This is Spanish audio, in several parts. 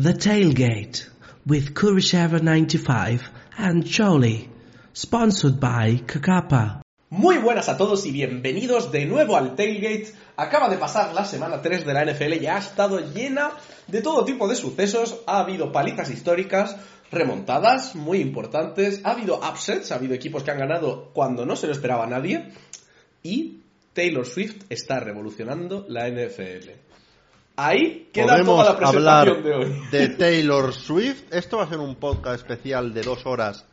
The Tailgate with Kurisheva 95 and Jolie, sponsored by Kakapa. Muy buenas a todos y bienvenidos de nuevo al Tailgate. Acaba de pasar la semana 3 de la NFL y ha estado llena de todo tipo de sucesos. Ha habido palitas históricas, remontadas muy importantes, ha habido upsets, ha habido equipos que han ganado cuando no se lo esperaba nadie y Taylor Swift está revolucionando la NFL. Ahí queda Podemos toda la presentación hablar de hoy. de Taylor Swift. Esto va a ser un podcast especial de dos horas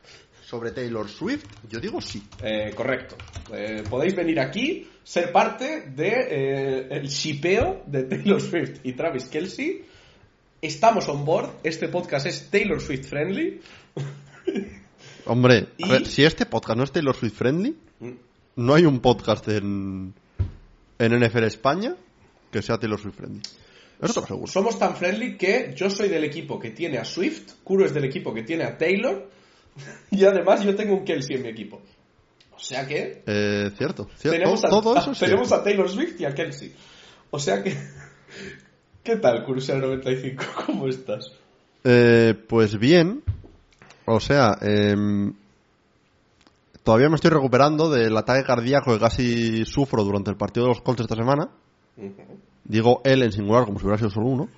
sobre Taylor Swift. Yo digo sí. Eh, correcto. Eh, podéis venir aquí, ser parte de eh, el shipeo de Taylor Swift y Travis Kelsey. Estamos on board. Este podcast es Taylor Swift friendly. Hombre, a Y- ver, si este podcast no es Taylor Swift friendly, Mm. no hay un podcast en, en NFL España que sea Taylor Swift friendly. Eso te lo aseguro. Somos tan friendly que yo soy del equipo que tiene a Swift, Kuro es del equipo que tiene a Taylor y además yo tengo un Kelsey en mi equipo. O sea que Eh, cierto, cierto. tenemos, a, Todo a- eso es tenemos cierto. a Taylor Swift y a Kelsey. O sea que... ¿Qué tal, Curusero 95? ¿Cómo estás? Eh, pues bien. O sea, em, todavía me estoy recuperando del ataque cardíaco que casi sufro durante el partido de los Colts esta semana. Digo él en singular como si hubiera sido solo uno.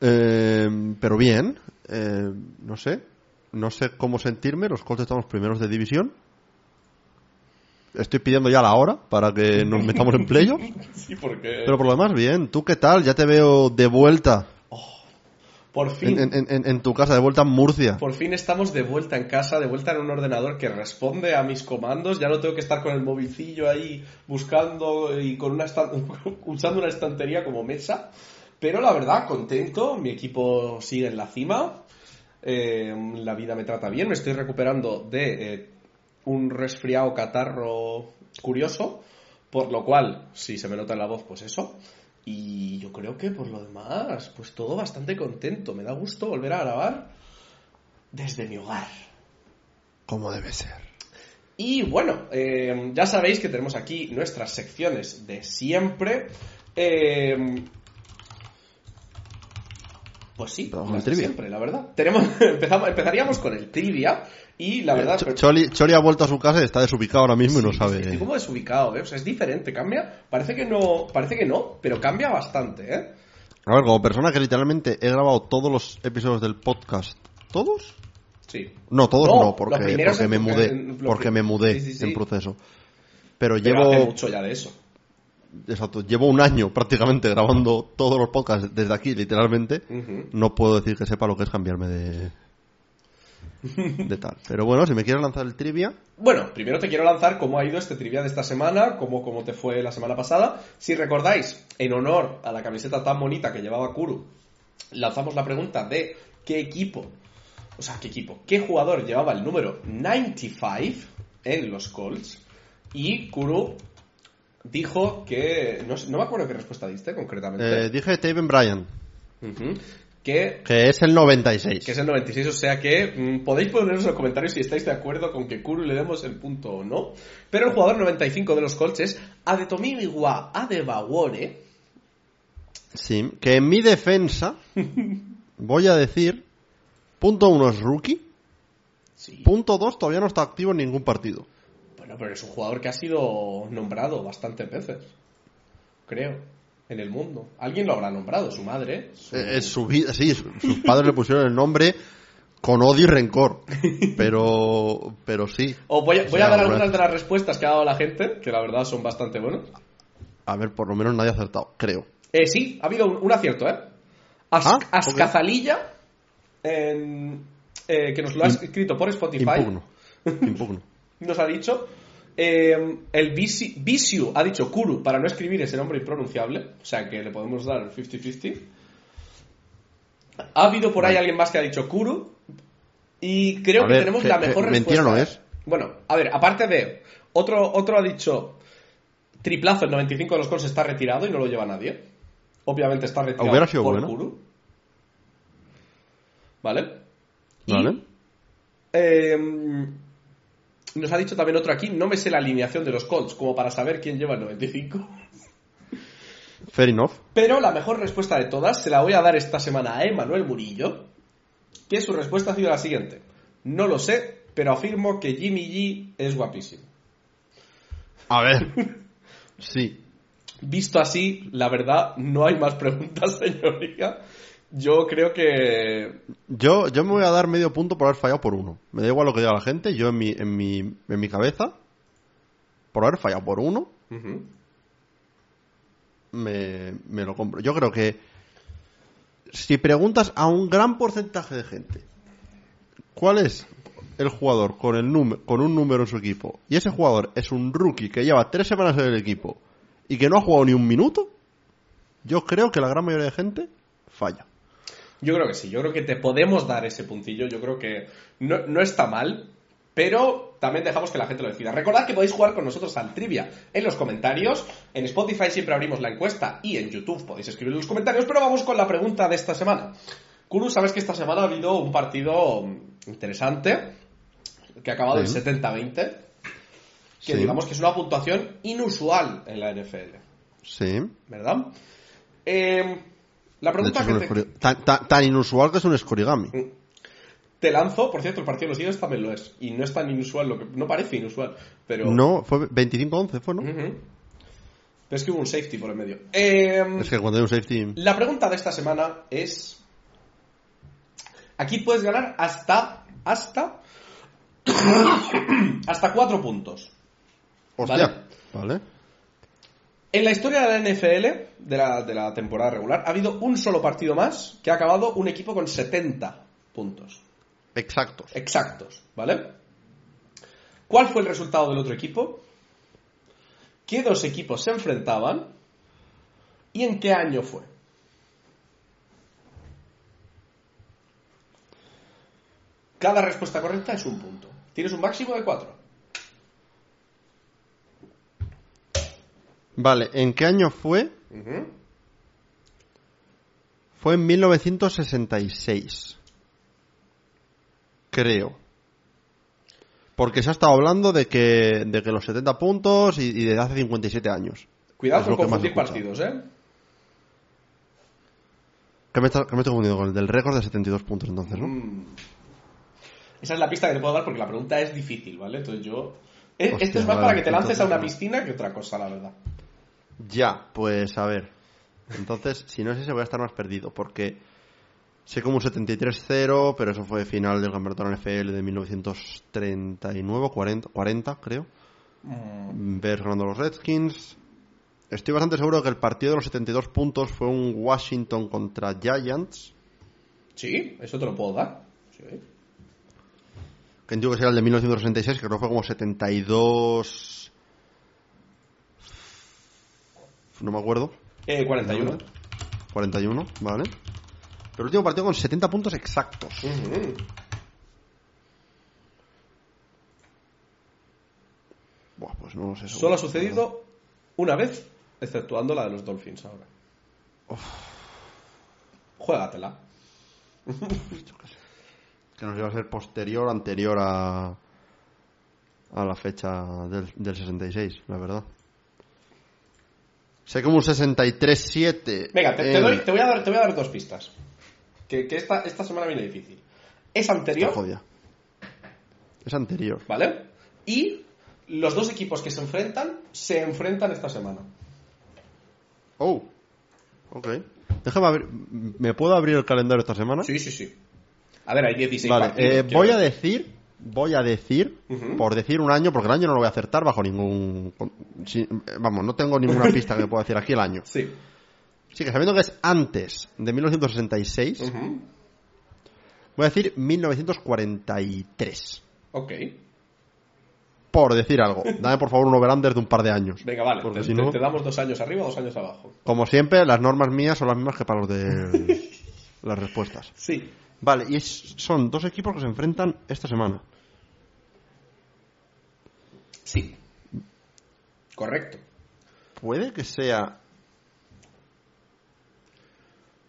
Em, pero bien. eh, no sé. No sé cómo sentirme. Los Colts estamos primeros de división. Estoy pidiendo ya la hora para que nos metamos en playoff. Sí, porque... Pero por lo demás, bien. ¿Tú qué tal? Ya te veo de vuelta Por fin, en, en- en- en tu casa, de vuelta en Murcia. por fin estamos de vuelta en casa, de vuelta en un ordenador que responde a mis comandos. Ya no tengo que estar con el movilcillo ahí buscando y con una usando una estantería como mesa. Pero la verdad, contento. Mi equipo sigue en la cima. Eh, la vida me trata bien. Me estoy recuperando de eh, un resfriado catarro curioso. Por lo cual, si se me nota en la voz, pues eso. Y yo creo que por lo demás, pues todo bastante contento. Me da gusto volver a grabar desde mi hogar. Como debe ser. Y bueno, eh, ya sabéis que tenemos aquí nuestras secciones de siempre. Eh, pues sí, trivia. siempre, la verdad. Tenemos, empezamos, empezaríamos con el trivia y la verdad... Ch- Choli, Choli ha vuelto a su casa y está desubicado ahora mismo y no sabe. Estoy como desubicado, ¿eh? O sea, es diferente, cambia. Parece que no, parece que no, pero cambia bastante, ¿eh? A ver, como persona que literalmente he grabado todos los episodios del podcast. ¿Todos? Sí. No, todos No, porque, porque me mudé. en- porque me mudé Sí, sí, sí. en proceso. Pero Pero llevo. hace mucho ya de eso. Exacto, llevo un año prácticamente grabando todos los podcasts desde aquí, literalmente. No puedo decir que sepa lo que es cambiarme de. De tal. Pero bueno, si me quieres lanzar el trivia. Bueno, primero te quiero lanzar cómo ha ido este trivia de esta semana, cómo, cómo te fue la semana pasada. Si recordáis, en honor a la camiseta tan bonita que llevaba Kuru, lanzamos la pregunta de qué equipo, o sea, qué equipo, qué jugador llevaba el número 95 en los Colts. Y Kuru dijo que. No, me acuerdo qué respuesta diste concretamente. Eh, dije Taven Bryan. Que que es el 96. que es el 96, o sea que mm, podéis poneros en los comentarios si estáis de acuerdo con que Kuru le demos el punto o no. Pero el jugador 95 de los Colts es Adetomiwa Adebayor, Sí, que en mi defensa voy a decir, punto uno es rookie, Sí. punto dos todavía no está activo en ningún partido. Bueno, pero es un jugador que ha sido nombrado bastantes veces, creo, en el mundo. Alguien lo habrá nombrado, su madre. su- Eh, Es su vida, sí, su- sus padres le pusieron el nombre con odio y rencor, pero, pero sí. O voy a, O dar algunas de las respuestas que ha dado la gente, que la verdad son bastante buenas. A ver, por lo menos nadie ha acertado, creo. Eh, sí, ha habido un, un acierto, ¿eh? As- Ah, Ascazalilla, en- eh, que nos lo ha escrito por Spotify, Impugno. Impugno. nos ha dicho. Eh, el Visi- Visiu ha dicho Kuru para no escribir ese nombre impronunciable, o sea que le podemos dar el 50-50. Ha habido por ahí alguien más que ha dicho Kuru, y creo A que ver, tenemos que- la que mejor mentira respuesta. no ¿eh? es. Bueno, a ver, aparte de. Otro, otro ha dicho. Triplazo, el 95 de los Colts está retirado y no lo lleva nadie. Obviamente está retirado Hubiera sido por bueno. Kuru. ¿Vale? Y, ¿Vale? eh, nos ha dicho también otro aquí, no me sé la alineación de los Colts como para saber quién lleva el 95. Fair enough. Pero la mejor respuesta de todas se la voy a dar esta semana a Emanuel Murillo, que su respuesta ha sido la siguiente. No lo sé, pero afirmo que Jimmy G es guapísimo. A ver. Sí. Visto así, la verdad, no hay más preguntas, señoría. Yo creo que... Yo, yo me voy a dar medio punto por haber fallado por uno. Me da igual lo que diga la gente. Yo en mi, en mi, en mi cabeza, por haber fallado por uno, me, me lo compro. Yo creo que si preguntas a un gran porcentaje de gente cuál es el jugador con, el con un número en su equipo y ese jugador es un rookie que lleva tres semanas en el equipo y que no ha jugado ni un minuto, yo creo que la gran mayoría de gente falla. Yo creo que sí, yo creo que te podemos dar ese puntillo, yo creo que no, no está mal, pero también dejamos que la gente lo decida. Recordad que podéis jugar con nosotros al trivia en los comentarios, en Spotify siempre abrimos la encuesta y en YouTube podéis escribir en los comentarios, pero vamos con la pregunta de esta semana. Kuru, sabes que esta semana ha habido un partido interesante que ha acabado Sí. en 70-20, que Sí. digamos que es una puntuación inusual en la NFL, Sí. ¿verdad? Eh, la pregunta hecho, que te- tan, tan- tan inusual que es un escorigami. Te lanzo, por cierto, el partido de los Eagles también lo es. Y no es tan inusual, lo que no parece inusual, pero... No, fue 25-11, fue, ¿no? Pero es que hubo un safety por el medio. Eh, Es que cuando hay un safety... La pregunta de esta semana es... Aquí puedes ganar hasta... Hasta... hasta cuatro puntos. Hostia. Vale. En la historia de la NFL, de la, de la temporada regular, ha habido un solo partido más que ha acabado un equipo con 70 puntos. Exactos. exactos, ¿vale? ¿Cuál fue el resultado del otro equipo? ¿Qué dos equipos se enfrentaban? ¿Y en qué año fue? Cada respuesta correcta es un punto. Tienes un máximo de cuatro. Vale, ¿en qué año fue? Fue en 1966. Creo. Porque se ha estado hablando de que, de que los 70 puntos y, y desde hace 57 años. Cuidado con confundir partidos, ¿eh? ¿Qué me, está- qué me estoy confundiendo con el del récord de 72 puntos entonces, no? Mm. Esa es la pista que te puedo dar porque la pregunta es difícil, ¿vale? Entonces yo... Eh, Hostia, Esto es más vale, para que te lances a una piscina que otra cosa, la verdad. Ya, pues a ver. Entonces, si no es ese, voy a estar más perdido. Porque sé como un 73-0, pero eso fue final del campeonato de la NFL de 1939, 40, 40 creo. Bears ganando los Redskins. Estoy bastante seguro que el partido de los 72 puntos fue un Washington contra Giants. Sí, eso te lo puedo dar. Sí. Que entiendo que será el de 1966, que creo que fue como 72. No me acuerdo. Eh, 41. 41, vale. Pero el último partido con 70 puntos exactos. Ujú. Buah, pues no lo sé. Solo ha sucedido una vez, exceptuando la de los Dolphins ahora. Juégatela. Que nos iba a ser posterior, anterior a. a la fecha del, del 66, la verdad. Sé como un 63-7. Venga, te, te en- doy- te voy a dar, te voy a dar dos pistas. Que, que esta, esta semana viene difícil. Es anterior, Está jodida. Es anterior. ¿vale? Y los dos equipos que se enfrentan, se enfrentan esta semana. Oh. Ok. Déjame abrir. ¿Me puedo abrir el calendario esta semana? Sí, sí, sí. A ver, hay 16 Vale, partidos. eh, voy a decir. Voy a decir, por decir un año, porque el año no lo voy a acertar bajo ningún... vamos, no tengo ninguna pista que me pueda decir aquí el año. Sí. Sí que sabiendo que es antes de 1966, Ujú. voy a decir 1943. Ok. Por decir algo. Dame por favor un over-under de un par de años. Venga, vale. Porque Te, si te- no- te damos dos años arriba, dos años abajo. Como siempre, las normas mías son las mismas que para los de las respuestas. Sí. Vale, y es- son dos equipos que se enfrentan esta semana. Sí. Correcto. Puede que sea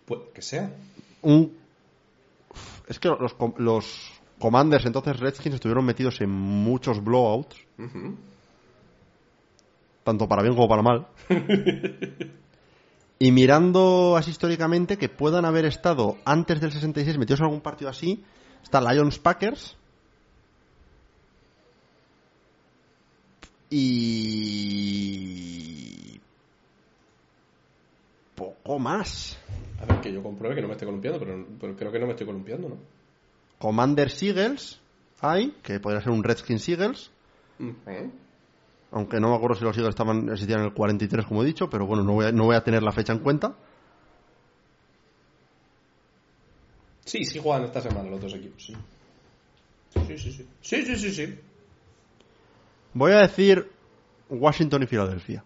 Pues que sea. un... Es que los, com- los Commanders, entonces Redskins, estuvieron metidos en muchos blowouts, tanto para bien como para mal. Y mirando así históricamente que puedan haber estado antes del 66 metidos en algún partido así, está Lions Packers. Y. poco más. A ver, que yo compruebe que no me estoy columpiando, pero, pero creo que no me estoy columpiando, ¿no? Commander Seagulls hay, que podría ser un Redskin Seagulls. Ujú. Aunque no me acuerdo si los Eagles estaban, existían en el 43, como he dicho, pero bueno, no voy a, no voy a tener la fecha en cuenta. Sí, sí juegan esta semana los dos equipos, sí. Sí, sí, sí. Sí, sí, sí, sí. Voy a decir Washington y Filadelfia.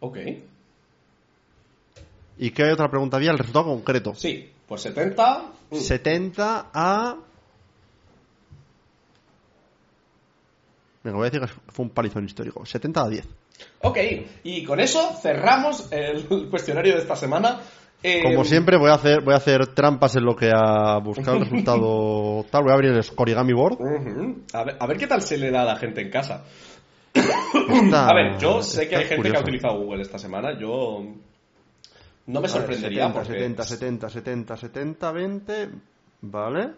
Ok. ¿Y qué otra pregunta había? El resultado concreto. Sí, pues 70. mm, 70 a... Venga, voy a decir que fue un palizón histórico. 70 a 10. Ok, y con eso cerramos el cuestionario de esta semana. Eh, Como siempre, voy a hacer voy a hacer trampas en lo que a buscar el resultado tal. Voy a abrir el Scorigami Board. ujú. A ver, a ver qué tal se le da a la gente en casa. Está- A ver, yo sé que hay gente que ha curioso. utilizado Google esta semana. Yo no me A ver, sorprendería 70, porque 70, 70, 70, 70, 20. Vale.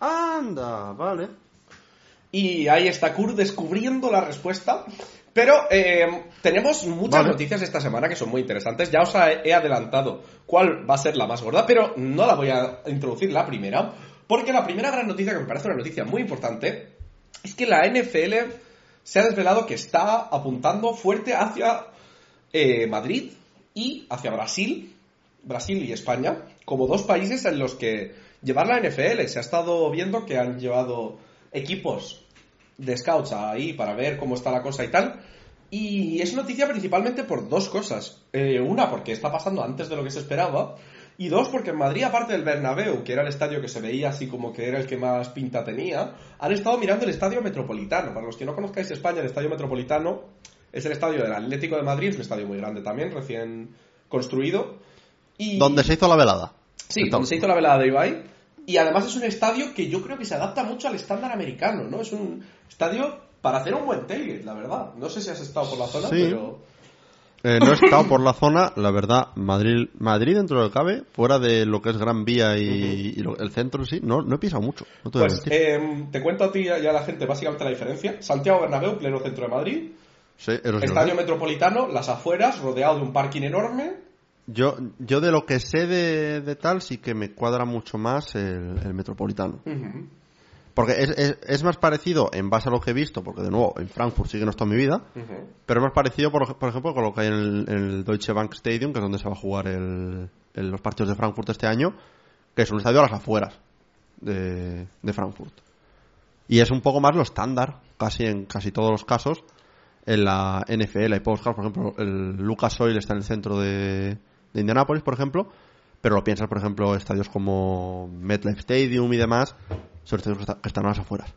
Anda, vale. Y ahí está Kurt descubriendo la respuesta. Pero eh, tenemos muchas Vale. noticias esta semana que son muy interesantes. Ya os he he adelantado cuál va a ser la más gorda, pero no la voy a introducir la primera. Porque la primera gran noticia, que me parece una noticia muy importante, es que la NFL se ha desvelado que está apuntando fuerte hacia eh, Madrid y hacia Brasil, Brasil y España, como dos países en los que llevar la NFL. Se ha estado viendo que han llevado equipos de scouts ahí para ver cómo está la cosa y tal. Y es noticia principalmente por dos cosas. Eh, una, porque está pasando antes de lo que se esperaba. Y dos, porque en Madrid, aparte del Bernabéu, que era el estadio que se veía así como que era el que más pinta tenía, han estado mirando el estadio metropolitano. Para los que no conozcáis España, el estadio metropolitano es el estadio del Atlético de Madrid, es un estadio muy grande también, recién construido. Y... Donde se hizo la velada. Sí, Entonces, donde se hizo la velada de Ibai. Y además es un estadio que yo creo que se adapta mucho al estándar americano, ¿no? Es un estadio para hacer un buen tailgate, la verdad. No sé si has estado por la zona, Sí. pero... eh, no he estado por la zona, la verdad, Madrid, Madrid dentro de lo que cabe, fuera de lo que es Gran Vía y, y lo- el centro en sí, no, no he pisado mucho. No te Pues eh, te cuento a ti y a la gente básicamente la diferencia. Santiago Bernabéu, pleno centro de Madrid. Sí, Estadio metropolitano, las afueras, rodeado de un parking enorme. Yo, yo de lo que sé de, de tal sí que me cuadra mucho más el, el metropolitano. Porque es, es, es más parecido en base a lo que he visto, porque de nuevo en Frankfurt sí que no está en mi vida, pero es más parecido por, por ejemplo con lo que hay en el, en el Deutsche Bank Stadium, que es donde se va a jugar el, el- los partidos de Frankfurt este año, que es un estadio a las afueras de, de Frankfurt. Y es un poco más lo estándar, casi en casi todos los casos, en la NFL. Hay pocos casos, por ejemplo, el Lucas Oil está en el centro de, de Indianapolis, por ejemplo, pero lo piensas, por ejemplo, estadios como MetLife Stadium y demás, son estadios que, está- que están a las afueras.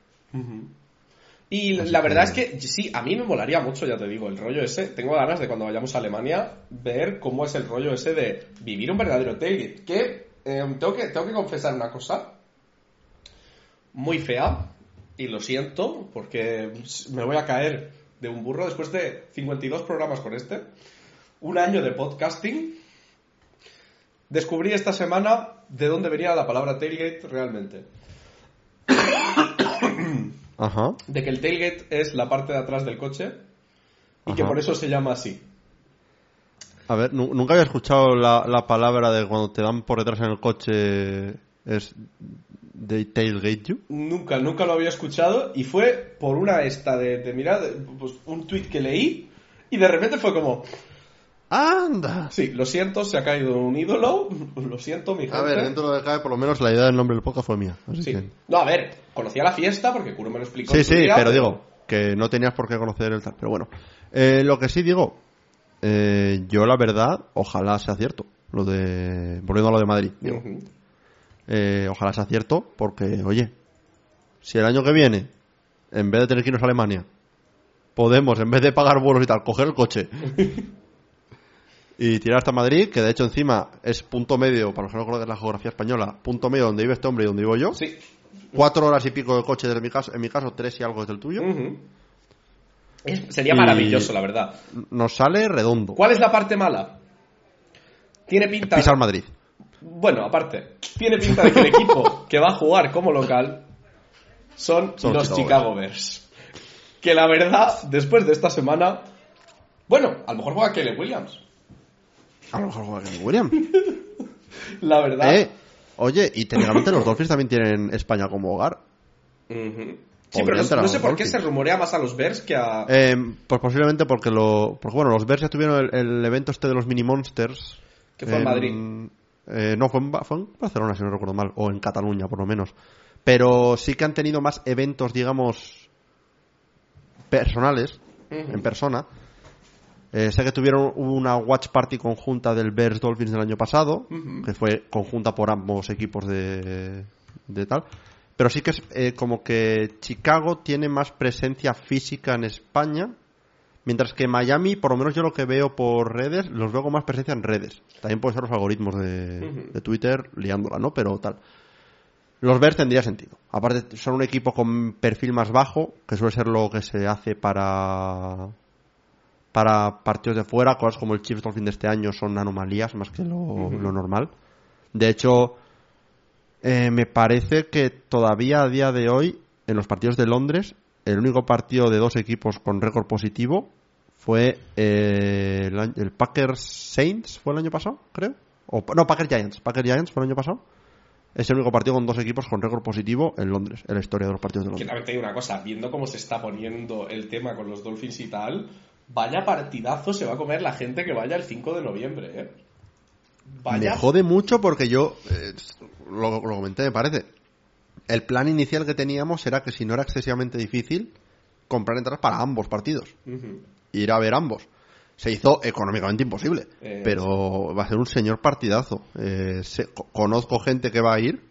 Y Así la que- verdad es que sí, a mí me molaría mucho, ya te digo, el rollo ese. Tengo ganas de cuando vayamos a Alemania ver cómo es el rollo ese de vivir un verdadero tailgate. Que eh, tengo que tengo que confesar una cosa muy fea y lo siento porque me voy a caer de un burro después de 52 programas con este, un año de podcasting. Descubrí esta semana de dónde venía la palabra tailgate realmente. Ajá. de que el tailgate es la parte de atrás del coche y que por eso se llama así. A ver, nu- nunca había escuchado la, la palabra de cuando te dan por detrás en el coche es de tailgate you. Nunca, nunca lo había escuchado y fue por una esta de, de mirar, pues un tweet que leí y de repente fue como, ¡Anda! sí, lo siento, se ha caído un ídolo, lo siento, mi gente. A ver, dentro de lo que cabe, por lo menos la idea del nombre del podcast fue mía. Así Sí. que- No, a ver, conocía la fiesta porque Kuro me lo explicó. Sí, sí, día, pero digo que no tenías por qué conocer el tal. Pero bueno, Eh, lo que sí digo, eh, yo la verdad, ojalá sea cierto. Lo de. Volviendo a lo de Madrid. digo. Eh, ojalá sea cierto, porque, oye, si el año que viene, en vez de tener que irnos a Alemania, podemos, en vez de pagar vuelos y tal, coger el coche y tirar hasta Madrid, que de hecho encima es punto medio, para los que no conocen la geografía española, punto medio donde vive este hombre y donde vivo yo. Sí. Cuatro horas y pico de coche desde mi caso, en mi caso tres y algo desde el tuyo. Es- sería Y- maravilloso, la verdad. Nos sale redondo. ¿Cuál es la parte mala? Tiene pinta... Pisar Madrid. Bueno, aparte, tiene pinta de que el equipo que va a jugar como local son, Son los Chicago Chicago Bears. Que la verdad, después de esta semana, bueno, a lo mejor juega Kelly Williams. A lo mejor juega Kenny Williams. La verdad. Eh, oye, y técnicamente los Dolphins también tienen España como hogar. Sí, pero no, no sé por qué se rumorea más a los Bears que a... Eh, pues posiblemente porque lo. Porque bueno, los Bears ya tuvieron el, el evento este de los Mini Monsters. Que fue en Madrid. eh, no, fue en, Ba- fue en Barcelona, si no recuerdo mal. O en Cataluña, por lo menos. Pero sí que han tenido más eventos, digamos. personales. En persona. Eh, sé que tuvieron una watch party conjunta del Bears Dolphins del año pasado. Que fue conjunta por ambos equipos de, de tal. Pero sí que es eh, como que Chicago tiene más presencia física en España. Mientras que Miami, por lo menos yo lo que veo por redes, los veo con más presencia en redes. También pueden ser los algoritmos de, de Twitter liándola, ¿no? Pero tal. Los Bears tendría sentido. Aparte, son un equipo con perfil más bajo, que suele ser lo que se hace para para partidos de fuera. Cosas como el Chiefs Dolphin de este año son anomalías más que lo, lo normal. De hecho, eh, me parece que todavía a día de hoy, en los partidos de Londres, el único partido de dos equipos con récord positivo fue eh, el, el Packers Saints, fue el año pasado, creo. O, no, Packers Giants. Packers Giants fue el año pasado. Es el único partido con dos equipos con récord positivo en Londres, en la historia de los partidos de Londres. te digo una cosa, viendo cómo se está poniendo el tema con los Dolphins y tal, vaya partidazo se va a comer la gente que vaya el 5 de noviembre, ¿eh? Vaya... Me jode mucho porque yo, eh, lo, lo comenté, me parece. El plan inicial que teníamos era que si no era excesivamente difícil, comprar entradas para ambos partidos. Ir a ver ambos. Se hizo económicamente imposible. Eh, pero va a ser un señor partidazo. Eh, co- conozco gente que va a ir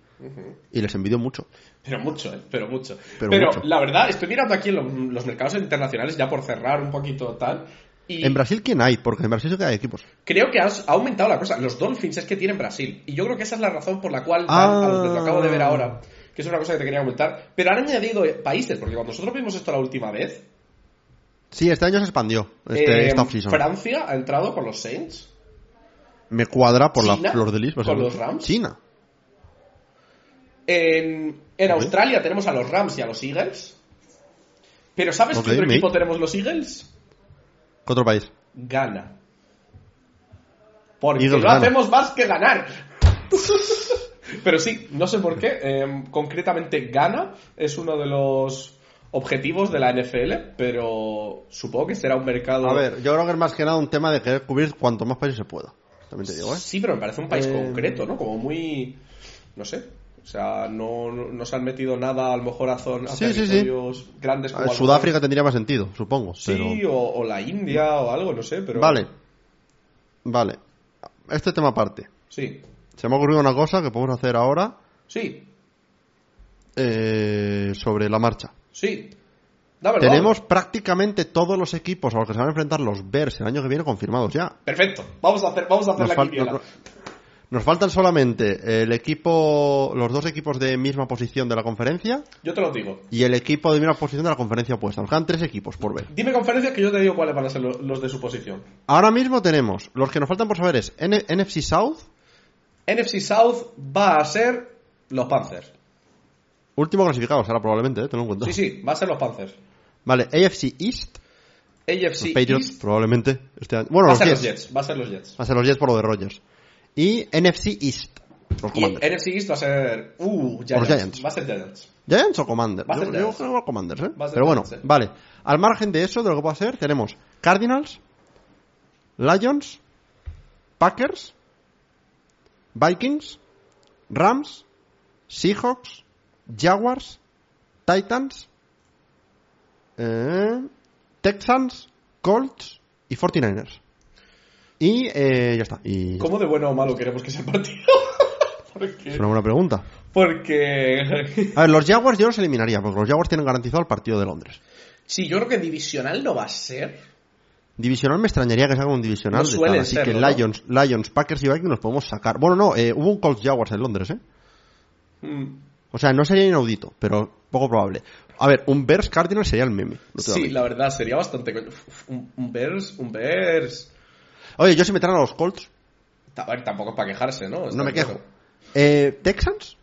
y les envidio mucho. Pero mucho, ¿eh? Pero mucho. Pero Pero, mucho. la verdad, estoy mirando aquí en lo- los mercados internacionales, ya por cerrar un poquito tal, y En Brasil, ¿quién hay? Porque en Brasil sí que hay equipos. creo que ha, ha aumentado la cosa. Los Dolphins es que tienen Brasil. Y yo creo que esa es la razón por la cual, Ah. a los que lo acabo de ver ahora, que es una cosa que te quería comentar, pero han añadido países, porque cuando nosotros vimos esto la última vez, Sí, este año se expandió. Este, eh, esta. Francia ha entrado con los Saints. Me cuadra por China, la flor de lis. con los Rams. China. En, en. Australia tenemos a los Rams y a los Eagles. Pero ¿sabes Ok, qué otro equipo tenemos los Eagles? ¿Qué otro país? Gana. Porque Eagles no gana. hacemos más que ganar. Pero sí, no sé por qué. eh, concretamente, Gana es uno de los objetivos de la NFL, pero supongo que será un mercado. A ver, yo creo que es más que nada un tema de querer cubrir cuanto más países se pueda. También te digo, ¿eh? Sí, pero me parece un país Eh, concreto, ¿no? Como muy. No sé. O sea, no, no, se han metido nada a lo mejor a, zon- a Sí, sí, sí. territorios grandes como Sudáfrica tendría más sentido, supongo. Sí, pero- o, o la India o algo, no sé, pero. Vale. Vale. Este tema aparte. Sí, Se me ha ocurrido una cosa que podemos hacer ahora sí, eh, sobre la marcha. sí. Dámelo. Tenemos prácticamente todos los equipos a los que se van a enfrentar los Bears el año que viene confirmados ya. Perfecto. Vamos a hacer, vamos a hacer Nos, la quiniela. nos- nos faltan solamente el equipo, los dos equipos de misma posición de la conferencia Yo te lo digo. y el equipo de misma posición de la conferencia opuesta. Nos quedan tres equipos por ver. Dime conferencias que yo te digo cuáles van a ser lo- los de su posición. Ahora mismo tenemos, los que nos faltan por saber es N- NFC South, NFC South va a ser los Panthers. último clasificado será probablemente, ¿eh? tenlo en cuenta. Sí, sí, va a ser los Panthers. Vale, AFC East, AFC los Patriots East probablemente. Este año. Bueno, va a ser Jets. los Jets. Va a ser los Jets. Va a ser los Jets por lo de Rogers. Y NFC East, los Y. NFC East va a ser. Uh, Giants. Giants. Va a ser Giants. ¿Giants o Commanders? Va a ser Yo, yo creo que Commanders, ¿eh? Va a ser Pero bueno, Giants, vale. Al margen de eso, de lo que puedo hacer, tenemos Cardinals, Lions, Packers, Vikings, Rams, Seahawks, Jaguars, Titans, eh, Texans, Colts y 49ers. Y eh, ya está. Y ¿Cómo de bueno o malo queremos que sea el partido? porque. es una buena pregunta. Porque. A ver, los Jaguars yo los eliminaría, porque los Jaguars tienen garantizado el partido de Londres. sí, yo creo que divisional no va a ser. Divisional me extrañaría que se haga un divisional No de tal, así que ¿no? Lions, Lions, Packers y Vikings los podemos sacar. Bueno, no, eh, hubo un Colts Jaguars en Londres, ¿eh? Mm. O sea, no sería inaudito, pero poco probable. A ver, un Bears Cardinals sería el meme. no Sí, la verdad, sería bastante... coño. Un, un Bears, un Bears... Oye, yo si me traen a los Colts, A ver, tampoco es para quejarse, ¿no? Está no me quejo. Eh, Texans,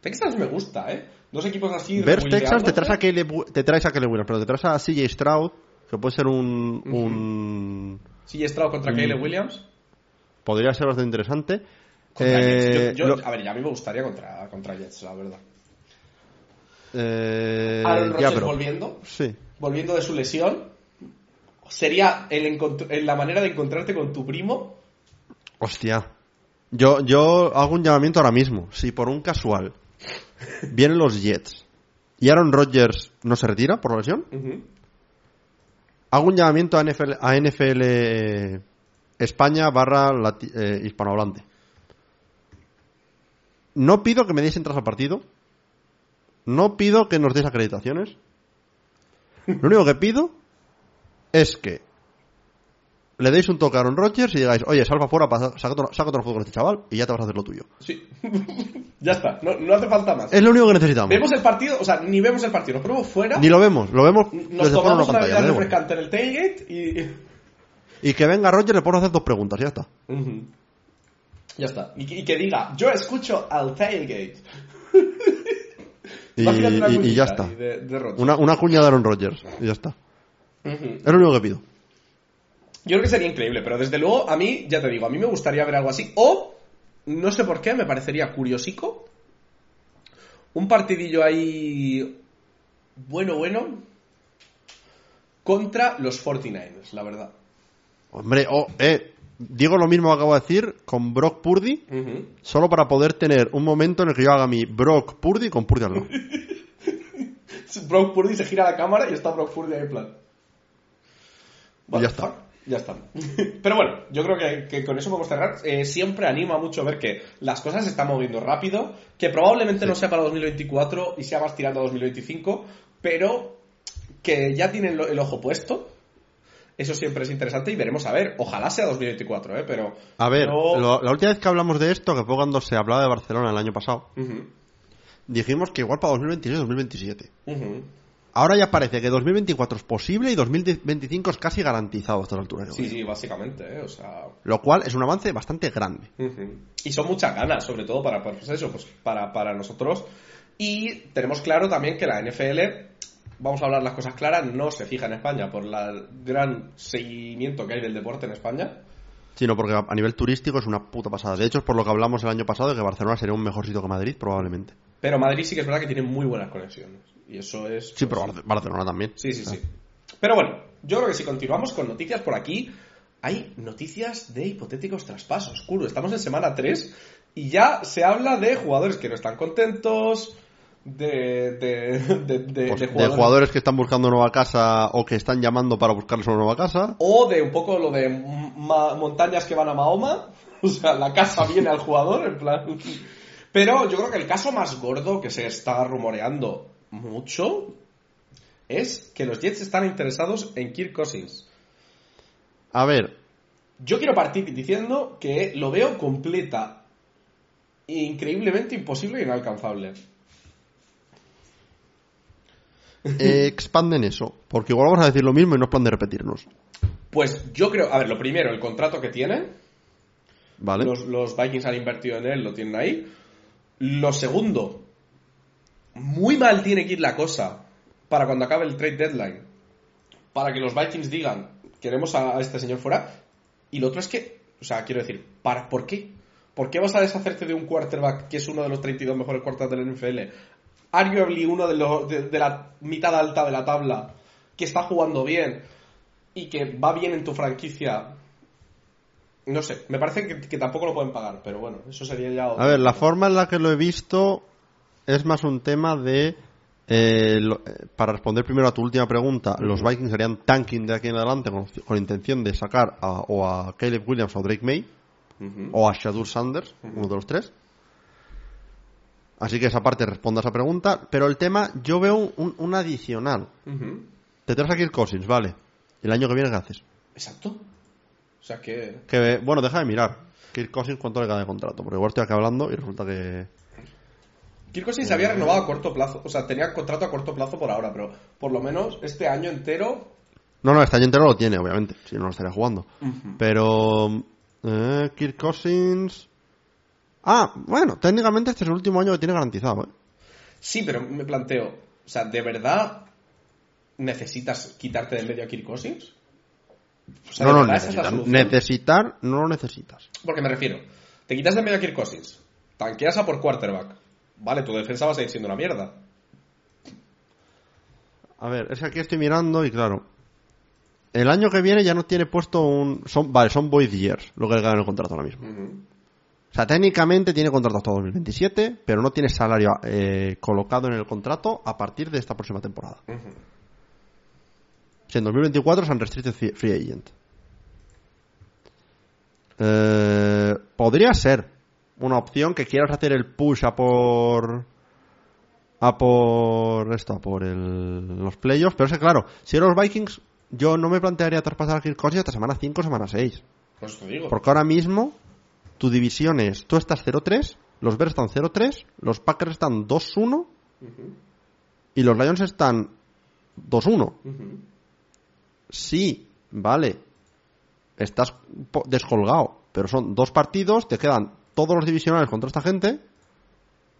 Texans me gusta, ¿eh? Dos equipos así... Bears Texans, te traes a te traes a Williams, pero te traes a CJ Stroud, que puede ser un, un Sí, Stroud contra Mm. Caleb Williams. podría ser bastante interesante. Contra Eh, Jets. Yo- yo- lo- A ver, ya a mí me gustaría contra, contra Jets, la verdad. eh, Aaron Rodgers volviendo, Sí. volviendo de su lesión. Sería el la manera de encontrarte con tu primo. Hostia. Yo, yo hago un llamamiento ahora mismo. Si por un casual vienen los Jets y Aaron Rodgers no se retira por la lesión, Ujú. hago un llamamiento a NFL, a NFL España barra lati- eh, hispanohablante. No pido que me deis entradas al partido. No pido que nos deis acreditaciones. Lo único que pido es que le deis un toque a Aaron Rodgers y digáis, oye, salva fuera, saca otro, saca otro con este chaval y ya te vas a hacer lo tuyo. Sí. ya está, no, no hace falta más. Es lo único que necesitamos. Vemos el partido, o sea, ni vemos el partido, nos ponemos fuera. Ni lo vemos, lo vemos Nos tomamos una pantalla. refrescante en el tailgate y. Y que venga Rodgers, le puedo hacer dos preguntas, ya está. Ya está. Y, que- y que diga, yo escucho al tailgate. Y, y- y ya está. De, de. Una, una cuña de Aaron Rodgers, y ya está. Ujú. Es lo único que pido. Yo creo que sería increíble, pero desde luego a mí, ya te digo, a mí me gustaría ver algo así. O, no sé por qué, me parecería curiosico. Un partidillo ahí bueno, bueno. Contra los 49ers, la verdad. Hombre, oh, eh, digo lo mismo que acabo de decir con Brock Purdy, solo para poder tener un momento en el que yo haga mi Brock Purdy con Purdy al lado. Brock Purdy se gira la cámara y está Brock Purdy ahí en plan. What Y ya está. Ya está. Pero bueno, yo creo que, que con eso podemos cerrar. Eh, siempre anima mucho ver que las cosas se están moviendo rápido, que probablemente no sea para 2024 y sea más tirando a 2025, pero que ya tienen el ojo puesto. Eso siempre es interesante y veremos a ver. Ojalá sea 2024, ¿eh? Pero. A ver, lo- la última vez que hablamos de esto, que fue cuando se hablaba de Barcelona el año pasado, dijimos que igual para 2026-2027. ujú. Ahora ya parece que 2024 es posible y 2025 es casi garantizado a estas alturas. Sí, sí, básicamente, ¿eh? O sea. Lo cual es un avance bastante grande. Y son muchas ganas, sobre todo para, pues eso, pues para, para nosotros. Y tenemos claro también que la NFL, vamos a hablar las cosas claras, no se fija en España por el gran seguimiento que hay del deporte en España. Sino porque a a nivel turístico es una puta pasada. De hecho, es por lo que hablamos el año pasado de que Barcelona sería un mejor sitio que Madrid, probablemente. Pero Madrid sí que es verdad que tiene muy buenas conexiones. Y eso es... Sí, pero Barce- Barcelona también. Sí, sí, sea, sí. Pero bueno, yo creo que si continuamos con noticias por aquí, hay noticias de hipotéticos traspasos. Curo, estamos en semana 3 y ya se habla de jugadores que no están contentos, de, de, de, de- pues, de de jugadores que están buscando nueva casa o que están llamando para buscarles una nueva casa. O de un poco lo de montañas que van a Mahoma. O sea, la casa viene al jugador, en plan. Pero yo creo que el caso más gordo que se está rumoreando mucho es que los Jets están interesados en Kirk Cousins. A ver, Yo quiero partir diciendo que lo veo completa, increíblemente imposible e inalcanzable. eh, expanden eso. Porque igual vamos a decir lo mismo y no es plan de repetirnos. Pues yo creo, a ver, lo primero, el contrato que tiene. ¿Vale? Los, los Vikings han invertido en él, lo tienen ahí. Lo segundo, muy mal tiene que ir la cosa para cuando acabe el trade deadline. Para que los Vikings digan, queremos a, este señor fuera. Y lo otro es que, o sea, quiero decir, ¿para, ¿por qué? ¿Por qué vas a deshacerte de un quarterback que es uno de los 32 mejores quarterbacks del NFL? Arguably uno de, los, de, de la mitad alta de la tabla, que está jugando bien y que va bien en tu franquicia no sé, me parece que, que tampoco lo pueden pagar, pero bueno, eso sería ya... otro A ver, la forma en la que lo he visto es más un tema de... eh, lo- eh, para responder primero a tu última pregunta, los Vikings harían tanking de aquí en adelante con, con intención de sacar a- o a Caleb Williams o Drake May o a Shadur Sanders, uno de los tres. Así que esa parte responde a esa pregunta. Pero el tema, yo veo un, un- adicional. Te traes a Kirk Cousins, vale. ¿El año que viene qué haces? Exacto. O sea que... Que, bueno, deja de mirar. Kirk Cousins, ¿cuánto le queda de contrato? Porque igual estoy aquí hablando y resulta que... Kirk Cousins había renovado a corto plazo, o sea, tenía contrato a corto plazo por ahora, pero por lo menos este año entero No, no, este año entero lo tiene, obviamente, si no lo estaría jugando. Pero. Eh, Kirk Cousins. Ah, bueno, técnicamente este es el último año que tiene garantizado, ¿eh? Sí, pero me planteo, o sea, ¿de verdad necesitas quitarte de medio a Kirk Cousins? O sea, no, ¿de no, verdad esa es la necesitar, no lo necesitas. Porque me refiero, te quitas de medio a Kirk Cousins, tanqueas a por quarterback, vale, tu defensa va a seguir siendo una mierda. A ver, es que aquí estoy mirando y claro. El año que viene ya no tiene puesto un. Son, vale, son void years lo que le gana en el contrato ahora mismo. O sea, técnicamente tiene contrato hasta 2027, pero no tiene salario eh, colocado en el contrato a partir de esta próxima temporada. En 2024 es unrestricted free- free agent. Eh, podría ser una opción que quieras hacer el push a por. a por. esto, a por el- los playoffs. Pero es que, claro, si eres los Vikings, yo no me plantearía traspasar a Kirk Cousins hasta semana 5 o semana 6. Pues te digo. Porque ahora mismo tu división es, tú estás 0-3, los Bears están 0-3, los Packers están 2-1 Ujú, y los Lions están 2-1. ujú. Sí, vale, estás descolgado, pero son dos partidos, te quedan todos los divisionales contra esta gente,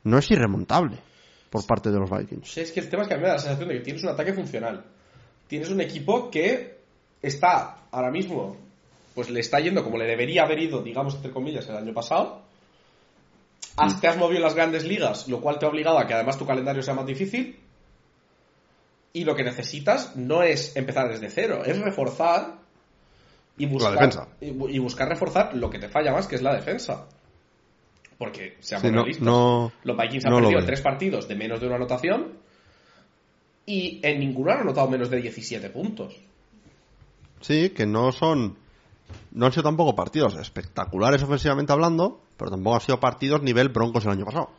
no es irremontable por parte de los Vikings. Sí, es que el tema es que a mí me da la sensación de que tienes un ataque funcional. Tienes un equipo que está ahora mismo, pues le está yendo como le debería haber ido, digamos, entre comillas, el año pasado. Has- Te has movido en las grandes ligas, lo cual te ha obligado a que además tu calendario sea más difícil. Y lo que necesitas no es empezar desde cero, es reforzar y buscar, defensa. y bu- y buscar reforzar lo que te falla más, que es la defensa. Porque, seamos Sí, realistas, no- los Vikings han no perdido tres partidos de menos de una anotación y en ninguno han anotado menos de 17 puntos. Sí, que no son. No han sido tampoco partidos espectaculares ofensivamente hablando, pero tampoco han sido partidos nivel Broncos el año pasado.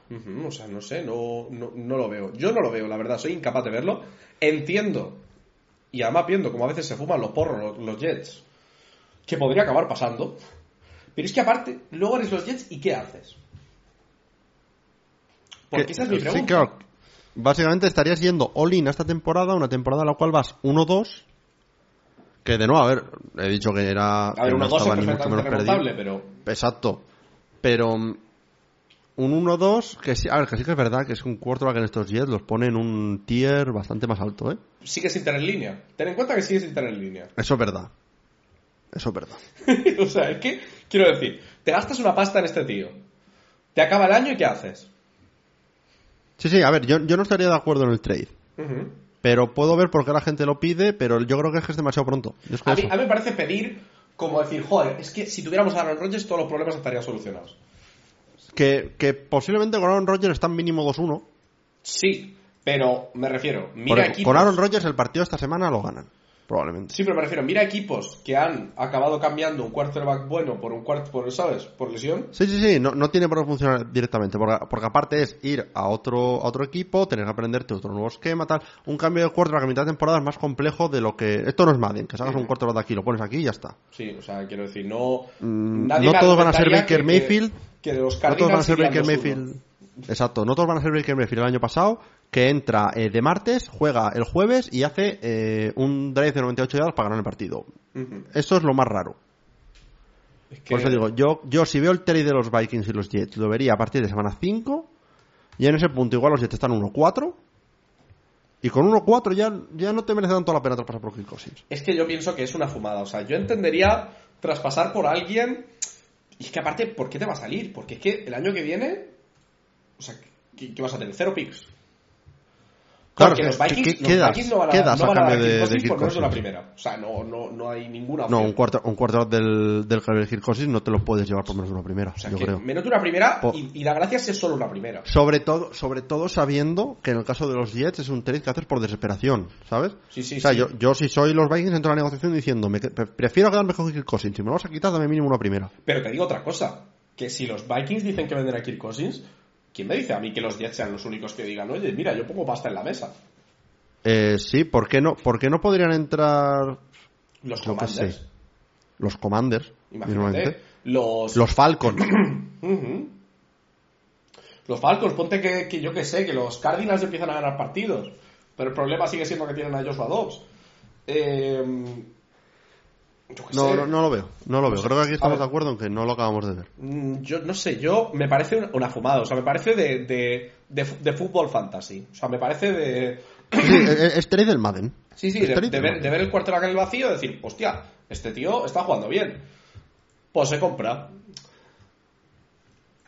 O sea, no sé, no, no, no lo veo. Yo no lo veo, la verdad, soy incapaz de verlo. Entiendo, y además viendo como a veces se fuman los porros los, los Jets, que podría acabar pasando. Pero es que aparte, luego eres los Jets y ¿qué haces? Porque Que- esa es mi sí, pregunta. claro. Básicamente estarías yendo all-in a esta temporada, una temporada en la cual vas 1-2. Que de nuevo, a ver, he dicho que era. A ver, que uno no 2 es estaba ni mucho menos perdido. pero Exacto. Pero mm, un 1-2, que sí, a ver, que sí que es verdad que es un quarterback en estos Jets los pone en un tier bastante más alto, ¿eh? sigue sin tener línea. Ten en cuenta que sigue sin tener línea. Eso es verdad. Eso es verdad. o sea, es que, quiero decir, te gastas una pasta en este tío. Te acaba el año y ¿qué haces? Sí, sí, a ver, yo, yo no estaría de acuerdo en el trade. Ujú. Pero puedo ver por qué la gente lo pide, pero yo creo que es que es demasiado pronto. Yo es que A mí, a mí me parece pedir como decir, joder, es que si tuviéramos a Aaron Rodgers todos los problemas estarían solucionados. Que, que posiblemente con Aaron Rodgers están mínimo 2-1. Sí, pero me refiero, mira equipos... Con Aaron Rodgers el partido esta semana lo ganan. Probablemente. Sí, pero me refiero, mira equipos que han acabado cambiando un quarterback bueno por un cuarto, por, ¿sabes? Por lesión. Sí, sí, sí, no, no tiene por qué funcionar directamente, porque, porque aparte es ir a otro, a otro equipo, tener que aprenderte otro nuevo esquema, tal. Un cambio de quarterback a mitad de temporada es más complejo de lo que... Esto no es Madden, que sacas un quarterback de aquí, lo pones aquí y ya está. Sí, o sea, quiero decir, no... Mm, nadie no todos van a ser argumentaría Baker que- Mayfield. Que, que los No todos van a ser Baker 2-1. Mayfield. Exacto, no todos van a ser Baker Mayfield el año pasado, que entra eh, de martes, juega el jueves y hace eh, un drive de 98 yardas para ganar el partido. Ujú. Eso es lo más raro. Es que- Por eso digo, yo, yo si veo el trade de los Vikings y los Jets, lo vería a partir de semana 5. Y en ese punto igual los Jets están 1-4. Y con 1-4 ya, ya no te merece tanto la pena traspasar por Kirk Cousins. Es que yo pienso que es una fumada. O sea, yo entendería traspasar por alguien. Y es que aparte, ¿por qué te va a salir? Porque es que el año que viene. O sea, ¿qué, qué vas a tener? Cero picks. Claro, Porque los ¿qué- Vikings, qué- los qué das? Vikings no van a, ¿Qué no das a van a dar cambio de- de por menos de una Cousins? primera. O sea, no, no, no hay ninguna No, opción. un cuarto, un cuarto del, del Kirk no te lo puedes llevar por menos de una primera, O sea, yo que creo. menos de una primera y, y la gracia es solo una primera. Sobre todo, sobre todo sabiendo que en el caso de los Jets es un trade que haces por desesperación, ¿sabes? Sí, sí, o sea, sí. Yo, yo si soy los Vikings entro a la negociación diciendo, me, prefiero quedarme con Kirk Cousins, si me lo vas a quitar dame mínimo una primera. Pero te digo otra cosa. Que si los Vikings dicen que venden a Kirk Cousins, ¿quién me dice a mí que los Jets sean los únicos que digan, oye, mira, yo pongo pasta en la mesa? Eh, sí, ¿por qué no, por qué no podrían entrar Los Yo Commanders. sé. los Commanders? Imagínate. Los, Los Falcons. Los Falcons, ponte que, que yo que sé, que los Cardinals empiezan a ganar partidos. Pero el problema sigue siendo que tienen a Joshua Dobbs. Eh, No, no, no lo veo, no lo veo. Creo que aquí estamos de acuerdo en que no lo acabamos de ver. Mm, Yo no sé, yo me parece una, fumada, o sea, me parece de, de, de, fútbol fantasy. O sea, me parece de. Sí, es, es trade del Madden. Sí, sí, Es de, del ver, Madden. de ver el quarterback en el vacío y decir, hostia, este tío está jugando bien. Pues se compra.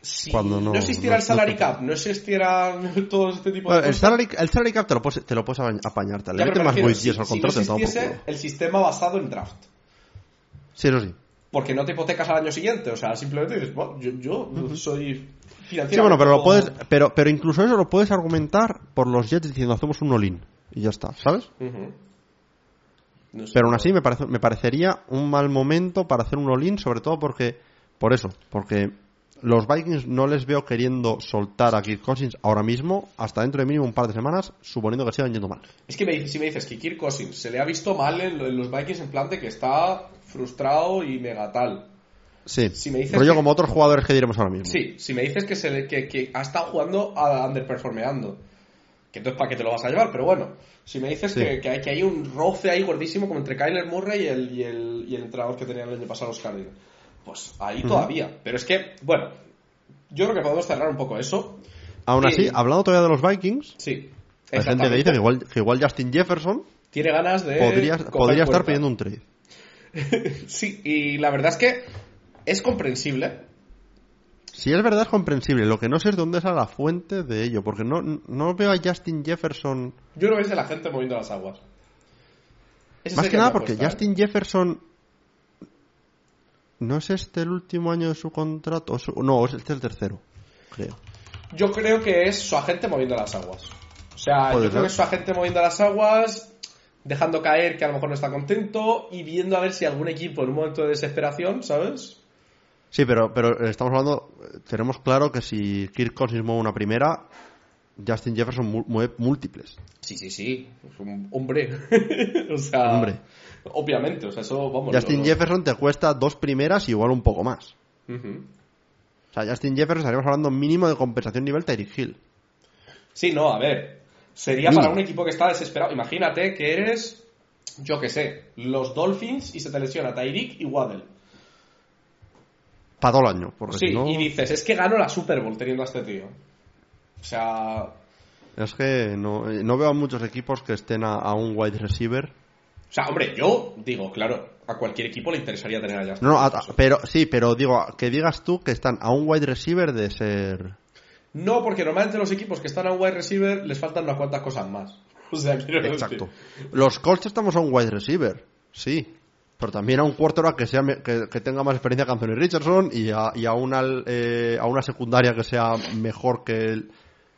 Si Cuando no- existiera no- el salary cap, no existiera todo este tipo Bueno, de el, cosas. salary, el salary cap te lo puedes, te lo puedes apañ- apañar. Te le más al si, si no existiese el sistema basado en draft. Sí, eso sí. Porque no te hipotecas al año siguiente, o sea, simplemente dices, bueno, yo, yo soy financiero. Sí, bueno, pero lo puedes, pero, pero incluso eso lo puedes argumentar por los Jets diciendo hacemos un all-in y ya está, ¿sabes? No sé, Pero aún así me, parece, me parecería un mal momento para hacer un all-in, sobre todo porque, por eso, porque los Vikings no les veo queriendo soltar a Kirk Cousins ahora mismo, hasta dentro de mínimo un par de semanas, suponiendo que sigan yendo mal. Es que me si me dices que Kirk Cousins se le ha visto mal en, lo- en los Vikings en plan de que está frustrado y mega tal. Sí, Si me dices rollo que- como otros jugadores que diremos ahora mismo. Sí, si me dices que, se le- que, que ha estado jugando a underperformeando, que entonces para qué te lo vas a llevar, pero bueno, si me dices Sí. que, que hay, que hay un roce ahí gordísimo como entre Kyler Murray y el, y el, y el entrenador que tenían el año pasado los Cardinals, pues ahí todavía. Pero es que, bueno, yo creo que podemos cerrar un poco eso. Aún así, Sí. hablando todavía de los Vikings, Sí. hay gente que dice que igual, que igual Justin Jefferson tiene ganas de podría, estar pidiendo un trade. Sí, y la verdad es que es comprensible. Si es verdad, es comprensible. Lo que no sé es dónde sale la fuente de ello, porque no, no veo a Justin Jefferson. Yo creo que es de la gente moviendo las aguas. Ese Más que nada porque apuesta, ¿eh? Justin Jefferson. ¿No es este el último año de su contrato? No, es este el tercero, creo. Yo creo que es su agente moviendo las aguas. O sea, yo creo ser. que es su agente moviendo las aguas, dejando caer que a lo mejor no está contento y viendo a ver si algún equipo en un momento de desesperación, ¿sabes? Sí, pero, pero estamos hablando. Tenemos claro que si Kirk Cousins mueve una primera, Justin Jefferson mu- mueve múltiples. Sí, sí, sí. Es un hombre. o sea, Hombre. Obviamente, o sea, eso vamos. Justin Jefferson te cuesta dos primeras y igual un poco más. O sea, Justin Jefferson estaríamos hablando mínimo de compensación nivel Tyreek Hill. Sí, no, a ver. Sería Mínimo. para un equipo que está desesperado. Imagínate que eres, yo que sé, los Dolphins y se te lesiona Tyreek y Waddle. Para todo el año. Porque Sí, si no, y dices, es que gano la Super Bowl teniendo a este tío. O sea, es que no, eh, no veo a muchos equipos que estén a, a un wide receiver. O sea, hombre, yo digo, claro, a cualquier equipo le interesaría tener a Justin No, a- pero sí, pero digo, que digas tú que están a un wide receiver de ser. No, porque normalmente los equipos que están a un wide receiver les faltan unas cuantas cosas más. O sea, quiero decir- Exacto. Los Colts estamos a un wide receiver, sí. Pero también a un quarterback que, sea, que, que tenga más experiencia que Anthony Richardson y a, y a, una, eh, a una secundaria que sea mejor que el-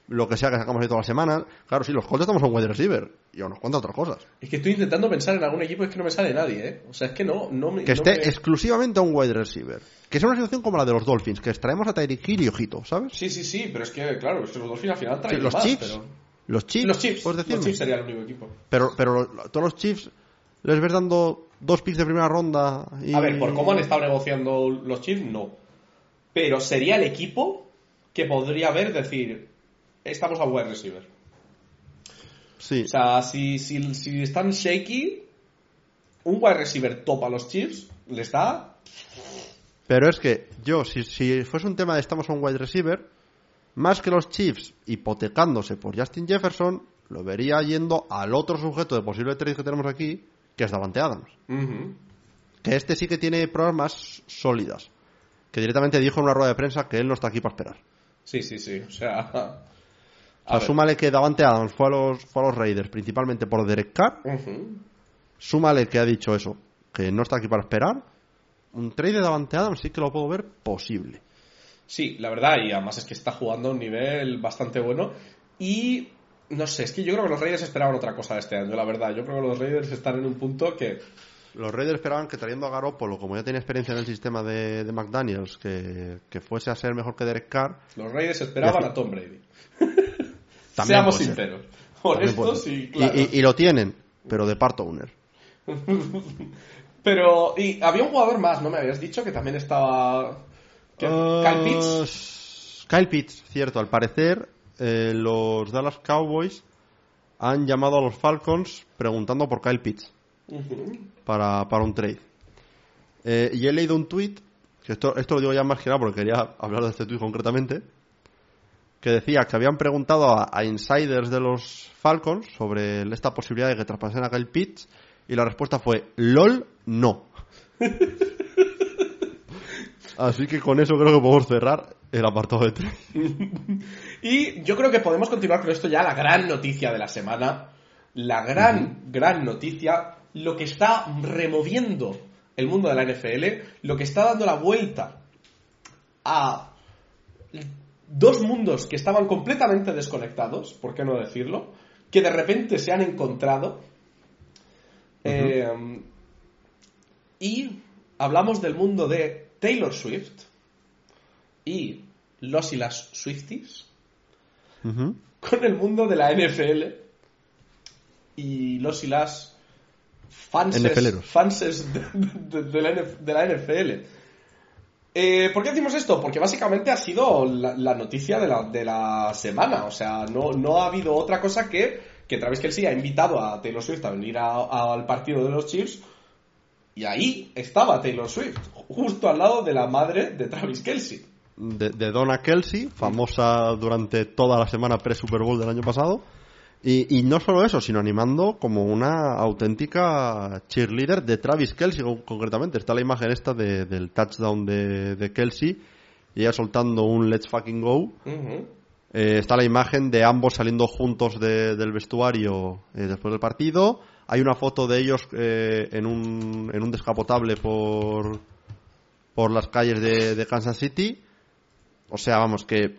lo que sea que sacamos ahí todas las semanas. Claro, sí, los Colts estamos a un wide receiver y a unos cuantas otras cosas. Es que estoy intentando pensar en algún equipo y es que no me sale nadie, ¿eh? O sea, es que no, no me... Que no esté me- exclusivamente a un wide receiver. Que sea una situación como la de los Dolphins, que extraemos a Tyreek Hill y ojito, ¿sabes? Sí, sí, sí, pero es que, claro, es que los Dolphins al final Sí, traen los más, Chiefs. pero... Los Chiefs. Los Chiefs, los. Chiefs sería el único equipo. Pero, pero todos los Chiefs les ves dando dos picks de primera ronda. Y... A ver, por cómo han estado negociando los Chiefs, no. Pero sería el equipo que podría haber decir, estamos a wide receiver. Sí. O sea, si, si, si están shaky, un wide receiver top a los Chiefs les da... Pero es que yo, si, si fuese un tema de estamos a un wide receiver, más que los Chiefs hipotecándose por Justin Jefferson, lo vería yendo al otro sujeto de posible trade que tenemos aquí, que es Davante Adams. Que este sí que tiene pruebas más sólidas. Que directamente dijo en una rueda de prensa que él no está aquí para esperar. Sí, sí, sí. O sea... O sea, súmale que Davante Adams fue a los, fue a los Raiders principalmente por Derek Carr. Súmale que ha dicho eso, que no está aquí para esperar. Un trade de Davante Adams sí que lo puedo ver posible. Sí, la verdad, y además es que está jugando a un nivel bastante bueno. Y no sé, es que yo creo que los Raiders esperaban otra cosa de este año, la verdad. Yo creo que los Raiders están en un punto que. Los Raiders esperaban que trayendo a Garoppolo, como ya tenía experiencia en el sistema de, de McDaniels, que, que fuese a ser mejor que Derek Carr. Los Raiders esperaban a Tom Brady. También Seamos sinceros. Honestos y claros. y, y lo tienen, pero de part owner. Pero. Y había un jugador más, ¿no? Me habías dicho que también estaba. Ah, Kyle Pitts. Kyle Pitts, cierto, al parecer eh, los Dallas Cowboys han llamado a los Falcons preguntando por Kyle Pitts para, para un trade. Eh, y he leído un tweet, que esto, esto lo digo ya más que nada porque quería hablar de este tweet concretamente, que decía que habían preguntado a, a insiders de los Falcons sobre esta posibilidad de que traspasen a Kyle Pitts y la respuesta fue LOL, no. Así que con eso creo que podemos cerrar el apartado de trade. Y yo creo que podemos continuar con esto ya, la gran noticia de la semana. La gran, gran noticia. Lo que está removiendo el mundo de la NFL. Lo que está dando la vuelta a dos mundos que estaban completamente desconectados, por qué no decirlo, que de repente se han encontrado. Eh, y hablamos del mundo de Taylor Swift y los y las Swifties con el mundo de la NFL y los y las fanses, fanses de, de- de la, de la NFL. Eh, ¿Por qué decimos esto? Porque básicamente ha sido la, noticia de la, de la semana. O sea, no, no ha habido otra cosa que que Travis Kelsey ha invitado a Taylor Swift a venir a- al partido de los Chiefs y ahí estaba Taylor Swift, justo al lado de la madre de Travis Kelsey. de, de Donna Kelsey, famosa durante toda la semana pre-Super Bowl del año pasado. Y, y no solo eso, sino animando como una auténtica cheerleader de Travis Kelsey, con- concretamente. Está la imagen esta de- del touchdown de, de Kelsey y ella soltando un Let's fucking go. Eh, está la imagen de ambos saliendo juntos de- del vestuario eh, después del partido. Hay una foto de ellos eh, en, un, en un descapotable por, por las calles de, de Kansas City. O sea, vamos, que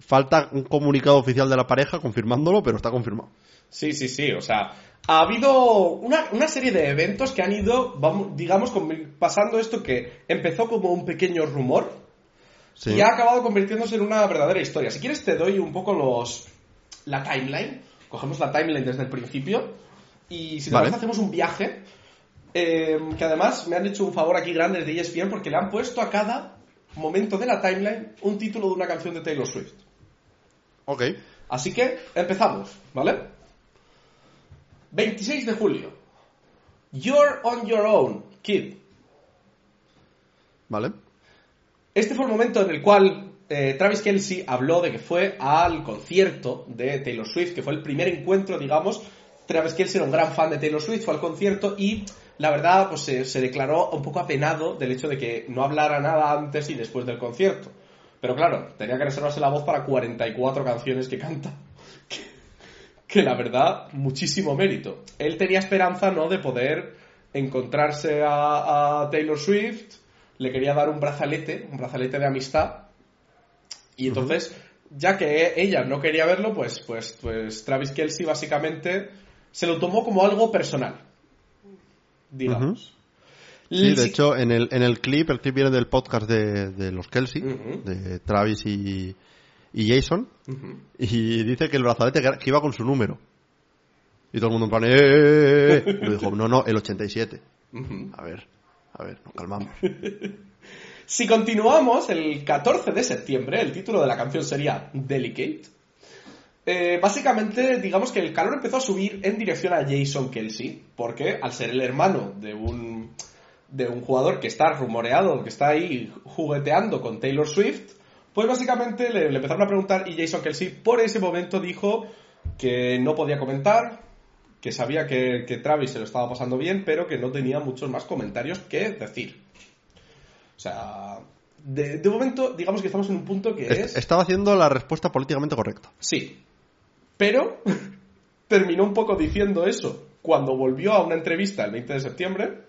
falta un comunicado oficial de la pareja confirmándolo, pero está confirmado. Sí, sí, sí, o sea, ha habido una, una serie de eventos que han ido, vamos, digamos, pasando esto que empezó como un pequeño rumor Sí. y ha acabado convirtiéndose en una verdadera historia. Si quieres te doy un poco los la timeline, cogemos la timeline desde el principio y si te Vale. parece hacemos un viaje eh, que además me han hecho un favor aquí grande de ESPN porque le han puesto a cada momento de la timeline un título de una canción de Taylor Swift. Ok. Así que empezamos, ¿vale? 26 de julio. You're on your own, kid. Vale. Este fue el momento en el cual eh, Travis Kelsey habló de que fue al concierto de Taylor Swift, que fue el primer encuentro, digamos. Travis Kelsey era un gran fan de Taylor Swift, fue al concierto y la verdad pues se, se declaró un poco apenado del hecho de que no hablara nada antes y después del concierto. Pero claro, tenía que reservarse la voz para 44 canciones que canta. Que, que la verdad, muchísimo mérito. Él tenía esperanza, ¿no?, de poder encontrarse a, a Taylor Swift, le quería dar un brazalete, un brazalete de amistad. Y entonces, ya que ella no quería verlo, pues, pues, pues Travis Kelsey básicamente se lo tomó como algo personal. Digamos. Sí, de hecho, en el, en el clip, el clip viene del podcast de, de los Kelsey, de Travis y, y Jason. Y dice que el brazalete que iba con su número. Y todo el mundo en plan, ¡eh! eh, eh, eh". Y dijo, no, no, el 87. Ujú. A ver, a ver, nos calmamos. Si continuamos, el 14 de septiembre, el título de la canción sería Delicate. Eh, básicamente, digamos que el calor empezó a subir en dirección a Jason Kelsey, porque al ser el hermano de un, de un jugador que está rumoreado, que está ahí jugueteando con Taylor Swift, pues básicamente le, le empezaron a preguntar y Jason Kelsey por ese momento dijo que no podía comentar, que sabía que, que Travis se lo estaba pasando bien, pero que no tenía muchos más comentarios que decir. O sea, de, de momento, digamos que estamos en un punto que es... Estaba haciendo la respuesta políticamente correcta. Sí. Pero terminó un poco diciendo eso cuando volvió a una entrevista el 20 de septiembre.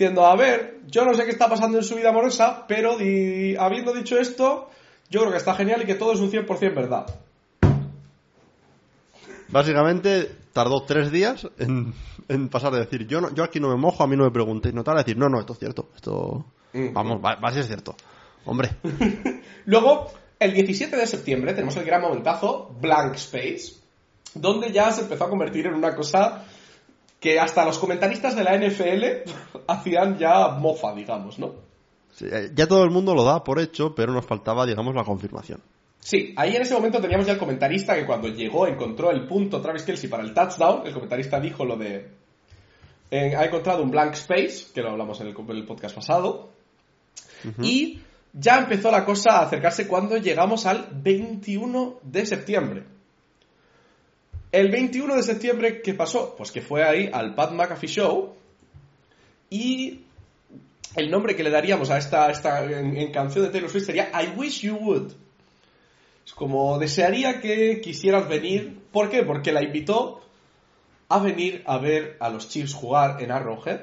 Diciendo, a ver, yo no sé qué está pasando en su vida amorosa, pero di- habiendo dicho esto, yo creo que está genial y que todo es un 100% verdad. Básicamente, tardó tres días en, en pasar de decir, yo, no, yo aquí no me mojo, a mí no me preguntéis. No, tal, a decir, no, no, esto es cierto. Esto. Mm. Vamos, va, va a ser cierto. Hombre. Luego, el 17 de septiembre, tenemos el gran momentazo Blank Space, donde ya se empezó a convertir en una cosa que hasta los comentaristas de la NFL hacían ya mofa, digamos, ¿no? Sí, eh, ya todo el mundo lo da por hecho, pero nos faltaba, digamos, la confirmación. Sí, ahí en ese momento teníamos ya el comentarista que cuando llegó encontró el punto Travis Kelsey para el touchdown. El comentarista dijo lo de. eh, ha encontrado un blank space, que lo hablamos en el, en el podcast pasado. Y ya empezó la cosa a acercarse cuando llegamos al 21 de septiembre. El 21 de septiembre, ¿qué pasó? Pues que fue ahí al Pat McAfee Show y el nombre que le daríamos a esta, a esta en, en canción de Taylor Swift sería I Wish You Would. Es como desearía que quisieras venir. ¿Por qué? Porque la invitó a venir a ver a los Chiefs jugar en Arrowhead.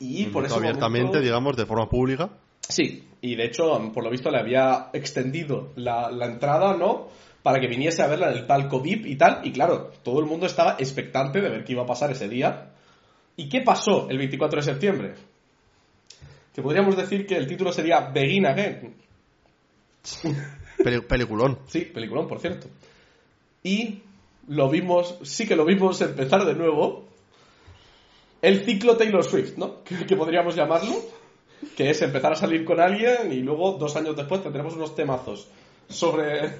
Y por eso abiertamente, digamos, de forma pública. Sí, y de hecho, por lo visto, le había extendido la, la entrada, ¿no? Para que viniese a verla en el palco VIP y tal. Y claro, todo el mundo estaba expectante de ver qué iba a pasar ese día. ¿Y qué pasó el 24 de septiembre? Que podríamos decir que el título sería Begin Again. Peli- peliculón. Sí, peliculón, por cierto. Y lo vimos, sí que lo vimos empezar de nuevo. El ciclo Taylor Swift, ¿no? Que, que podríamos llamarlo. Que es empezar a salir con alguien y luego, dos años después, tendremos unos temazos sobre,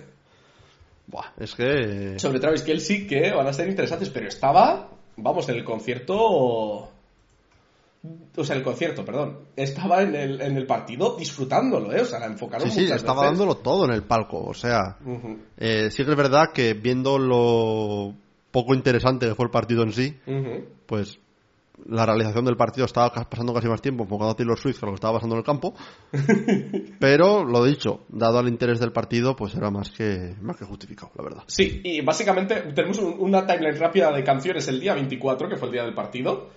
Buah, es que. sobre Travis Kelsey que van a ser interesantes. Pero estaba, vamos, en el concierto. O sea, el concierto, perdón. Estaba en el, en el partido disfrutándolo, ¿eh? O sea, la enfocaron Sí, sí, estaba veces. dándolo todo en el palco. O sea, eh, sí que es verdad que viendo lo poco interesante que fue el partido en sí, pues la realización del partido estaba pasando casi más tiempo enfocado a Taylor Swift que lo que estaba pasando en el campo. Pero lo dicho, dado el interés del partido, pues era más que, más que justificado, la verdad. Sí, y básicamente tenemos un- una timeline rápida de canciones el día 24, que fue el día del partido.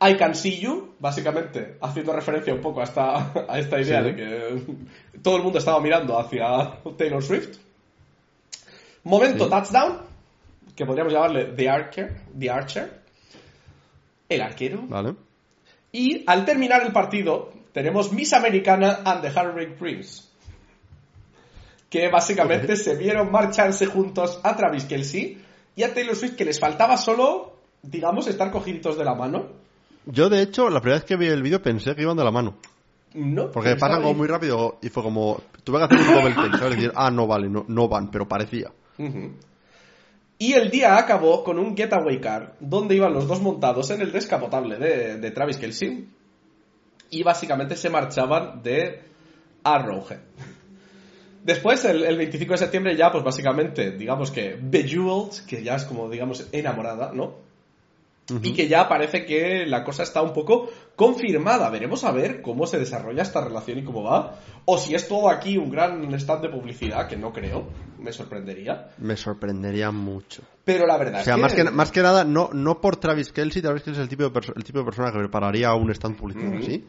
I Can See You, básicamente haciendo referencia un poco a esta, a esta idea Sí. de que todo el mundo estaba mirando hacia Taylor Swift. Momento Sí. touchdown, que podríamos llamarle The Archer, The Archer, el arquero. ¿Vale? Y al terminar el partido, tenemos Miss Americana and the Heartbreak Prince. Que básicamente se vieron marcharse juntos a Travis Kelsey y a Taylor Swift, que les faltaba solo, digamos, estar cogiditos de la mano. Yo, de hecho, la primera vez que vi el vídeo pensé que iban de la mano. No, Porque pasan como muy rápido y fue como. Tuve que hacer un double take, ¿sabes? Decir, ah, no vale, no, no van, pero parecía. Ujú. Y el día acabó con un getaway car donde iban los dos montados en el descapotable de, Travis Kelsey y básicamente se marchaban de Arrowhead. Después, el, el 25 de septiembre ya, pues básicamente, digamos que Bejeweled, que ya es como, digamos, enamorada, ¿no? Y que ya parece que la cosa está un poco confirmada. Veremos a ver cómo se desarrolla esta relación y cómo va. O si es todo aquí un gran stand de publicidad, que no creo, me sorprendería. Me sorprendería mucho. Pero la verdad O sea, es más que, más que nada, no, no por Travis Kelsey, Travis Kelsey es el tipo de, el tipo de persona que prepararía un stand publicitario Ujú. así.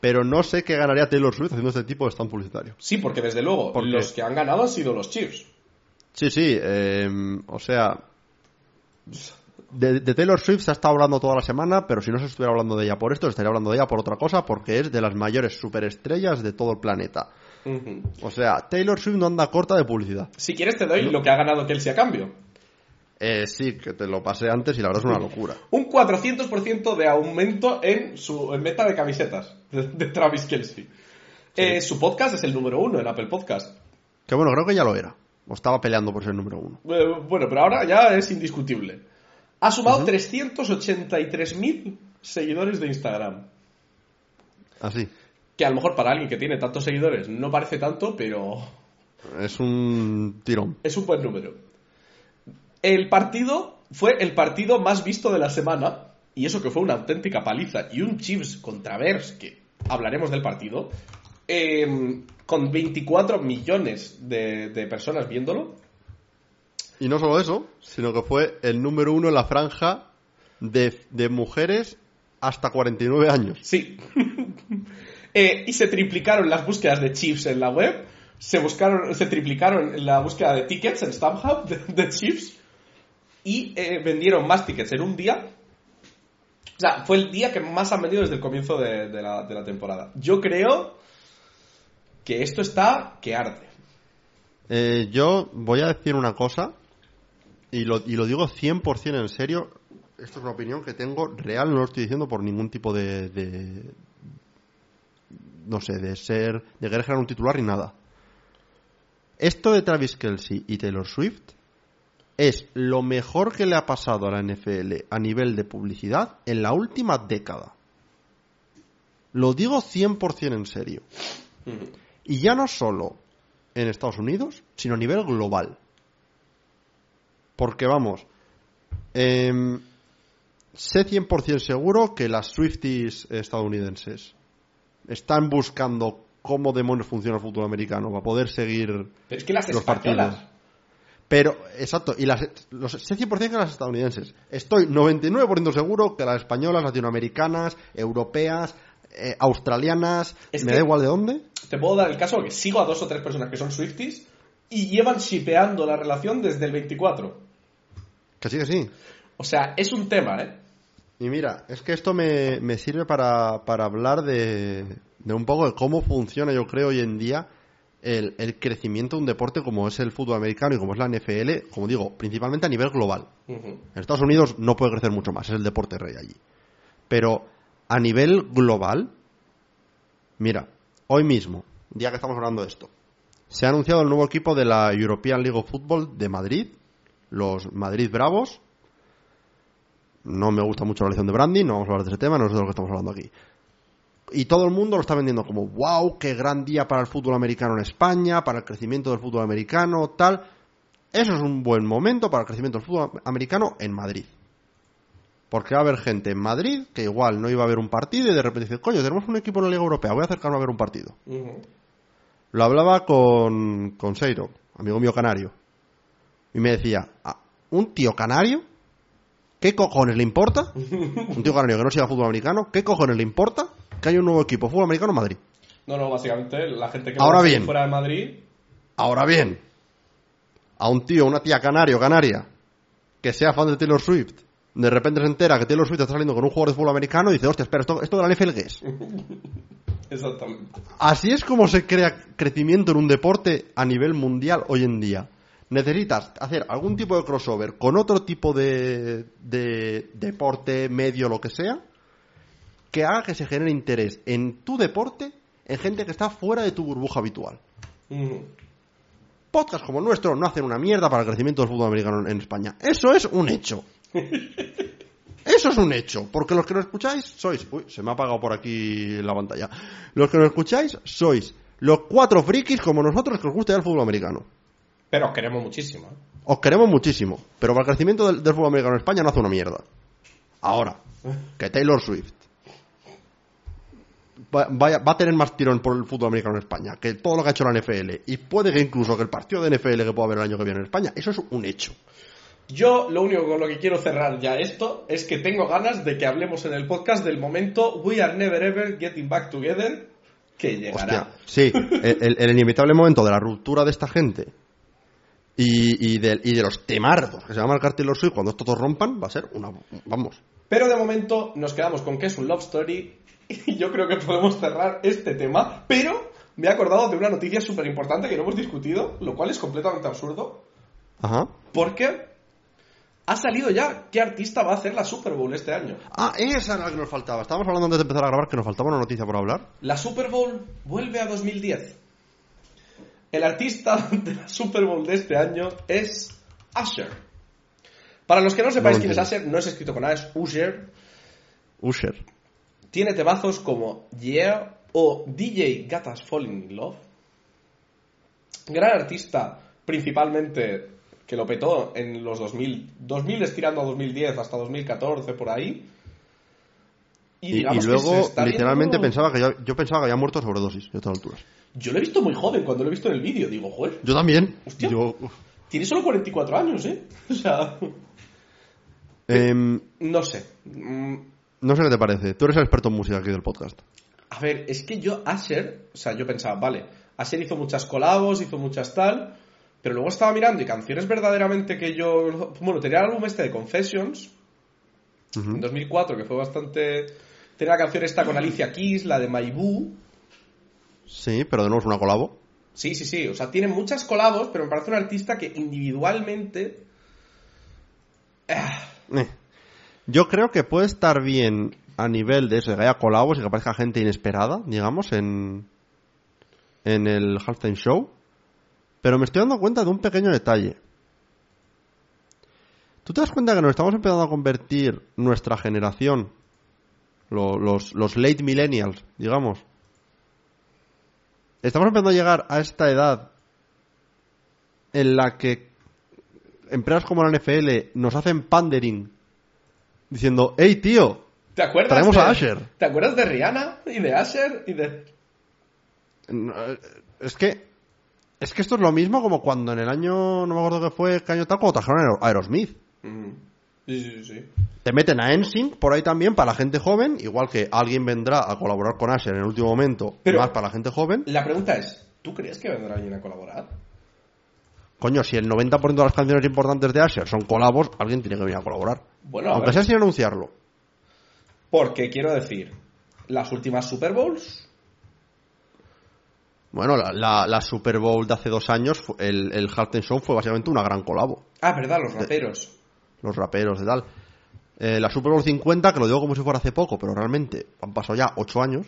Pero no sé qué ganaría Taylor Swift haciendo este tipo de stand publicitario. Sí, porque desde luego los que han ganado han sido los Chiefs. Sí, sí, eh, o sea... De, de Taylor Swift se ha estado hablando toda la semana, pero si no se estuviera hablando de ella por esto, estaría hablando de ella por otra cosa, porque es de las mayores superestrellas de todo el planeta. O sea, Taylor Swift no anda corta de publicidad. Si quieres te doy lo que ha ganado Kelsey a cambio. Eh, sí, que te lo pasé antes y la verdad es una locura. Un 400% de aumento en su en meta de camisetas de, de Travis Kelsey. Eh, su podcast es el número uno en Apple Podcast. Que bueno, creo que ya lo era. O estaba peleando por ser el número uno. Eh, bueno, pero ahora ya es indiscutible. Ha sumado 383.000 seguidores de Instagram. Así. Que a lo mejor para alguien que tiene tantos seguidores no parece tanto, pero Es un tirón. es un buen número. El partido fue el partido más visto de la semana, y eso que fue una auténtica paliza, y un Chiefs contra Bears, que hablaremos del partido, eh, con 24 millones de, de personas viéndolo. Y no solo eso, sino que fue el número uno en la franja de, de mujeres hasta 49 años. Sí. Eh, y se triplicaron las búsquedas de Chiefs en la web, se, buscaron, se triplicaron la búsqueda de tickets en StubHub de, de Chiefs, y eh, vendieron más tickets en un día. O sea, fue el día que más han vendido desde el comienzo de, de la, de la temporada. Yo creo que esto está que arde. Eh, yo voy a decir una cosa, y lo, y lo digo 100% en serio. Esto es una opinión que tengo real, no lo estoy diciendo por ningún tipo de, de, no sé, de ser, de querer generar un titular ni nada. Esto de Travis Kelsey y Taylor Swift es lo mejor que le ha pasado a la NFL a nivel de publicidad en la última década. Lo digo 100% en serio. Y ya no solo en Estados Unidos, sino a nivel global. Porque vamos, em, sé 100% seguro que las Swifties estadounidenses están buscando cómo demonios funciona el fútbol americano para poder seguir Pero es que las los españolas. partidos. Pero, exacto, y las, los, sé 100% que las estadounidenses. Estoy 99% seguro que las españolas, latinoamericanas, europeas, eh, australianas, Es me da igual de dónde. Te puedo dar el caso que sigo a dos o tres personas que son Swifties y llevan shipeando la relación desde el 24. Que sí, que sí. O sea, es un tema, ¿eh? Y mira, es que esto me, me sirve para, para hablar de, de un poco de cómo funciona, yo creo, hoy en día el, el crecimiento de un deporte como es el fútbol americano y como es la NFL, como digo, principalmente a nivel global. En Estados Unidos no puede crecer mucho más, es el deporte rey allí. Pero a nivel global, mira, hoy mismo, día que estamos hablando de esto, se ha anunciado el nuevo equipo de la European League of Football de Madrid, los Madrid Bravos. No me gusta mucho la elección de branding, no vamos a hablar de ese tema, no es de lo que estamos hablando aquí. Y todo el mundo lo está vendiendo como, wow, qué gran día para el fútbol americano en España, para el crecimiento del fútbol americano, tal. Eso es un buen momento para el crecimiento del fútbol americano en Madrid. Porque va a haber gente en Madrid que igual no iba a ver un partido y de repente dice, coño, tenemos un equipo en la Liga Europea, voy a acercarme a ver un partido. Lo hablaba con, con Seiro, amigo mío canario. Y me decía, "Ah, ¿un tío canario? ¿Qué cojones le importa? Un tío canario que no siga fútbol americano, ¿qué cojones le importa que haya un nuevo equipo fútbol americano en Madrid? No, no, básicamente la gente que Ahora bien. fuera de Madrid. Ahora bien, a un tío, una tía canario, canaria, que sea fan de Taylor Swift, de repente se entera que Taylor Swift está saliendo con un jugador de fútbol americano y dice, hostia, espera, ¿esto, esto de la NFL qué es? Exactamente. Así es como se crea crecimiento en un deporte a nivel mundial hoy en día. Necesitas hacer algún tipo de crossover con otro tipo de, de deporte, medio, lo que sea, que haga que se genere interés en tu deporte en gente que está fuera de tu burbuja habitual. Podcasts como el nuestro no hacen una mierda para el crecimiento del fútbol americano en España. Eso es un hecho. Eso es un hecho. Porque los que nos escucháis sois... Uy, se me ha apagado por aquí la pantalla. Los que nos escucháis sois los cuatro frikis como nosotros que os gusta el fútbol americano. Pero os queremos muchísimo. ¿eh? Os queremos muchísimo. Pero para el crecimiento del, del fútbol americano en España no hace una mierda. Ahora, que Taylor Swift va, a tener más tirón por el fútbol americano en España que todo lo que ha hecho la NFL. Y puede que incluso que el partido de NFL que pueda haber el año que viene en España. Eso es un hecho. Yo lo único con lo que quiero cerrar ya esto es que tengo ganas de que hablemos en el podcast del momento We Are Never Ever Getting Back Together que llegará. Hostia, sí, el, el- el inevitable momento de la ruptura de esta gente y, y de, y de los temardos que se va a marcar Taylor Swift cuando estos dos rompan, va a ser una. Vamos. Pero de momento nos quedamos con que es un love story y yo creo que podemos cerrar este tema. Pero me he acordado de una noticia súper importante que no hemos discutido, lo cual es completamente absurdo. Ajá. Porque ha salido ya qué artista va a hacer la Super Bowl este año. Ah, esa era la que nos faltaba. Estábamos hablando antes de empezar a grabar que nos faltaba una noticia por hablar. La Super Bowl vuelve a 2010. El artista de la Super Bowl de este año es Usher. Para los que no sepáis No quién es. Usher, no es escrito con A, es Usher. Usher. Tiene temazos como Yeah o DJ Got Us Falling in Love. Gran artista, principalmente que lo petó en los 2000, 2000 estirando a 2010 hasta 2014 por ahí. Y, luego, literalmente, viendo- pensaba que ya- yo pensaba que había muerto sobredosis a estas alturas. Yo lo he visto muy joven cuando lo he visto en el vídeo. Digo, joder, Yo también. Hostia. Yo, tiene solo 44 años, ¿eh? O sea, Em, no sé. Mm, no sé qué te parece. Tú eres el experto en música aquí del podcast. A ver, es que yo, Asher, o sea, yo pensaba, vale, Asher hizo muchas colabos, hizo muchas tal, pero luego estaba mirando y canciones verdaderamente que yo. Bueno, tenía el álbum este de Confessions, en 2004, que fue bastante. Tenía la canción esta con Alicia Keys, la de Maibu. Sí, pero de nuevo es una colabo. Sí, sí, sí, o sea, tiene muchas colabos, pero me parece un artista que individualmente. Ah, Eh. Yo creo que puede estar bien a nivel de eso, de que haya colabos y que aparezca gente inesperada, digamos, en, en el halftime show. Pero me estoy dando cuenta de un pequeño detalle. ¿Tú te das cuenta que nos estamos empezando a convertir nuestra generación, lo- los, los late millennials, digamos? Estamos empezando a llegar a esta edad en la que empresas como la NFL nos hacen pandering diciendo, hey tío, ¿Te acuerdas? Traemos de, a Asher. ¿Te acuerdas de Rihanna y de Asher y de. Eh, Es que. Es que esto es lo mismo como cuando en el año. No me acuerdo qué fue, qué año tal, cuando trajeron a Aero- Aerosmith. Mm. Sí, sí, sí. Te meten a NSYNC por ahí también para la gente joven, igual que alguien vendrá a colaborar con Asher en el último momento, Pero- más para la gente joven. La pregunta es: ¿tú crees que vendrá alguien a colaborar? Coño, si el 90% de las canciones importantes de Asher son colabos, alguien tiene que venir a colaborar. Bueno, a Aunque ver. sea sin anunciarlo. Porque quiero decir, las últimas Super Bowls. Bueno, la, la- la Super Bowl de hace dos años, el, el halftime show fue básicamente una gran colabo. Ah, verdad, los raperos. Los raperos y tal. Eh, la Super Bowl 50, que lo digo como si fuera hace poco, pero realmente han pasado ya 8 años,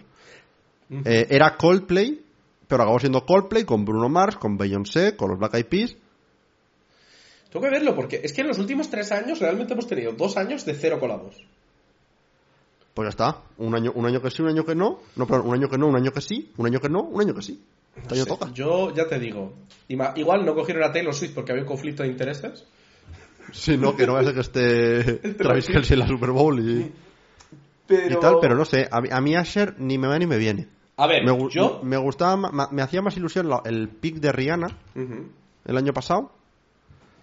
eh, era Coldplay, pero acabó siendo Coldplay con Bruno Mars, con Beyoncé, con los Black Eyed Peas. Tengo que verlo porque es que en los últimos tres años realmente hemos tenido dos años de cero colabos. Pues ya está. Un año, un año que sí, un año que no. No, perdón, un año que no, un año que sí. Un año que no, un año que sí. Yo ya te digo, igual no cogieron a Taylor Swift porque había un conflicto de intereses. Sí, no, que no vaya a ser que esté Travis Kelce en la Super Bowl y, Pero... y tal, pero no sé. A mí, a mí Asher ni me va ni me viene. A ver, Me, yo... me gustaba, ma- me hacía más ilusión la- el pick de Rihanna el año pasado.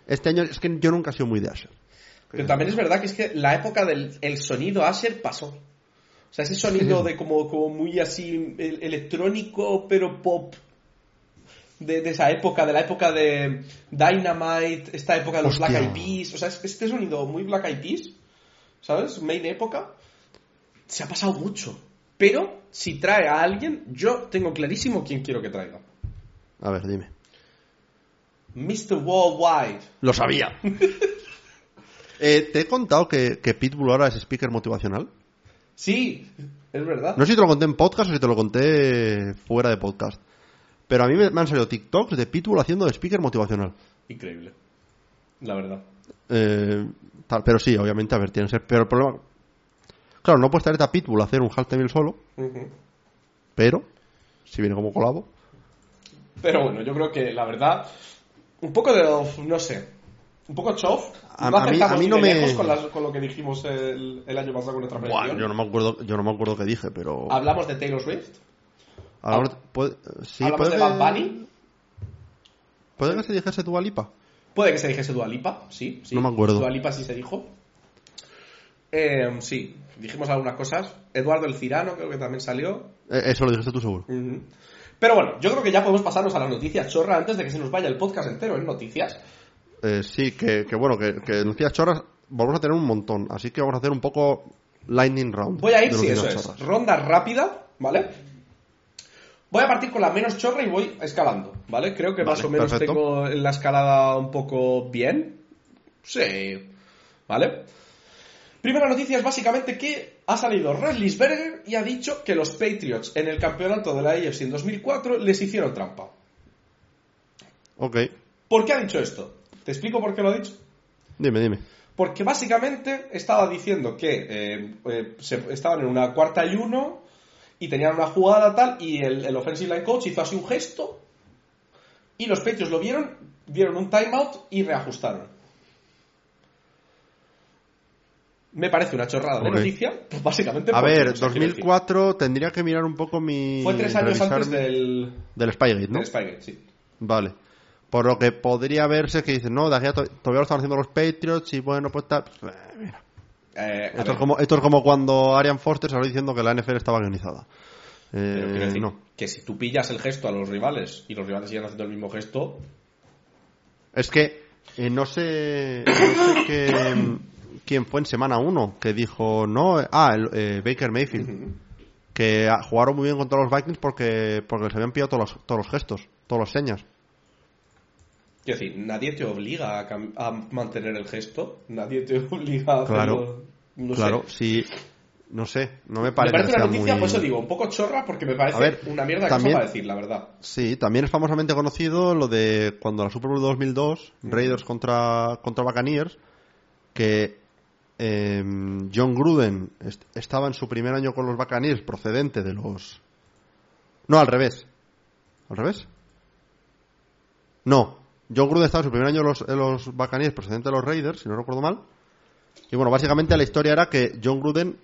Este año es que yo nunca he sido muy de Asher. Pero también es verdad que es que la época del el sonido Asher pasó. O sea, ese sonido de como, como muy así el- electrónico, pero pop. De, de esa época, de la época de Dynamite, esta época de los Hostia. Black Eyed Peas. O sea, es- este sonido muy Black Eyed Peas, ¿sabes? Main época. Se ha pasado mucho. Pero si trae a alguien, yo tengo clarísimo quién quiero que traiga. A ver, dime. Mr. Worldwide. Lo sabía. Eh, te he contado que, que Pitbull ahora es speaker motivacional. Sí, es verdad. No sé si te lo conté en podcast o si te lo conté fuera de podcast. Pero a mí me, me han salido TikToks de Pitbull haciendo de speaker motivacional. Increíble. La verdad. Eh, tal, pero sí, obviamente, a ver, tiene que ser. Pero el problema. Claro, no puedes traerte a Pitbull a hacer un halftime solo, pero si viene como colabo. Pero bueno, yo creo que la verdad, un poco de, no sé, un poco chof. A- no a mí- a mí no me- con, las- con lo que dijimos el, el año pasado con nuestra Buah, yo no me acuerdo, yo no me acuerdo qué dije, pero. Hablamos de Taylor Swift, Hablamos- puede, sí, hablamos puede de Bad Bunny. ¿Puede que se dijese Dua Lipa? Puede que se dijese Dualipa, sí, sí. No me acuerdo. Dualipa sí se dijo. Eh, sí, dijimos algunas cosas. Eduardo el Cirano creo que también salió. Eh, eso lo dijiste tú seguro. Pero bueno, yo creo que ya podemos pasarnos a las noticias chorra antes de que se nos vaya el podcast entero en noticias. Eh, sí, que, que bueno, que, que noticias chorras vamos a tener un montón. Así que vamos a hacer un poco lightning round. Voy a ir, sí, eso es. Ronda rápida, ¿vale? Voy a partir con la menos chorra y voy escalando, ¿vale? Creo que Vale, más o menos perfecto. tengo la escalada un poco bien. Sí. ¿Vale? Primera noticia es básicamente que ha salido Roethlisberger y ha dicho que los Patriots en el campeonato de la AFC en 2004 les hicieron trampa. Ok, ¿Por qué ha dicho esto? ¿Te explico por qué lo ha dicho? dime, dime. Porque básicamente estaba diciendo que eh, eh, se- estaban en una cuarta y uno y tenían una jugada tal y el, el offensive line coach hizo así un gesto y los Patriots lo vieron, dieron un timeout y reajustaron. Me parece una chorrada de noticia, pues básicamente. A ver, no sé, quiero decir, 2004 tendría que mirar un poco mi... Fue tres años antes del, Del Spygate, ¿no? del Spygate, sí. Vale. Por lo que podría verse que dicen, no, de aquí a to- todavía lo están haciendo los Patriots y bueno, pues tal. Pues, eh, mira. Eh, Esto, es como, esto es como cuando Arian Foster salió diciendo que la NFL estaba guionizada. Eh, quiero decir no. que si tú pillas el gesto a los rivales y los rivales siguen haciendo el mismo gesto, Es que eh, no sé, no sé qué- quién fue en semana 1 que dijo, no, ah, el, eh, Baker Mayfield, que jugaron muy bien contra los Vikings porque, porque les habían pillado todos los, todos los gestos, todos los señas. Quiero decir, nadie te obliga a, a mantener el gesto, nadie te obliga a hacerlo. Claro, no claro, sé. si no sé, no me Me parece, parece que una noticia, muy- por eso digo, un poco chorra porque me parece ver, una mierda también- cosa para decir, la verdad. Sí, también es famosamente conocido lo de cuando la Super Bowl 2002, Raiders contra, contra Buccaneers, que eh, John Gruden est- estaba en su primer año con los Buccaneers procedente de los... No, al revés. ¿Al revés? No, John Gruden estaba en su primer año en los, en los Buccaneers procedente de los Raiders, si no recuerdo mal. Y bueno, básicamente la historia era que John Gruden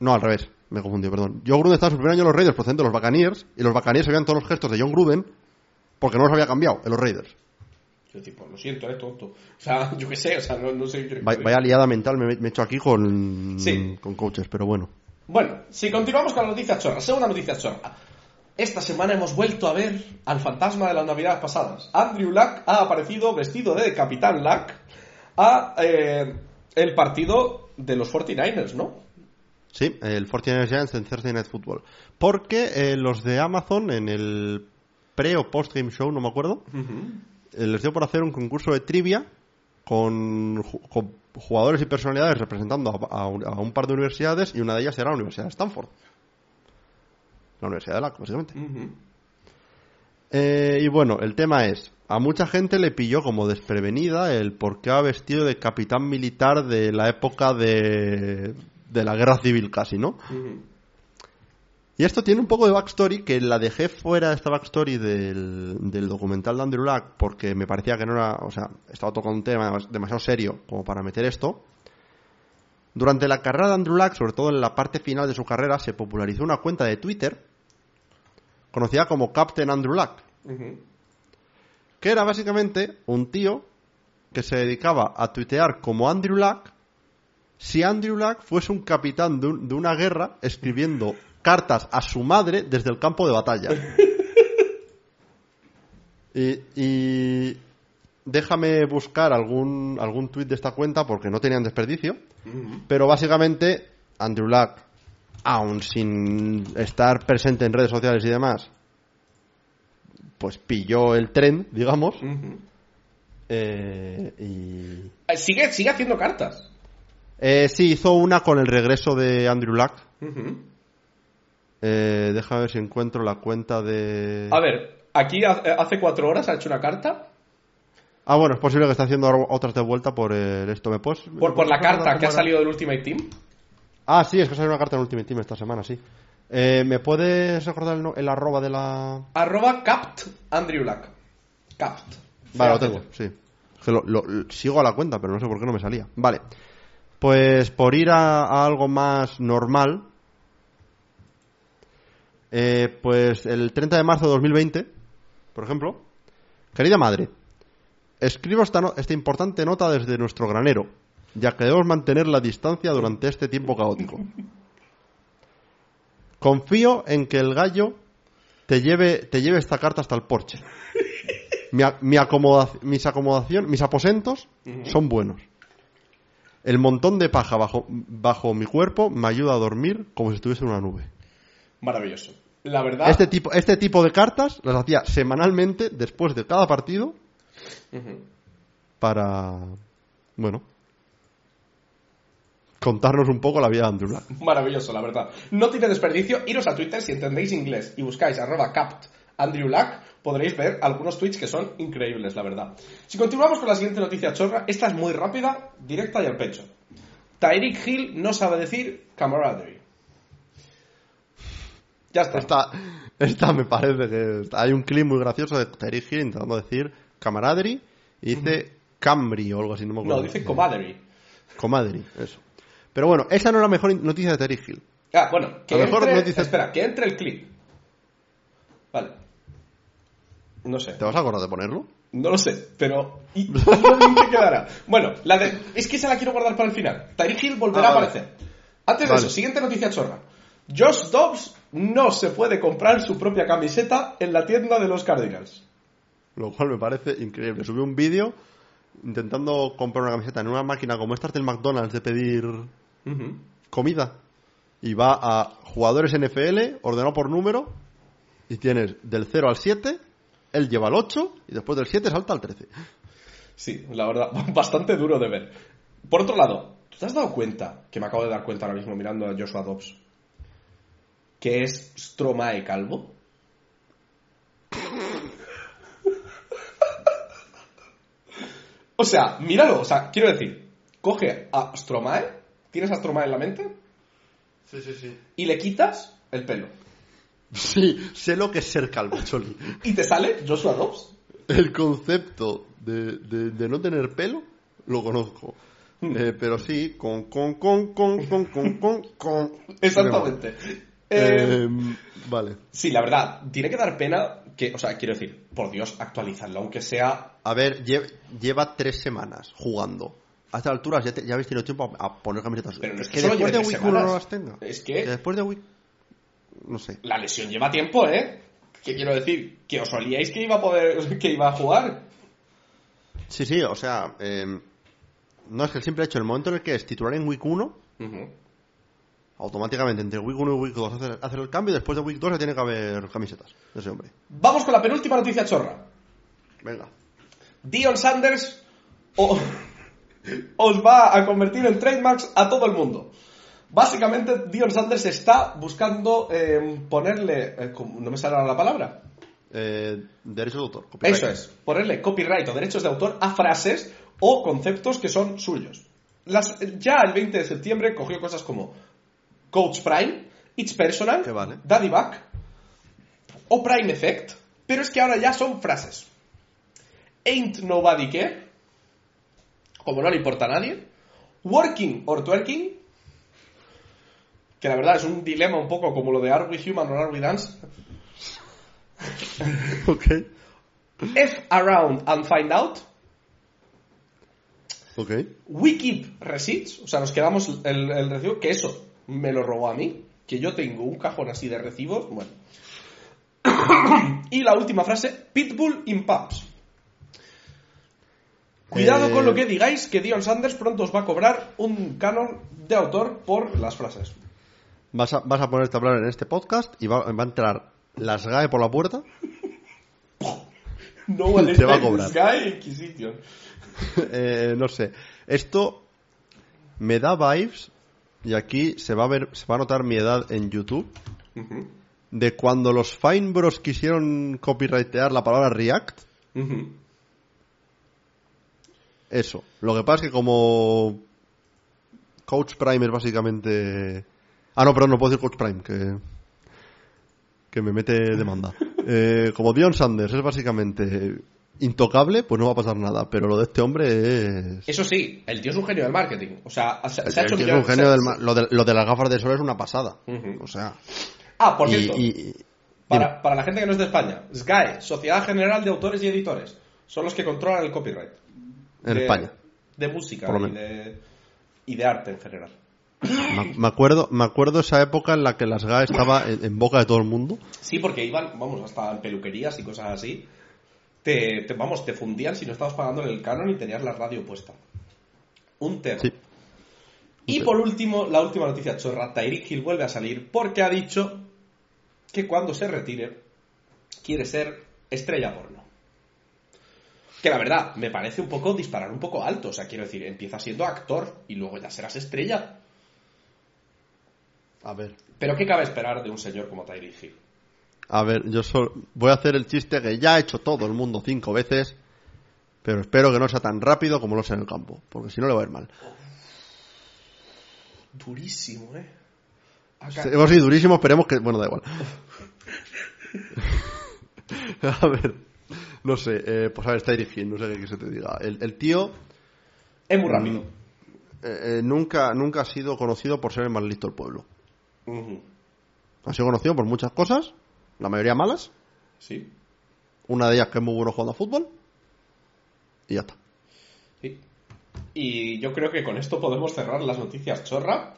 No, al revés. Me confundí, perdón. John Gruden estaba en su primer año en los Raiders procedente de los Buccaneers y los Buccaneers sabían todos los gestos de John Gruden porque no los había cambiado en los Raiders. Yo tipo, lo siento, eres tonto. O sea, yo qué sé, o sea, no, no sé. qué- Vaya, vaya liada mental me, me he hecho aquí con, Sí. con coaches, pero bueno. Bueno, si continuamos con la noticia chorra, segunda noticia chorra. Esta semana hemos vuelto a ver al fantasma de las navidades pasadas. Andrew Luck ha aparecido vestido de Capitán Luck a eh, el partido de los 49ers, ¿no? Sí, el 49ers Giants en Thursday Night Football. Porque eh, los de Amazon en el pre o post game show, no me acuerdo, eh, les dio por hacer un concurso de trivia con, ju- con jugadores y personalidades representando a, a un, a un par de universidades y una de ellas era la Universidad de Stanford. La Universidad de Luck, básicamente. Eh, y bueno, el tema es, a mucha gente le pilló como desprevenida el por qué ha vestido de capitán militar de la época de, de la guerra civil casi, ¿no? Y esto tiene un poco de backstory, que la dejé fuera esta backstory del, del documental de Andrew Luck, porque me parecía que no era, o sea, estaba tocando un tema demas- demasiado serio como para meter esto. Durante la carrera de Andrew Luck, sobre todo en la parte final de su carrera, se popularizó una cuenta de Twitter conocida como Captain Andrew Luck, que era básicamente un tío que se dedicaba a tuitear como Andrew Luck si Andrew Luck fuese un capitán de, un- de una guerra escribiendo cartas a su madre desde el campo de batalla. y, y déjame buscar algún, algún tuit de esta cuenta porque no tenían desperdicio. Pero básicamente, Andrew Luck, aun sin estar presente en redes sociales y demás, pues pilló el tren, digamos, eh, y... Eh, Sigue, sigue haciendo cartas. Eh, sí, hizo una con el regreso de Andrew Luck. Ujú. Eh, déjame ver si encuentro la cuenta de... A ver, aquí ha- hace cuatro horas ha hecho una carta Ah, bueno, es posible que esté haciendo otras de vuelta por el- esto. ¿Me puedes...? por, por la ¿me puedes recordar carta que ha salido del Ultimate Team. Ah, sí, es que salió una carta en Ultimate Team esta semana, sí. Eh, ¿Me puedes recordar el, el arroba de la...? Arroba capt Andrew Luck. Capt. Vale, lo tengo, sí. Lo- lo- lo- sigo a la cuenta, pero no sé por qué no me salía. Vale. Pues por ir a, a algo más normal, eh, pues el 30 de marzo de 2020, por ejemplo, querida madre, escribo esta, no- esta importante nota desde nuestro granero, ya que debemos mantener la distancia durante este tiempo caótico. Confío en que el gallo te lleve, te lleve esta carta hasta el porche. Mi, mis acomodación, mis aposentos son buenos. El montón de paja bajo, bajo mi cuerpo me ayuda a dormir como si estuviese en una nube. Maravilloso. La verdad. Este tipo, este tipo de cartas las hacía semanalmente después de cada partido Para, bueno, contarnos un poco la vida de Andrew Luck. Maravilloso, la verdad. No tiene desperdicio. Iros a Twitter si entendéis inglés y buscáis arroba capt Andrew Luck, podréis ver algunos tweets que son increíbles, la verdad. Si continuamos con la siguiente noticia chorra, esta es muy rápida, directa y al pecho. Tyreek Hill no sabe decir camaraderie. Ya está. Esta, esta me parece que hay un clip muy gracioso de Terry Hill intentando decir camaraderie y dice Camry o algo así, no me acuerdo. No, dice comadre. Comadre, eso. Pero bueno, esa no es la mejor noticia de Terry Hill. Ah, bueno, que A lo mejor entre... noticia- Espera, que entre el clip. Vale. No sé. ¿Te vas a acordar de ponerlo? No lo sé, pero. ¿Y, quedará? Bueno, la de. Es que se la quiero guardar para el final. Tyreek Hill volverá Ah, a aparecer. Antes de eso, siguiente noticia chorra. Josh Dobbs no se puede comprar su propia camiseta en la tienda de los Cardinals. Lo cual me parece increíble. Subí un vídeo intentando comprar una camiseta en una máquina como estas del McDonald's de pedir comida. Y va a jugadores NFL, ordenado por número, y tienes del 0 al 7, él lleva el 8, y después del 7 salta al 13. Sí, la verdad, bastante duro de ver. Por otro lado, ¿Tú te has dado cuenta, que me acabo de dar cuenta ahora mismo mirando a Joshua Dobbs, que es Stromae calvo? O sea, míralo, o sea, quiero decir, coge a Stromae, ¿tienes a Stromae en la mente? Sí, sí, sí. Y le quitas el pelo. Sí, sé lo que es ser calvo, Choli. ¿Y te sale Joshua Dobbs? El concepto de, de, no tener pelo lo conozco. Mm. Eh, pero sí, con, con, con, con, con, con, con. Exactamente. Eh, Eh, vale. sí, la verdad, tiene que dar pena que, o sea, quiero decir, por Dios, actualizarlo, aunque sea A ver, lle- lleva tres semanas jugando. A estas alturas ya, te- ya habéis tenido tiempo a, a poner camisetas. Pero no es que que solo después de Week tres 1 no las tenga. Es que- Que después de Week... No sé. La lesión lleva tiempo, ¿eh? ¿Qué quiero decir? ¿Que os olíais que iba a poder, que iba a jugar? Sí, sí, o sea... eh, no es que el simple hecho, el momento en el que es titular en Week 1, Ujú. Automáticamente entre Week 1 y Week 2 hacer, hacer el cambio y después de Week 2 ya tiene que haber camisetas de ese hombre. Vamos con la penúltima noticia chorra. Venga. Dion Sanders o- os va a convertir en trademarks a todo el mundo. Básicamente, Dion Sanders está buscando eh, ponerle... eh, no me sale ahora la palabra. Eh, derechos de autor. copyright. Eso es, ponerle copyright o derechos de autor a frases o conceptos que son suyos. Las- ya el 20 de septiembre cogió cosas como Coach Prime, It's Personal, vale. Daddy Back o Prime Effect, pero es que ahora ya son frases. Ain't Nobody Care, como no le importa a nadie, Working or Twerking, que la verdad es un dilema un poco como lo de Are We Human or Are We Dance, ok. F Around and Find Out, Ok. We keep receipts, o sea, nos quedamos el, el recibo, que eso me lo robó a mí, que yo tengo un cajón así de recibos, bueno. y la última frase, Pitbull in pubs. Cuidado Eh, con lo que digáis, que Dion Sanders pronto os va a cobrar un canon de autor por las frases. Vas a, vas a ponerte a hablar en este podcast y va, va a entrar las GAE por la puerta. No one Te va a cobrar. Inquisition. Eh, no sé. Esto me da vibes, y aquí se va a ver, se va a notar mi edad en YouTube, de cuando los Fine Bros quisieron copyrightear la palabra React. Eso. Lo que pasa es que como Coach Prime es básicamente... Ah, no, perdón, no puedo decir Coach Prime, que, que me mete demanda. Eh, como Dion Sanders es básicamente intocable, pues no va a pasar nada. Pero lo de este hombre es... Eso sí, el tío es un genio del marketing. O sea, se, se ha el hecho tío es un millones- genio se- del ma- lo, de, lo de las gafas de sol es una pasada. O sea... Ah, por cierto. y- y- Para, para la gente que no es de España, SGAE, Sociedad General de Autores y Editores, son los que controlan el copyright. En De- España. De música y de, y de arte en general. Me, acuerdo, me acuerdo esa época en la que las GAE estaba en, en boca de todo el mundo. Sí, porque iban, vamos, hasta en peluquerías y cosas así. Te, te- vamos, te fundían si no estabas pagando el canon y tenías la radio puesta. Un tema. Sí. Y por último, la última noticia chorra, Tyreek Hill vuelve a salir porque ha dicho que cuando se retire quiere ser estrella porno. Que la verdad, me parece un poco disparar un poco alto. O sea, quiero decir, empieza siendo actor y luego ya serás estrella. A ver. Pero ¿qué cabe esperar de un señor como Tyreek Hill? A ver, yo sol- voy a hacer el chiste que ya ha hecho todo el mundo cinco veces, pero espero que no sea tan rápido como lo sea en el campo, porque si no le va a ir mal. Durísimo, ¿eh? Acá- Hemos sido durísimos, esperemos que... Bueno, da igual. a ver, no sé, eh, pues a ver, está dirigiendo, no sé qué que se te diga. El, el tío Es muy rápido. eh, eh, nunca, nunca ha sido conocido por ser el más listo del pueblo. Ha sido conocido por muchas cosas, la mayoría malas, Sí. una de ellas que es muy bueno jugando a fútbol, y ya está. sí. Y yo creo que con esto podemos cerrar las noticias chorra.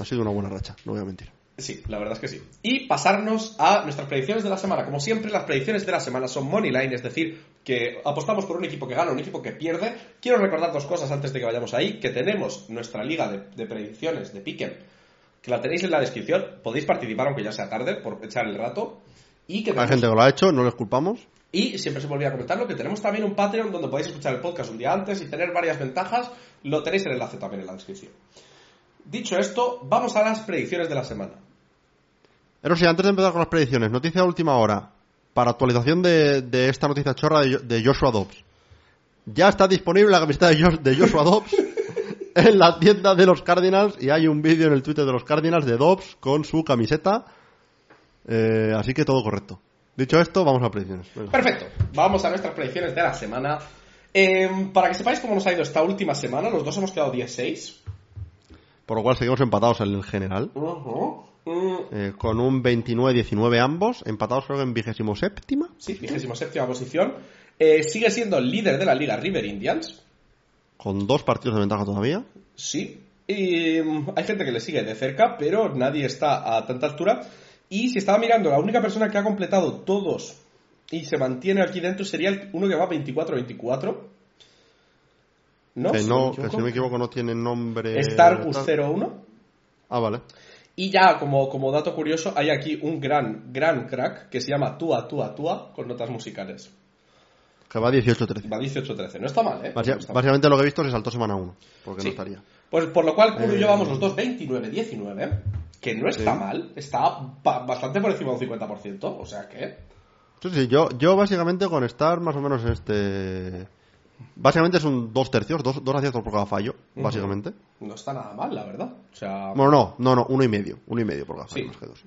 Ha sido una buena racha, no voy a mentir. Sí, la verdad es que sí. Y pasarnos a nuestras predicciones de la semana. Como siempre, las predicciones de la semana son money line, es decir, que apostamos por un equipo que gana, un equipo que pierde. Quiero recordar dos cosas antes de que vayamos ahí, que tenemos nuestra liga de, de predicciones de Piquen, que la tenéis en la descripción. Podéis participar aunque ya sea tarde por echar el rato. Y que Hay tenemos- gente que lo ha hecho, no les culpamos. Y siempre se me olvida comentarlo que tenemos también un Patreon donde podéis escuchar el podcast un día antes y tener varias ventajas. Lo tenéis el enlace también en la descripción. Dicho esto, vamos a las predicciones de la semana. Pero sí, antes de empezar con las predicciones, noticia de última hora. Para actualización de, de esta noticia chorra de, de Joshua Dobbs. Ya está disponible la camiseta de Joshua Dobbs en la tienda de los Cardinals y hay un vídeo en el Twitter de los Cardinals de Dobbs con su camiseta. Eh, así que todo correcto. Dicho esto, vamos a predicciones. Venga. Perfecto, vamos a nuestras predicciones de la semana. Em, para que sepáis cómo nos ha ido esta última semana, los dos hemos quedado 16. Por lo cual seguimos empatados en el general. Mm, eh, con un 29-19 ambos, empatados creo que en vigésimo séptima. sí, vigésimo séptima posición. Eh, sigue siendo el líder de la liga River Indians. Con dos partidos de ventaja todavía. Sí. Y mm, hay gente que le sigue de cerca, pero nadie está a tanta altura. Y si estaba mirando, la única persona que ha completado todos y se mantiene aquí dentro sería el uno que va 24-24. ¿No? que, Si no, me que si no me equivoco no tiene nombre. Stargus tal. 01. Ah, vale. Y ya, como, como dato curioso, hay aquí un gran, gran crack que se llama Tua Tua Tua con notas musicales. Que va 18-13. Va 18-13. No está mal, ¿eh? Basi- No está mal. Básicamente lo que he visto se saltó semana 1. Porque Sí. no estaría. Pues por lo cual, Kuro y yo Eh, vamos los dos 29-19, que no está Sí. mal, está ba- bastante por encima de un 50%, o sea que... Sí, sí, yo, yo básicamente con estar más o menos en este. Básicamente es un dos tercios, dos, dos aciertos por cada fallo, básicamente. No está nada mal, la verdad. O sea, Bueno, no, no, no, uno y medio. Uno y medio por cada fallo, Sí. más que dos.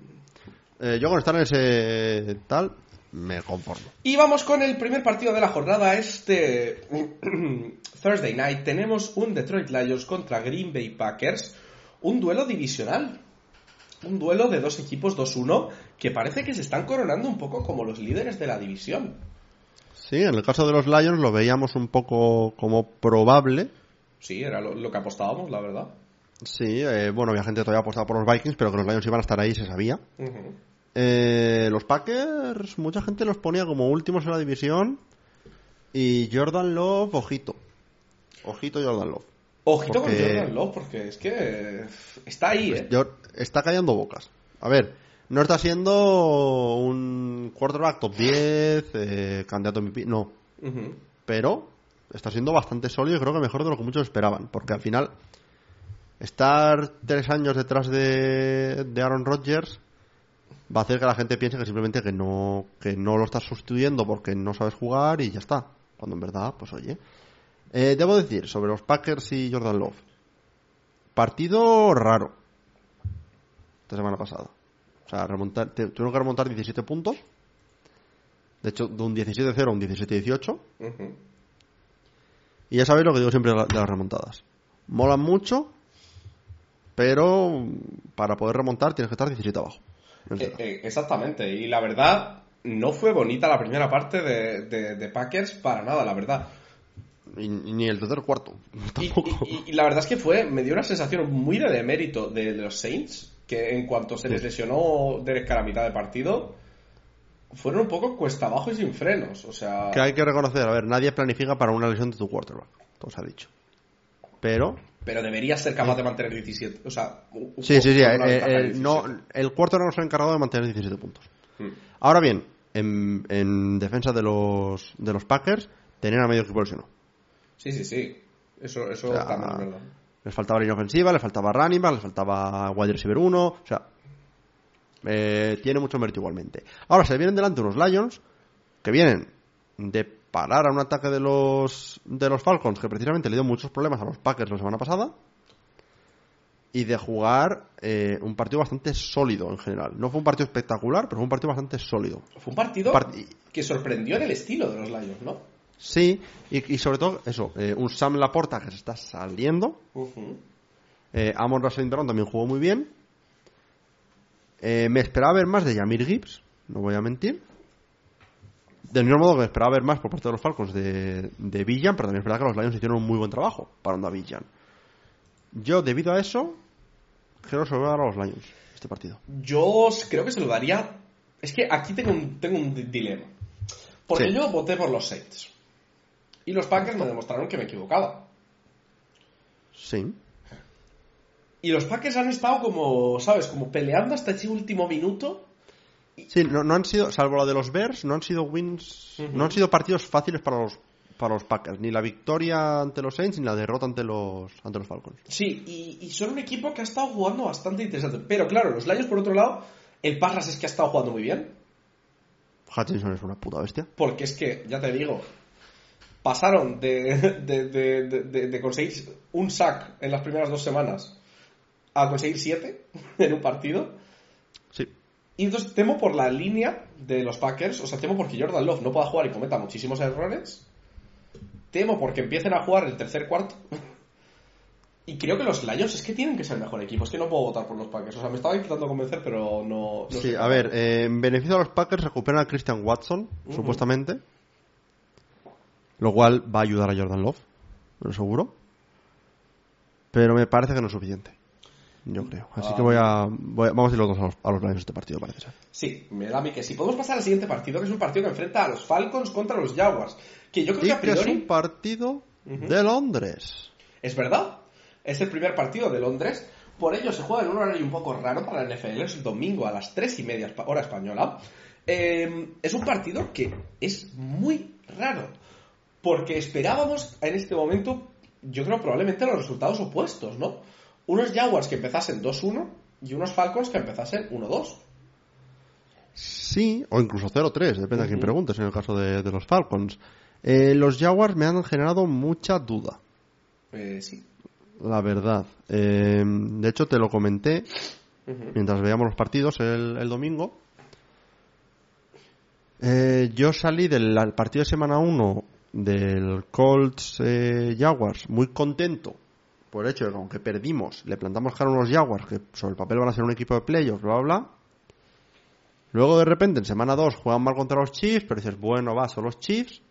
Eh, yo con estar en ese tal, me conformo. Y vamos con el primer partido de la jornada, este Thursday night. Tenemos un Detroit Lions contra Green Bay Packers, un duelo divisional. Un duelo de dos equipos 2-1 que parece que se están coronando un poco como los líderes de la división. Sí, en el caso de los Lions lo veíamos un poco como probable. Sí, era lo, lo que apostábamos, la verdad. Sí, eh, bueno, había gente todavía apostaba por los Vikings, pero que los Lions iban a estar ahí, se sabía. Ujú. Eh, los Packers, mucha gente los ponía como últimos en la división. Y Jordan Love, ojito. Ojito Jordan Love. Ojito Porque- con Jordan Love, porque es que está ahí, ¿eh? Yo- está callando bocas. A ver, no está siendo un quarterback top 10, eh, candidato MVP, no. Pero está siendo bastante sólido y creo que mejor de lo que muchos esperaban. Porque al final, estar tres años detrás de, de Aaron Rodgers va a hacer que la gente piense que simplemente que no, que no lo estás sustituyendo porque no sabes jugar y ya está. Cuando en verdad, pues oye. Eh, debo decir, sobre los Packers y Jordan Love. Partido raro. Esta semana pasada. O sea, remontar, tuvieron que remontar 17 puntos. De hecho, de un 17-0 a un 17-18. Ujú. Y ya sabéis lo que digo siempre de la- de las remontadas. Molan mucho, pero para poder remontar tienes que estar 17 abajo. Eh, eh, exactamente, y la verdad, no fue bonita la primera parte de, de- de Packers para nada, la verdad. Y, ni el tercer cuarto. Y, Tampoco. y- y la verdad es que fue, me dio una sensación muy de demérito de los Saints, que en cuanto se les lesionó Derek a mitad de partido, fueron un poco cuesta abajo y sin frenos, o sea... Que hay que reconocer, a ver, nadie planifica para una lesión de tu quarterback. Todo se ha dicho. Pero, Pero debería ser capaz de mantener 17, o sea... sí, sí, sí. eh, eh, no, 17. el quarterback no se ha encargado de mantener 17 puntos. Mm. Ahora bien, en, en defensa de los, de los Packers, tenían a medio equipo lesionado. Sí, sí, sí, eso, eso O sea, también es verdad. Les faltaba línea ofensiva, les faltaba running back, les faltaba wide receiver 1. O sea, eh, tiene mucho mérito igualmente. Ahora se vienen delante unos Lions que vienen de parar a un ataque de los, de los Falcons que precisamente le dio muchos problemas a los Packers la semana pasada. Y de jugar eh, un partido bastante sólido en general. No fue un partido espectacular, pero fue un partido bastante sólido. Fue un partido Parti- que sorprendió en el estilo de los Lions, ¿no? Sí, y, y sobre todo eso, eh, un Sam Laporta que se está saliendo. Eh, Amon Russell Brown también jugó muy bien. Eh, me esperaba ver más de Yamir Gibbs, no voy a mentir. Del mismo modo que me esperaba ver más por parte de los Falcons de, de Villan, pero también es verdad que los Lions hicieron un muy buen trabajo parando a Villan. Yo, debido a eso, creo que se lo voy a dar a los Lions este partido. Yo creo que se lo daría. Es que aquí tengo un, tengo un di- dilema. Porque Sí. yo voté por los Saints. Y los Packers me demostraron que me equivocaba. Sí. Y los Packers han estado como, ¿sabes? Como peleando hasta ese último minuto. Sí, no, no han sido, salvo la de los Bears, no han sido wins, no han sido partidos fáciles para los para los Packers, ni la victoria ante los Saints ni la derrota ante los ante los Falcons. Sí, y, y son un equipo que ha estado jugando bastante interesante. Pero claro, los Lions, por otro lado, el Parras es que ha estado jugando muy bien. Hutchinson es una puta bestia. Porque es que, ya te digo, pasaron de, de, de, de- de conseguir un sack en las primeras dos semanas a conseguir siete en un partido. Y entonces temo por la línea de los Packers, o sea, temo porque Jordan Love no pueda jugar y cometa muchísimos errores. Temo porque empiecen a jugar el tercer cuarto. Y creo que los Lions es que tienen que ser el mejor equipo. Es que no puedo votar por los Packers. O sea, me estaba intentando convencer, pero no. no Sí, sé. a ver, eh, en beneficio de los Packers recuperan a Christian Watson, supuestamente. Lo cual va a ayudar a Jordan Love, lo seguro. Pero me parece que no es suficiente. Yo creo. Así Ah. que voy a, voy a- Vamos a ir los dos a los, a los Lions este partido, parece ser. Sí, me da a mí que sí. Podemos pasar al siguiente partido, que es un partido que enfrenta a los Falcons contra los Jaguars. Que yo creo Y que a que es un partido de Londres. Es verdad. Es el primer partido de Londres. Por ello se juega en un horario un poco raro para la NFL. Es el domingo a las 3 y media hora española. Eh, es un partido que es muy raro. Porque esperábamos en este momento, yo creo probablemente los resultados opuestos, ¿no? Unos Jaguars que empezasen 2-1 y unos Falcons que empezasen 1-2. Sí, o incluso 0-3, depende a quién preguntes en el caso de, de los Falcons. Eh, los Jaguars me han generado mucha duda. Eh, sí. La verdad. Eh, de hecho, te lo comenté mientras veíamos los partidos el, el domingo. Eh, yo salí del partido de semana 1 del Colts Jaguars muy contento por el hecho de que aunque perdimos, le plantamos cara a unos Jaguars que sobre el papel van a ser un equipo de playoffs, bla, bla, bla. Luego de repente en semana 2 juegan mal contra los Chiefs, pero dices, bueno, va, son los Chiefs.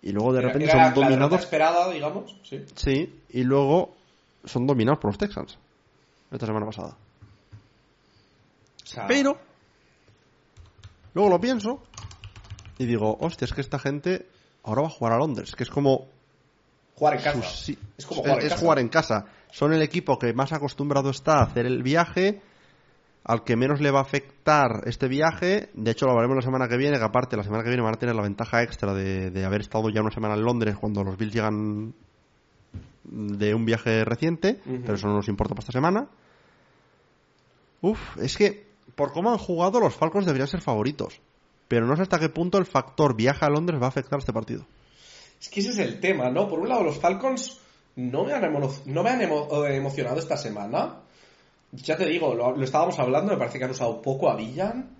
Y luego de Era- repente era son la dominados esperada, digamos. Sí. Sí, y luego son dominados por los Texans. Esta semana pasada. O sea, Pero, luego lo pienso y digo, hostia, es que esta gente ahora va a jugar a Londres, que es como... jugar en casa. sus- es como jugar en es casa. jugar en casa. Son el equipo que más acostumbrado está a hacer el viaje, al que menos le va a afectar este viaje. De hecho, lo hablaremos la semana que viene, que aparte la semana que viene van a tener la ventaja extra de, de haber estado ya una semana en Londres cuando los Bills llegan de un viaje reciente, pero eso no nos importa para esta semana. Uf, es que por cómo han jugado los Falcons deberían ser favoritos. Pero no sé hasta qué punto el factor viaje a Londres va a afectar a este partido. Es que ese es el tema, ¿no? Por un lado, los Falcons no me han, emo- no me han emo- eh, emocionado esta semana. Ya te digo, lo, lo estábamos hablando, me parece que han usado poco a Villan,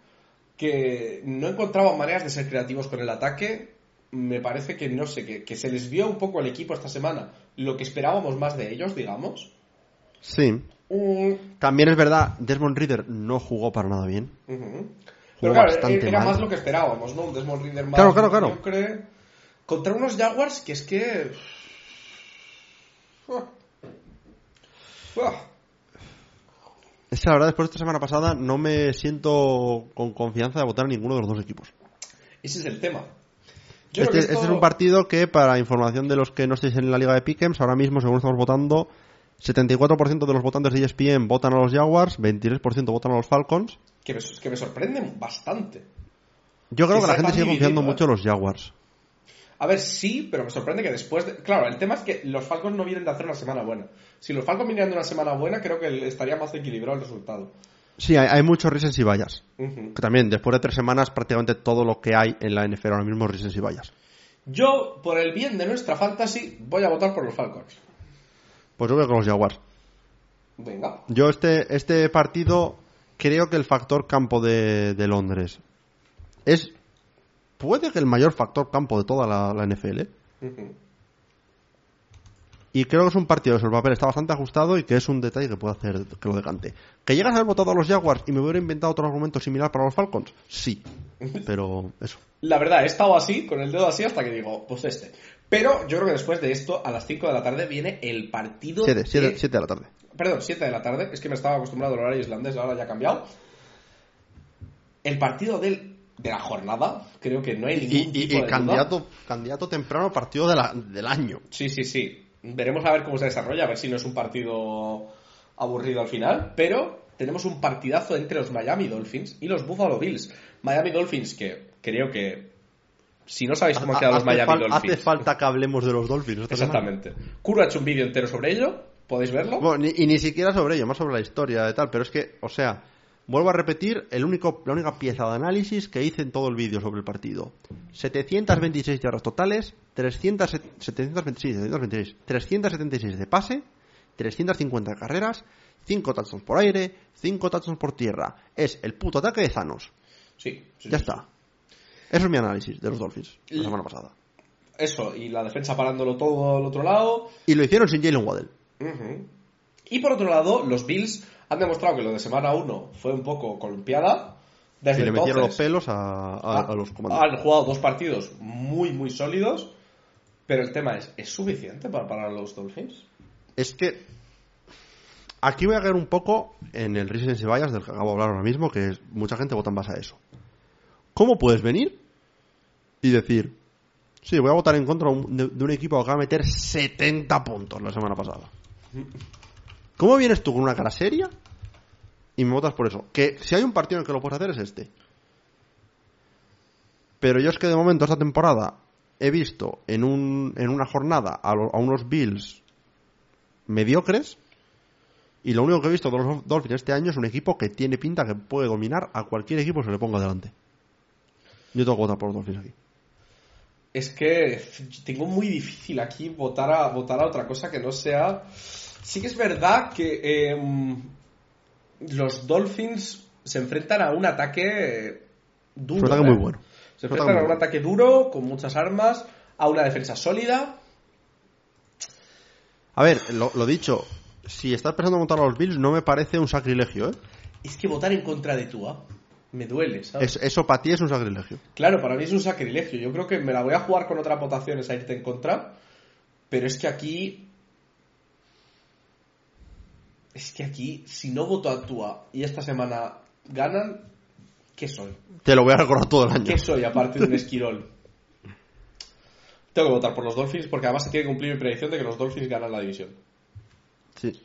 que no encontraban maneras de ser creativos con el ataque. Me parece que, no sé, que, que se les vio un poco el equipo esta semana, lo que esperábamos más de ellos, digamos. Sí. También es verdad, Desmond Reader no jugó para nada bien. Jugó Pero claro, bastante era mal. más lo que esperábamos, ¿no? Un Desmond Reader más Claro, claro, claro. mediocre, Contra unos Jaguars que es que... Es que la verdad, después de esta semana pasada, no me siento con confianza de votar a ninguno de los dos equipos. Ese es el tema. Yo Este, este es un partido que, para información de los que no estéis en la liga de Pickens, ahora mismo, según estamos votando, 74% de los votantes de ESPN votan a los Jaguars, 23% votan a los Falcons. que, me, que me sorprende bastante. Yo creo Que que la gente sigue confiando ¿eh? mucho en los Jaguars. A ver, sí, pero me sorprende que después de... Claro, el tema es que los Falcons no vienen de hacer una semana buena. Si los Falcons vinieran de una semana buena, creo que estaría más equilibrado el resultado. Sí, hay, hay muchos Risens y Vallas. Que también, después de tres semanas, prácticamente todo lo que hay en la NFL ahora mismo es Risens y Vallas. Yo, por el bien de nuestra fantasy, voy a votar por los Falcons. Pues yo creo que los Jaguars. Venga. Yo este, este partido creo que el factor campo de, de Londres es puede que el mayor factor campo de toda la, la NFL y creo que es un partido que el papel está bastante ajustado y que es un detalle que puede hacer que lo decante. ¿Que llegas a haber votado a los Jaguars y me hubiera inventado otro argumento similar para los Falcons? Sí, pero eso. La verdad, he estado así, con el dedo así, hasta que digo, pues este. Pero yo creo que después de esto, a las 5 de la tarde, viene el partido. 7, de- 7, 7 de la tarde. Perdón, 7 de la tarde. Es que me estaba acostumbrado al horario islandés, ahora ya ha cambiado. El partido del, de la jornada, creo que no hay ningún Y, tipo y de candidato, candidato temprano partido de la- del año. Sí, sí, sí. Veremos a ver cómo se desarrolla, a ver si no es un partido aburrido al final. Pero tenemos un partidazo entre los Miami Dolphins y los Buffalo Bills. Miami Dolphins, que creo que si no sabéis cómo han quedado los Miami Dolphins. Hace falta que hablemos de los Dolphins. Exactamente. Kuro ha hecho un vídeo entero sobre ello. ¿Podéis verlo? Bueno, ni- y ni siquiera sobre ello, más sobre la historia y tal. Pero es que, o sea, vuelvo a repetir el único, la única pieza de análisis que hice en todo el vídeo sobre el partido. 726 yardas totales, 300, 726, 726, 376 de pase, 350 de carreras, 5 touchdowns por aire, 5 touchdowns por tierra. Es el puto ataque de Thanos. Sí. sí, Ya sí, está. Eso es mi análisis de los Dolphins la semana pasada. Eso, y la defensa parándolo todo al otro lado. Y lo hicieron sin Jalen Waddell. Y por otro lado, los Bills han demostrado que lo de semana 1 fue un poco columpiada. Desde Y le metieron los pelos a, a- a los comandantes. Han jugado dos partidos muy, muy sólidos. Pero el tema es, ¿es suficiente para parar a los Dolphins? Es que aquí voy a caer un poco en el recency bias del que acabo de hablar ahora mismo, que es, mucha gente vota en base a eso. ¿Cómo puedes venir y decir, sí, voy a votar en contra de, de un equipo que acaba de meter 70 puntos la semana pasada? ¿Cómo vienes tú con una cara seria y me votas por eso? Que si hay un partido en el que lo puedes hacer es este. Pero yo es que de momento esta temporada he visto en, un, en una jornada a, unos Bills mediocres y lo único que he visto de los Dolphins este año es un equipo que tiene pinta que puede dominar a cualquier equipo que se le ponga delante. Yo tengo que votar por los Dolphins aquí. Es que tengo muy difícil aquí votar a, votar a otra cosa que no sea... Sí que es verdad que em, los Dolphins se enfrentan a un ataque duro. Un ataque ¿eh? muy bueno. Se enfrentan a un ataque duro, con muchas armas, a una defensa sólida. A ver, lo, lo dicho, si estás pensando en votar a los Bills no me parece un sacrilegio, ¿eh? Es que votar en contra de Tua me duele, ¿sabes? Es- eso para ti es un sacrilegio. Claro, para mí es un sacrilegio. Yo creo que me la voy a jugar con otras votaciones a irte en contra. Pero es que aquí. Es que aquí, si no voto a Tua y esta semana ganan, ¿qué soy? Te lo voy a recordar todo el año. ¿Qué soy aparte de un esquirol? Tengo que votar por los Dolphins porque además se tiene que cumplir mi predicción de que los Dolphins ganan la división. Sí.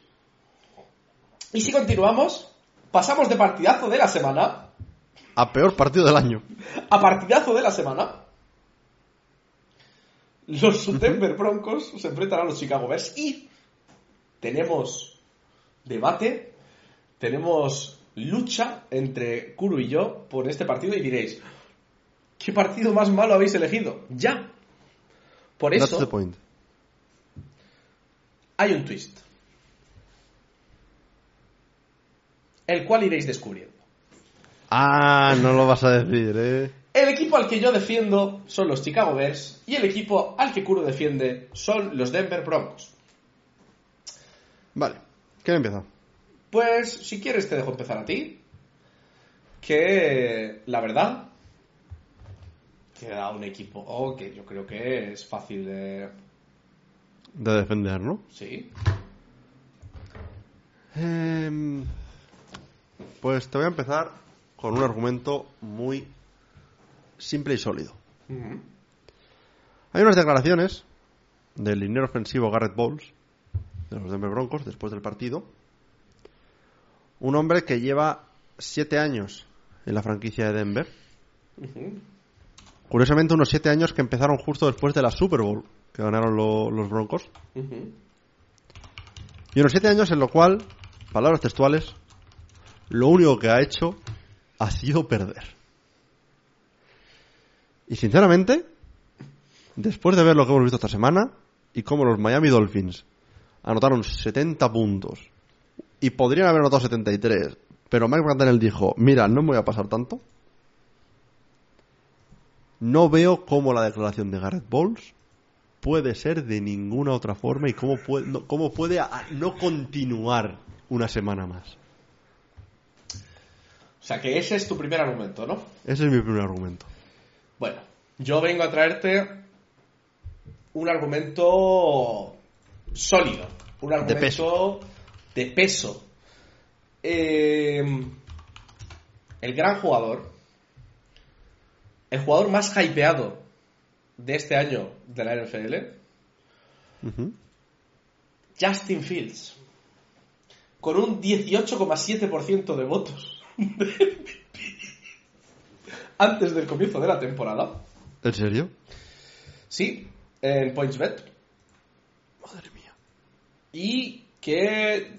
Y si continuamos, pasamos de partidazo de la semana A peor partido del año. a partidazo de la semana. Los Denver Broncos se enfrentan a los Chicago Bears y tenemos debate, tenemos lucha entre Kuro y yo por este partido y diréis, ¿qué partido más malo habéis elegido? Ya. Por That's eso the point. hay un twist, el cual iréis descubriendo. Ah, no lo vas a decir, ¿eh? El equipo al que yo defiendo son los Chicago Bears y el equipo al que Kuro defiende son los Denver Broncos. Vale. ¿Quién empieza? Pues si quieres te dejo empezar a ti. Que la verdad queda un equipo oh, que yo creo que es fácil de... De defender, ¿no? Sí. Em, pues te voy a empezar con un argumento muy simple y sólido. Hay unas declaraciones del liniero ofensivo Garrett Bowles, de los Denver Broncos, después del partido. Un hombre que lleva siete años en la franquicia de Denver. Curiosamente, unos siete años que empezaron justo después de la Super Bowl que ganaron lo- los Broncos. Y unos siete años en lo cual, palabras textuales, lo único que ha hecho ha sido perder. Y sinceramente, después de ver lo que hemos visto esta semana y cómo los Miami Dolphins anotaron 70 puntos y podrían haber anotado 73, pero Mike McDaniel dijo, mira, no me voy a pasar tanto, no veo cómo la declaración de Garrett Bowles puede ser de ninguna otra forma y cómo puede, no, cómo puede no continuar una semana más. O sea que ese es tu primer argumento, ¿no? Ese es mi primer argumento. Bueno, yo vengo a traerte un argumento sólido, un argumento peso. de peso. Eh, el gran jugador, el jugador más hypeado de este año de la NFL. Justin Fields. con un 18,7% de votos antes del comienzo de la temporada. ¿En serio? Sí, en PointsBet. Madre mía. Y que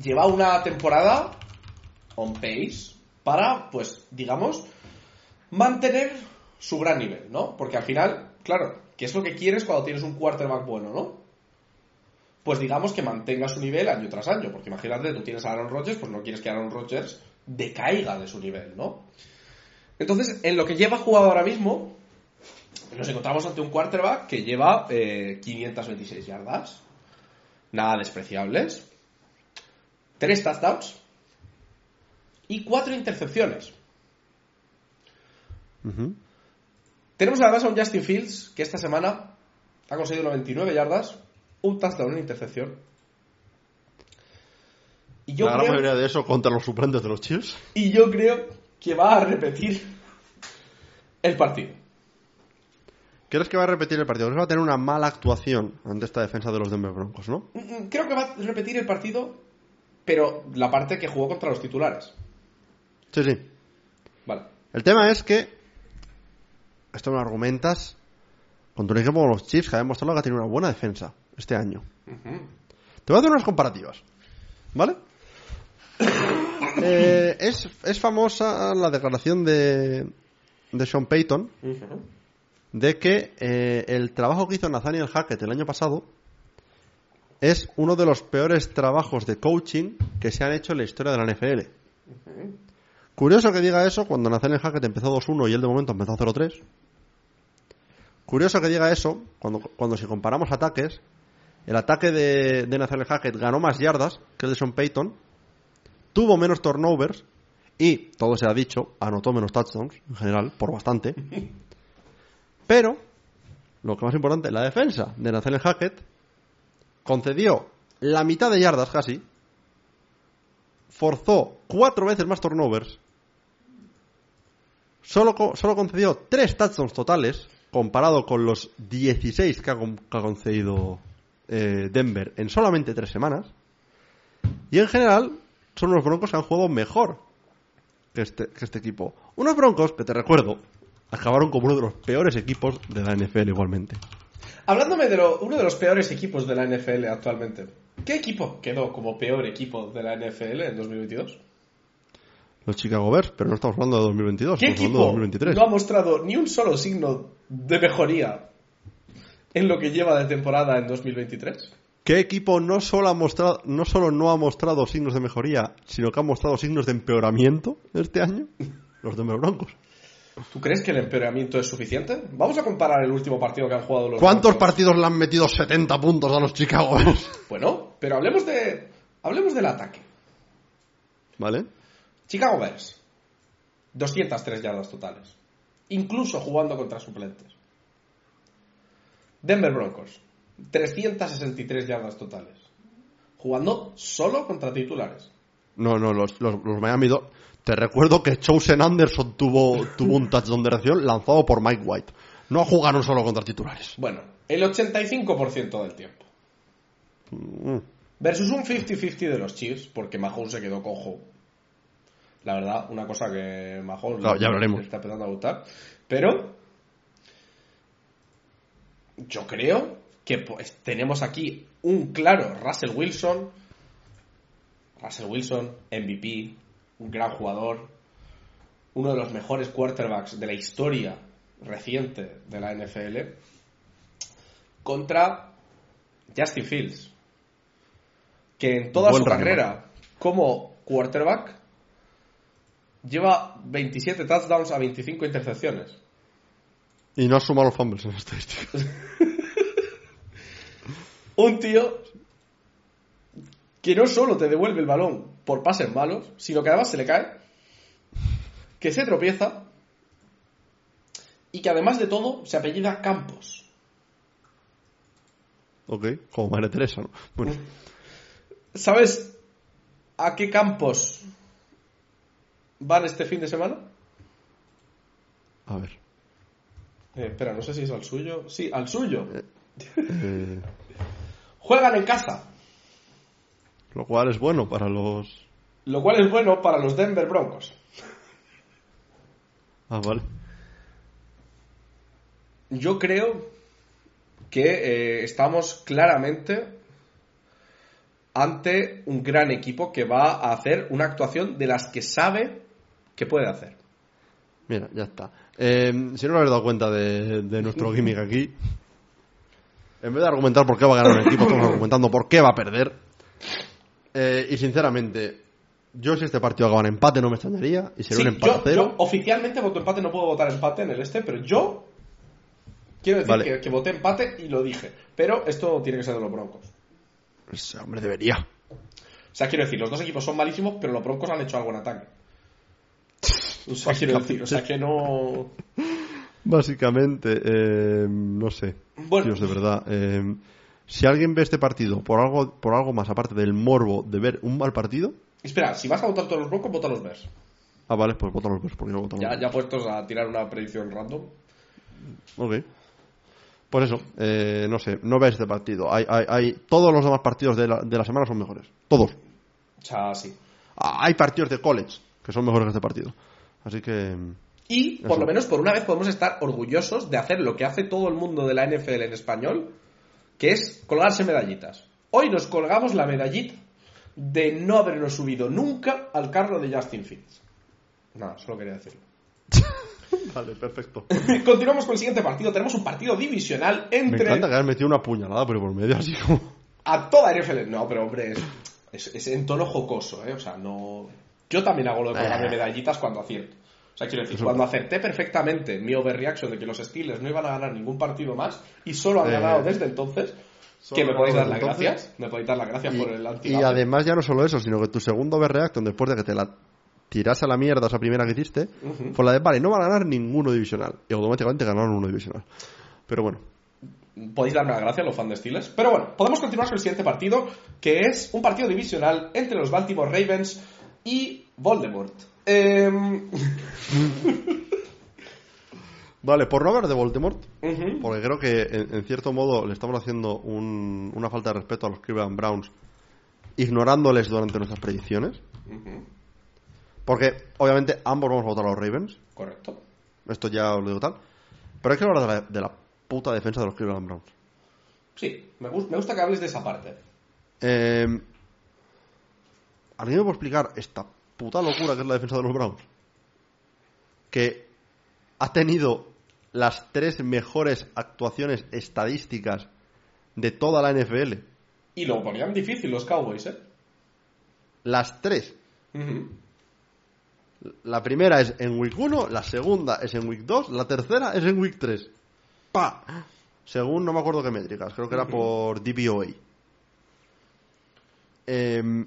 lleva una temporada on pace para, pues, digamos, mantener su gran nivel, ¿no? Porque al final, claro, ¿qué es lo que quieres cuando tienes un quarterback bueno, ¿no? Pues digamos que mantenga su nivel año tras año, porque imagínate, tú tienes a Aaron Rodgers, pues no quieres que Aaron Rodgers decaiga de su nivel, ¿no? Entonces, en lo que lleva jugado ahora mismo, nos encontramos ante un quarterback que lleva eh, 526 yardas, nada despreciables, tres touchdowns y cuatro intercepciones. Ujú. Tenemos además a un Justin Fields que esta semana ha conseguido 99 yardas, un touchdown, una intercepción. Y yo, la gran mayoría de eso contra los suplentes de los Chiefs. y yo creo que va a repetir el partido. ¿Crees que va a repetir el partido? ¿Crees que va a tener una mala actuación ante esta defensa de los Denver Broncos, no? Mm, mm, Creo que va a repetir el partido, pero la parte que jugó contra los titulares. Sí, sí. Vale. El tema es que esto me lo argumentas contra un equipo como los Chiefs que ha demostrado que ha tenido una buena defensa este año. Te voy a hacer unas comparativas, ¿vale? Eh, es, es famosa la declaración de, de Sean Payton de que eh, el trabajo que hizo Nathaniel Hackett el año pasado es uno de los peores trabajos de coaching que se han hecho en la historia de la NFL. Curioso que diga eso cuando Nathaniel Hackett empezó 2-1 y él de momento empezó 0-3. Curioso que diga eso cuando, cuando si comparamos ataques, el ataque de, de Nathaniel Hackett ganó más yardas que el de Sean Payton, tuvo menos turnovers y, todo se ha dicho, anotó menos touchdowns en general, por bastante. Pero, lo que más importante, la defensa de Nathaniel Hackett concedió la mitad de yardas casi, forzó cuatro veces más turnovers, solo, solo concedió tres touchdowns totales, comparado con los 16 que ha, concedido eh, Denver en solamente tres semanas. Y en general, son unos broncos que han jugado mejor que este, que este equipo. Unos broncos que te recuerdo, acabaron como uno de los peores equipos de la NFL igualmente. Hablándome de lo- uno de los peores equipos de la NFL actualmente. ¿Qué equipo quedó como peor equipo de la NFL en 2022? Los Chicago Bears, pero no estamos hablando de 2022, ¿Qué estamos hablando de equipo 2023. no ha mostrado ni un solo signo de mejoría en lo que lleva de temporada en 2023? ¿Qué equipo no solo, ha mostrado, no solo no ha mostrado signos de mejoría, sino que ha mostrado signos de empeoramiento este año? Los Denver Broncos. ¿Tú crees que el empeoramiento es suficiente? Vamos a comparar el último partido que han jugado los ¿Cuántos Broncos. partidos le han metido 70 puntos a los Chicago Bears? Bueno, pero hablemos de hablemos del ataque. ¿Vale? Chicago Bears 203 yardas totales, incluso jugando contra suplentes. Denver Broncos 363 yardas totales, jugando solo contra titulares. No, no, los, los, los Miami Te recuerdo que Chosen Anderson tuvo, tuvo un touchdown de reacción lanzado por Mike White. No jugaron solo contra titulares. Bueno, el 85% del tiempo. Mm. Versus un 50-50 de los Chiefs, porque Mahomes se quedó cojo. La verdad, una cosa que Mahomes Claro, ya hablaremos. está empezando a gustar. Pero yo creo que pues, tenemos aquí un claro Russell Wilson. Russell Wilson, MVP, un gran jugador, uno de los mejores quarterbacks de la historia reciente de la NFL, contra Justin Fields, que en toda Buen su carrera como quarterback lleva 27 touchdowns a 25 intercepciones. Y no ha sumado los fumbles en estadísticas. Un tío que no solo te devuelve el balón por pases malos, sino que además se le cae, que se tropieza y que además de todo se apellida Campos. Ok, como María Teresa, ¿no? Bueno, ¿Sabes a qué campos van este fin de semana? a ver. Eh, espera, no sé si es al suyo. Sí, al suyo. Eh, Juegan en casa. Lo cual es bueno para los... Lo cual es bueno para los Denver Broncos. Ah, vale. Yo creo que eh, estamos claramente ante un gran equipo que va a hacer una actuación de las que sabe que puede hacer. Mira, ya está. Eh, si no os habéis dado cuenta de, de nuestro gimmick aquí, en vez de argumentar por qué va a ganar un equipo, estamos argumentando por qué va a perder. Eh, y sinceramente, yo si este partido acaba en empate no me extrañaría. Y sería Sí, un empate yo, cero. yo oficialmente voto empate, no puedo votar empate en el este, pero yo quiero decir Vale. que, que voté empate y lo dije. Pero esto tiene que ser de los Broncos. Pues, hombre, debería. O sea, quiero decir, los dos equipos son malísimos, pero los Broncos han hecho algo en ataque. O sea, quiero decir, o sea, que no... Básicamente, eh, no sé. Bueno. Tíos, de verdad. eh, si alguien ve este partido por algo, por algo más aparte del morbo de ver un mal partido, Espera, si vas a votar todos los Broncos, vota los Bears. ah, vale, pues vota los Bears, porque yo voto los Ya, ya puestos a tirar una predicción random. Ok. Pues eso, eh, no sé, no ves este partido. Hay, hay, hay, todos los demás partidos de la, de la semana son mejores. Todos. O sea, sí. Ah, Hay partidos de college que son mejores que este partido. Así que. Y, por Eso. lo menos, por una vez podemos estar orgullosos de hacer lo que hace todo el mundo de la NFL en español, que es colgarse medallitas. Hoy nos colgamos la medallita de no habernos subido nunca al carro de Justin Fields. Nada, solo quería decirlo. Vale, perfecto. Continuamos con el siguiente partido. Tenemos un partido divisional Me entre encanta que hayas metido una puñalada, pero por medio, así como. a toda NFL. No, pero hombre, es, es- es en tono jocoso, ¿eh? O sea, no. Yo también hago lo de colgarme medallitas cuando acierto. O sea, quiero decir, cuando acerté perfectamente mi overreaction de que los Steelers no iban a ganar ningún partido más y solo han Eh. ganado desde entonces, que me podéis dar las gracias. Me podéis dar las gracias Y, por el anti y además, ya no solo eso, sino que tu segundo overreaction, después de que te la tirase a la mierda esa primera que hiciste, Ujú. fue la de, vale, no va a ganar ninguno divisional. Y automáticamente ganaron uno divisional. Pero bueno, Podéis darme las gracias, los fans de Steelers. Pero bueno, podemos continuar con el siguiente partido, que es un partido divisional entre los Baltimore Ravens y Voldemort. Em, Vale, por no hablar de Voldemort, porque creo que en, en cierto modo le estamos haciendo un- una falta de respeto a los Cleveland Browns, ignorándoles durante nuestras predicciones. Porque obviamente ambos vamos a votar a los Ravens, Correcto. esto ya os lo digo tal. Pero hay que hablar de la, de la puta defensa de los Cleveland Browns. Sí, me, gus- me gusta que hables de esa parte. Eh, ¿Alguien me puede explicar esta puta locura que es la defensa de los Browns? Que ha tenido las tres mejores actuaciones estadísticas de toda la NFL. Y lo ponían difícil los Cowboys, ¿eh? Las tres. La primera es en Week 1, la segunda es en Week 2, la tercera es en Week 3. ¡Pa! Según no me acuerdo qué métricas, creo que era por DVOA. Em,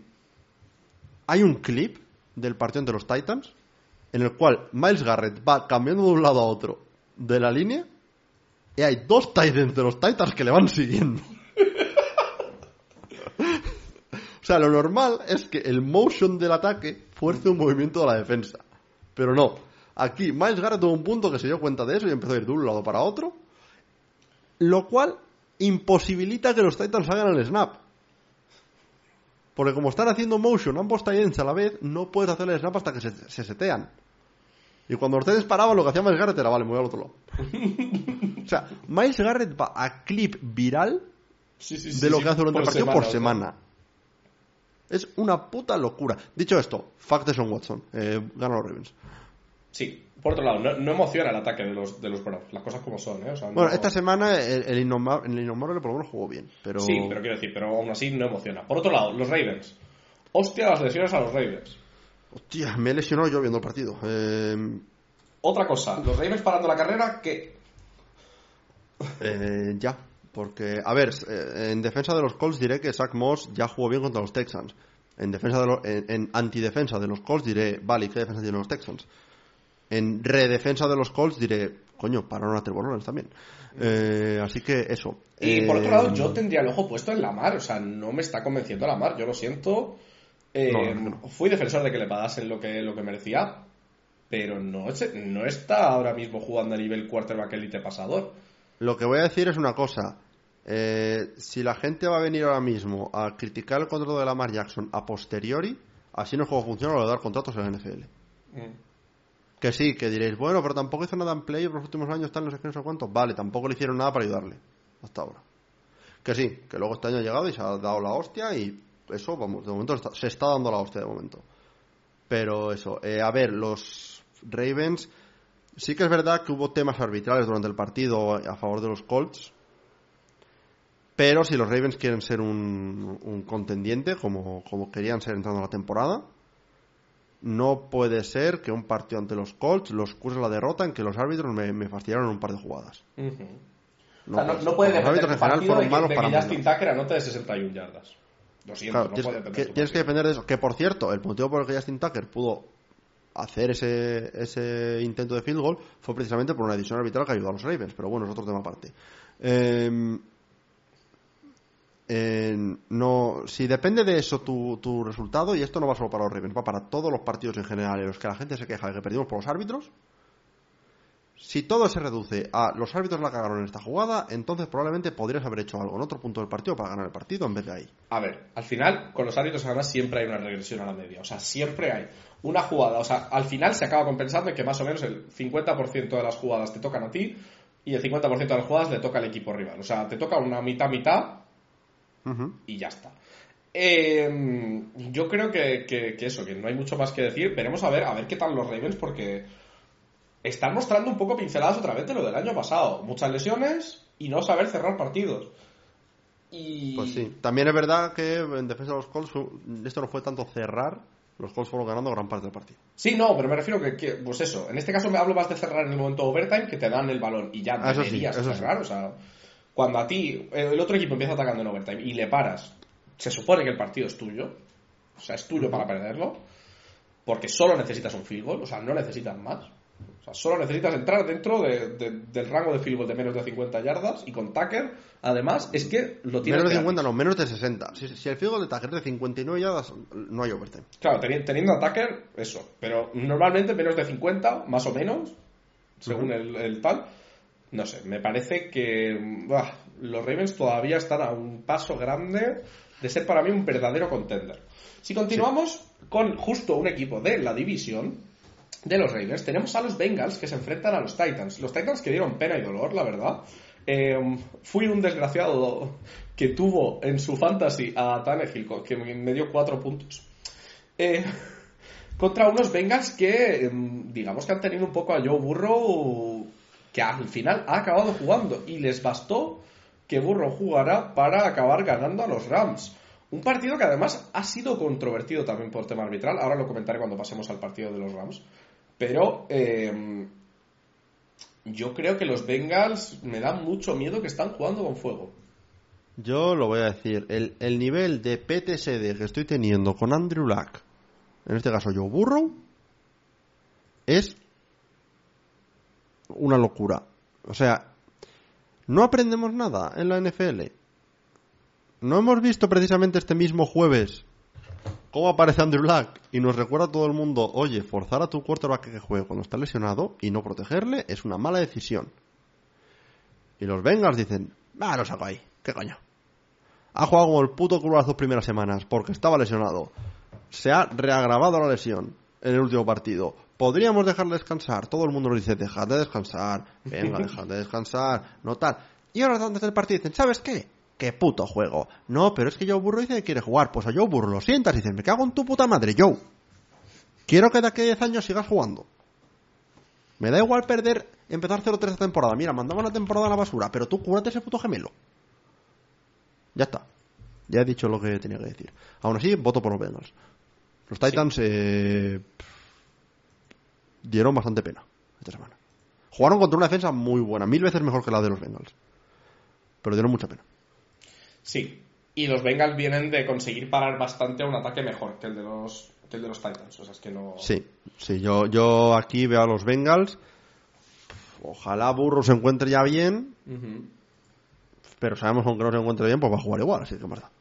hay un clip del partido entre los Titans en el cual Miles Garrett va cambiando de un lado a otro de la línea y hay dos Titans de los Titans que le van siguiendo. O sea, lo normal es que el motion del ataque fuerce un movimiento de la defensa. Pero no. Aquí Miles Garrett tuvo un punto que se dio cuenta de eso y empezó a ir de un lado para otro. Lo cual imposibilita que los Titans hagan el snap. Porque como están haciendo motion ambos Titans a la vez, no puedes hacer el snap hasta que se, se setean. Y cuando los Titans paraban, lo que hacía Miles Garrett era, vale, me voy al otro lado. o sea, Miles Garrett va a clip viral Sí, sí, sí, de lo que hace durante el partido por semana. Es una puta locura. Dicho esto, fuck de Watson. Eh, gana los Ravens. Sí. Por otro lado, no, no emociona el ataque de los, de los Browns. Las cosas como son, ¿eh? O sea, no- Bueno, esta semana el, el, innomar- el por lo menos jugó bien. Pero... Sí, pero quiero decir, pero aún así no emociona. Por otro lado, los Ravens. Hostia, las lesiones a los Ravens. Hostia, me he lesionado yo viendo el partido. Eh, Otra cosa, los Ravens parando la carrera, que eh, ya. Porque, a ver, en defensa de los Colts diré que Zach Moss ya jugó bien contra los Texans. En defensa de los, en, en antidefensa de los Colts diré, vale, ¿y qué defensa tienen los Texans? En redefensa de los Colts diré, coño, pararon a Trevor Lawrence también. Eh, así que eso. Y por otro lado, yo tendría el ojo puesto en la mar. O sea, no me está convenciendo la mar. Yo lo siento. Eh, No, no, no. Fui defensor de que le pagasen lo que, lo que merecía. Pero no, no está ahora mismo jugando a nivel quarterback elite pasador. Lo que voy a decir es una cosa. Eh, si la gente va a venir ahora mismo a criticar el contrato de Lamar Jackson a posteriori, así no es como funciona lo de dar contratos en la NFL. Mm. Que sí, que diréis, bueno, pero tampoco hizo nada en play los últimos años, tal, no sé qué, no sé cuánto. Vale, tampoco le hicieron nada para ayudarle. Hasta ahora. Que sí, que luego este año ha llegado y se ha dado la hostia y eso, vamos, de momento se está dando la hostia de momento. Pero eso, eh, a ver, los Ravens, sí que es verdad que hubo temas arbitrales durante el partido a favor de los Colts. Pero si los Ravens quieren ser un, un contendiente, como, como querían ser entrando a la temporada, no puede ser que un partido ante los Colts los curse la derrota en que los árbitros me, me fastidiaron un par de jugadas. Ujú. No, o sea, no, puede no puede los depender árbitros en general fueron de malos que, de para que Justin. Tucker anote de 61 yardas. Lo siento, Claro, no tienes, puede depender que- tienes que depender de eso. Que por cierto, el motivo por el que Justin Tucker pudo hacer ese, ese intento de field goal fue precisamente por una decisión arbitral que ayudó a los Ravens. Pero bueno, es otro tema aparte. Eh, eh, no, si depende de eso tu, tu resultado, y esto no va solo para los Ravens, va para todos los partidos en general en los que la gente se queja de que perdimos por los árbitros. Si todo se reduce a los árbitros la cagaron en esta jugada, entonces probablemente podrías haber hecho algo en otro punto del partido para ganar el partido en vez de ahí. A ver, al final, con los árbitros además siempre hay una regresión a la media. O sea, siempre hay una jugada. O sea, al final se acaba compensando en que más o menos el 50% de las jugadas te tocan a ti y el 50% de las jugadas le toca al equipo rival. O sea, te toca una mitad-mitad Y ya está. Eh, yo creo que, que- que eso, que no hay mucho más que decir. Veremos a ver, a ver qué tal los Ravens, porque están mostrando un poco pinceladas otra vez de lo del año pasado. Muchas lesiones y no saber cerrar partidos. Y... Pues sí. También es verdad que en defensa de los Colts esto no fue tanto cerrar, los Colts fueron ganando gran parte del partido. Sí, no, pero me refiero que, que, pues eso, en este caso me hablo más de cerrar en el momento overtime que te dan el balón y ya Ah, eso sí, deberías eso sí. cerrar, o sea, cuando a ti el otro equipo empieza atacando en overtime y le paras, se supone que el partido es tuyo, o sea, es tuyo para perderlo, porque solo necesitas un field goal, o sea, no necesitas más. O sea, solo necesitas entrar dentro de- de- del rango de field goal de menos de 50 yardas y con Tucker, además, es que lo tienes Menos de gratis. 50, no, menos de 60. Si, si el field goal de Tucker es de 59 yardas, no hay overtime. Claro, teni- teniendo a Tucker, eso. Pero normalmente menos de 50, más o menos, según el, el tal. No sé, me parece que los Ravens todavía están a un paso grande de ser para mí un verdadero contender. Si continuamos con justo un equipo de la división de los Ravens, tenemos a los Bengals que se enfrentan a los Titans. Los Titans que dieron pena y dolor, la verdad. Eh, fui un desgraciado que tuvo en su fantasy a Tannehill, que me dio cuatro puntos. Eh, contra unos Bengals que, em, digamos que han tenido un poco a Joe Burrow, que al final ha acabado jugando y les bastó que Burrow jugara para acabar ganando a los Rams. Un partido que además ha sido controvertido también por tema arbitral. Ahora lo comentaré cuando pasemos al partido de los Rams. Pero em, yo creo que los Bengals me dan mucho miedo que están jugando con fuego. Yo lo voy a decir, el, el nivel de PTSD que estoy teniendo con Andrew Luck, en este caso Joe Burrow, es una locura. O sea, no aprendemos nada en la NFL. No hemos visto precisamente este mismo jueves cómo aparece Andrew Luck y nos recuerda a todo el mundo, oye, forzar a tu quarterback que juegue cuando está lesionado y no protegerle es una mala decisión. Y los Bengals dicen, va, lo saco ahí, qué coño. Ha jugado como el puto culo las dos primeras semanas porque estaba lesionado. Se ha reagravado la lesión en el último partido. Podríamos dejarle descansar. Todo el mundo nos dice, dejad de descansar. Venga, dejad de descansar. No tal. Y ahora antes del partido dicen, ¿sabes qué? Qué puto juego. No, pero es que Joe Burrow dice que quiere jugar. Pues a Joe Burrow lo sientas y dices, me cago en tu puta madre, Joe. Quiero que de aquí a 10 años sigas jugando. Me da igual perder, empezar 0-3 esta temporada. Mira, mandamos la temporada a la basura, pero tú cúrate ese puto gemelo. Ya está. Ya he dicho lo que tenía que decir. Aún así, voto por los Bengals. Los Titans eh, dieron bastante pena esta semana. Jugaron contra una defensa muy buena, mil veces mejor que la de los Bengals. Pero dieron mucha pena. Sí. Y los Bengals vienen de conseguir parar bastante a un ataque mejor que el de los, que el de los Titans. O sea, es que no. Sí, sí, yo, yo aquí veo a los Bengals. Ojalá Burro se encuentre ya bien, pero sabemos que aunque no se encuentre bien, pues va a jugar igual, así que más da.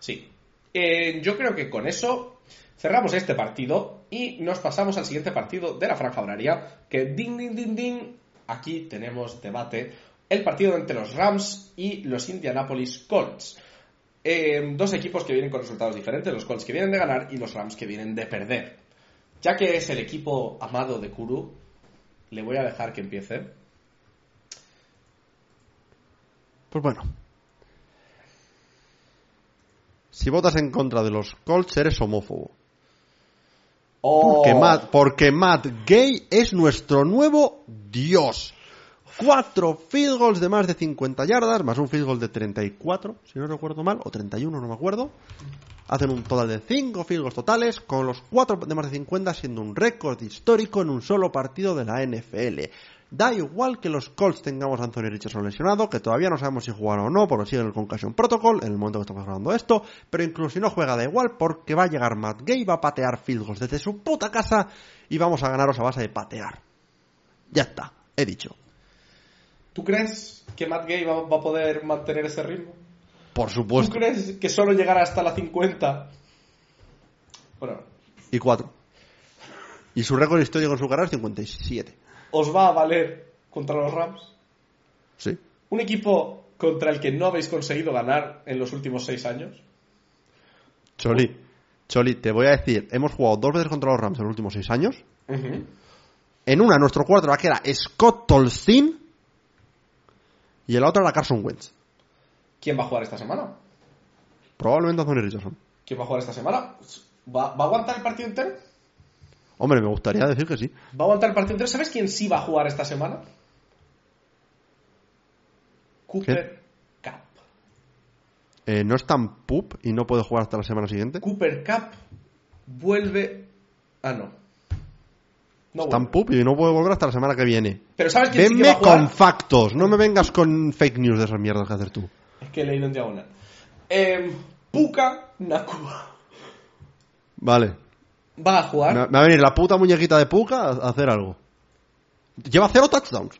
Sí. Eh, yo creo que con eso cerramos este partido y nos pasamos al siguiente partido de la franja horaria. Que ding, ding, ding, ding. Aquí tenemos debate el partido entre los Rams y los Indianapolis Colts. Eh, dos equipos que vienen con resultados diferentes, los Colts que vienen de ganar y los Rams que vienen de perder. Ya que es el equipo amado de Kuru, le voy a dejar que empiece. Pues bueno. Si votas en contra de los Colts, eres homófobo. Oh, Porque, Matt, porque Matt Gay es nuestro nuevo dios. Cuatro field goals de más de 50 yardas, más un field goal de 34, si no recuerdo mal, o 31, no me acuerdo. Hacen un total de 5 field goals totales, con los 4 de más de 50 siendo un récord histórico en un solo partido de la NFL. Da igual que los Colts tengamos a Anthony Richardson lesionado, que todavía no sabemos si jugará o no, porque sigue en el Concussion Protocol, en el momento que estamos hablando de esto, pero incluso si no juega da igual, porque va a llegar Matt Gay, va a patear field goals desde su puta casa y vamos a ganaros a base de patear. Ya está, he dicho. ¿Tú crees que Matt Gay va, va a poder mantener ese ritmo? Por ¿Tú supuesto. crees que solo llegará hasta la 50? Bueno, Y 4. Y su récord histórico en su carrera es 57. ¿Os va a valer contra los Rams? Sí. Un equipo contra el que no habéis conseguido ganar en los últimos seis años. Choli, Choli, te voy a decir, hemos jugado dos veces contra los Rams en los últimos seis años. En una, nuestro quarterback era Scott Tolzien. Y en la otra era Carson Wentz. ¿Quién va a jugar esta semana? Probablemente Anthony Richardson. ¿Quién va a jugar esta semana? ¿Va, va a aguantar el partido entero? Hombre, me gustaría decir que sí. ¿Va a aguantar el partido entero? ¿Sabes quién sí va a jugar esta semana? Cooper Cup. Eh, no es tan pup y no puede jugar hasta la semana siguiente. Cooper Cup vuelve. Ah, no. No Es tan vuelve. pup y no puede volver hasta la semana que viene. Pero ¿sabes quién sí que va Venme a jugar? con factos, no me vengas con fake news de esas mierdas que haces tú. Es que he leído en diagonal. Eh, Puka Nakua. Vale. Va a jugar. Me, me va a venir la puta muñequita de Puka a, a hacer algo. Lleva cero touchdowns.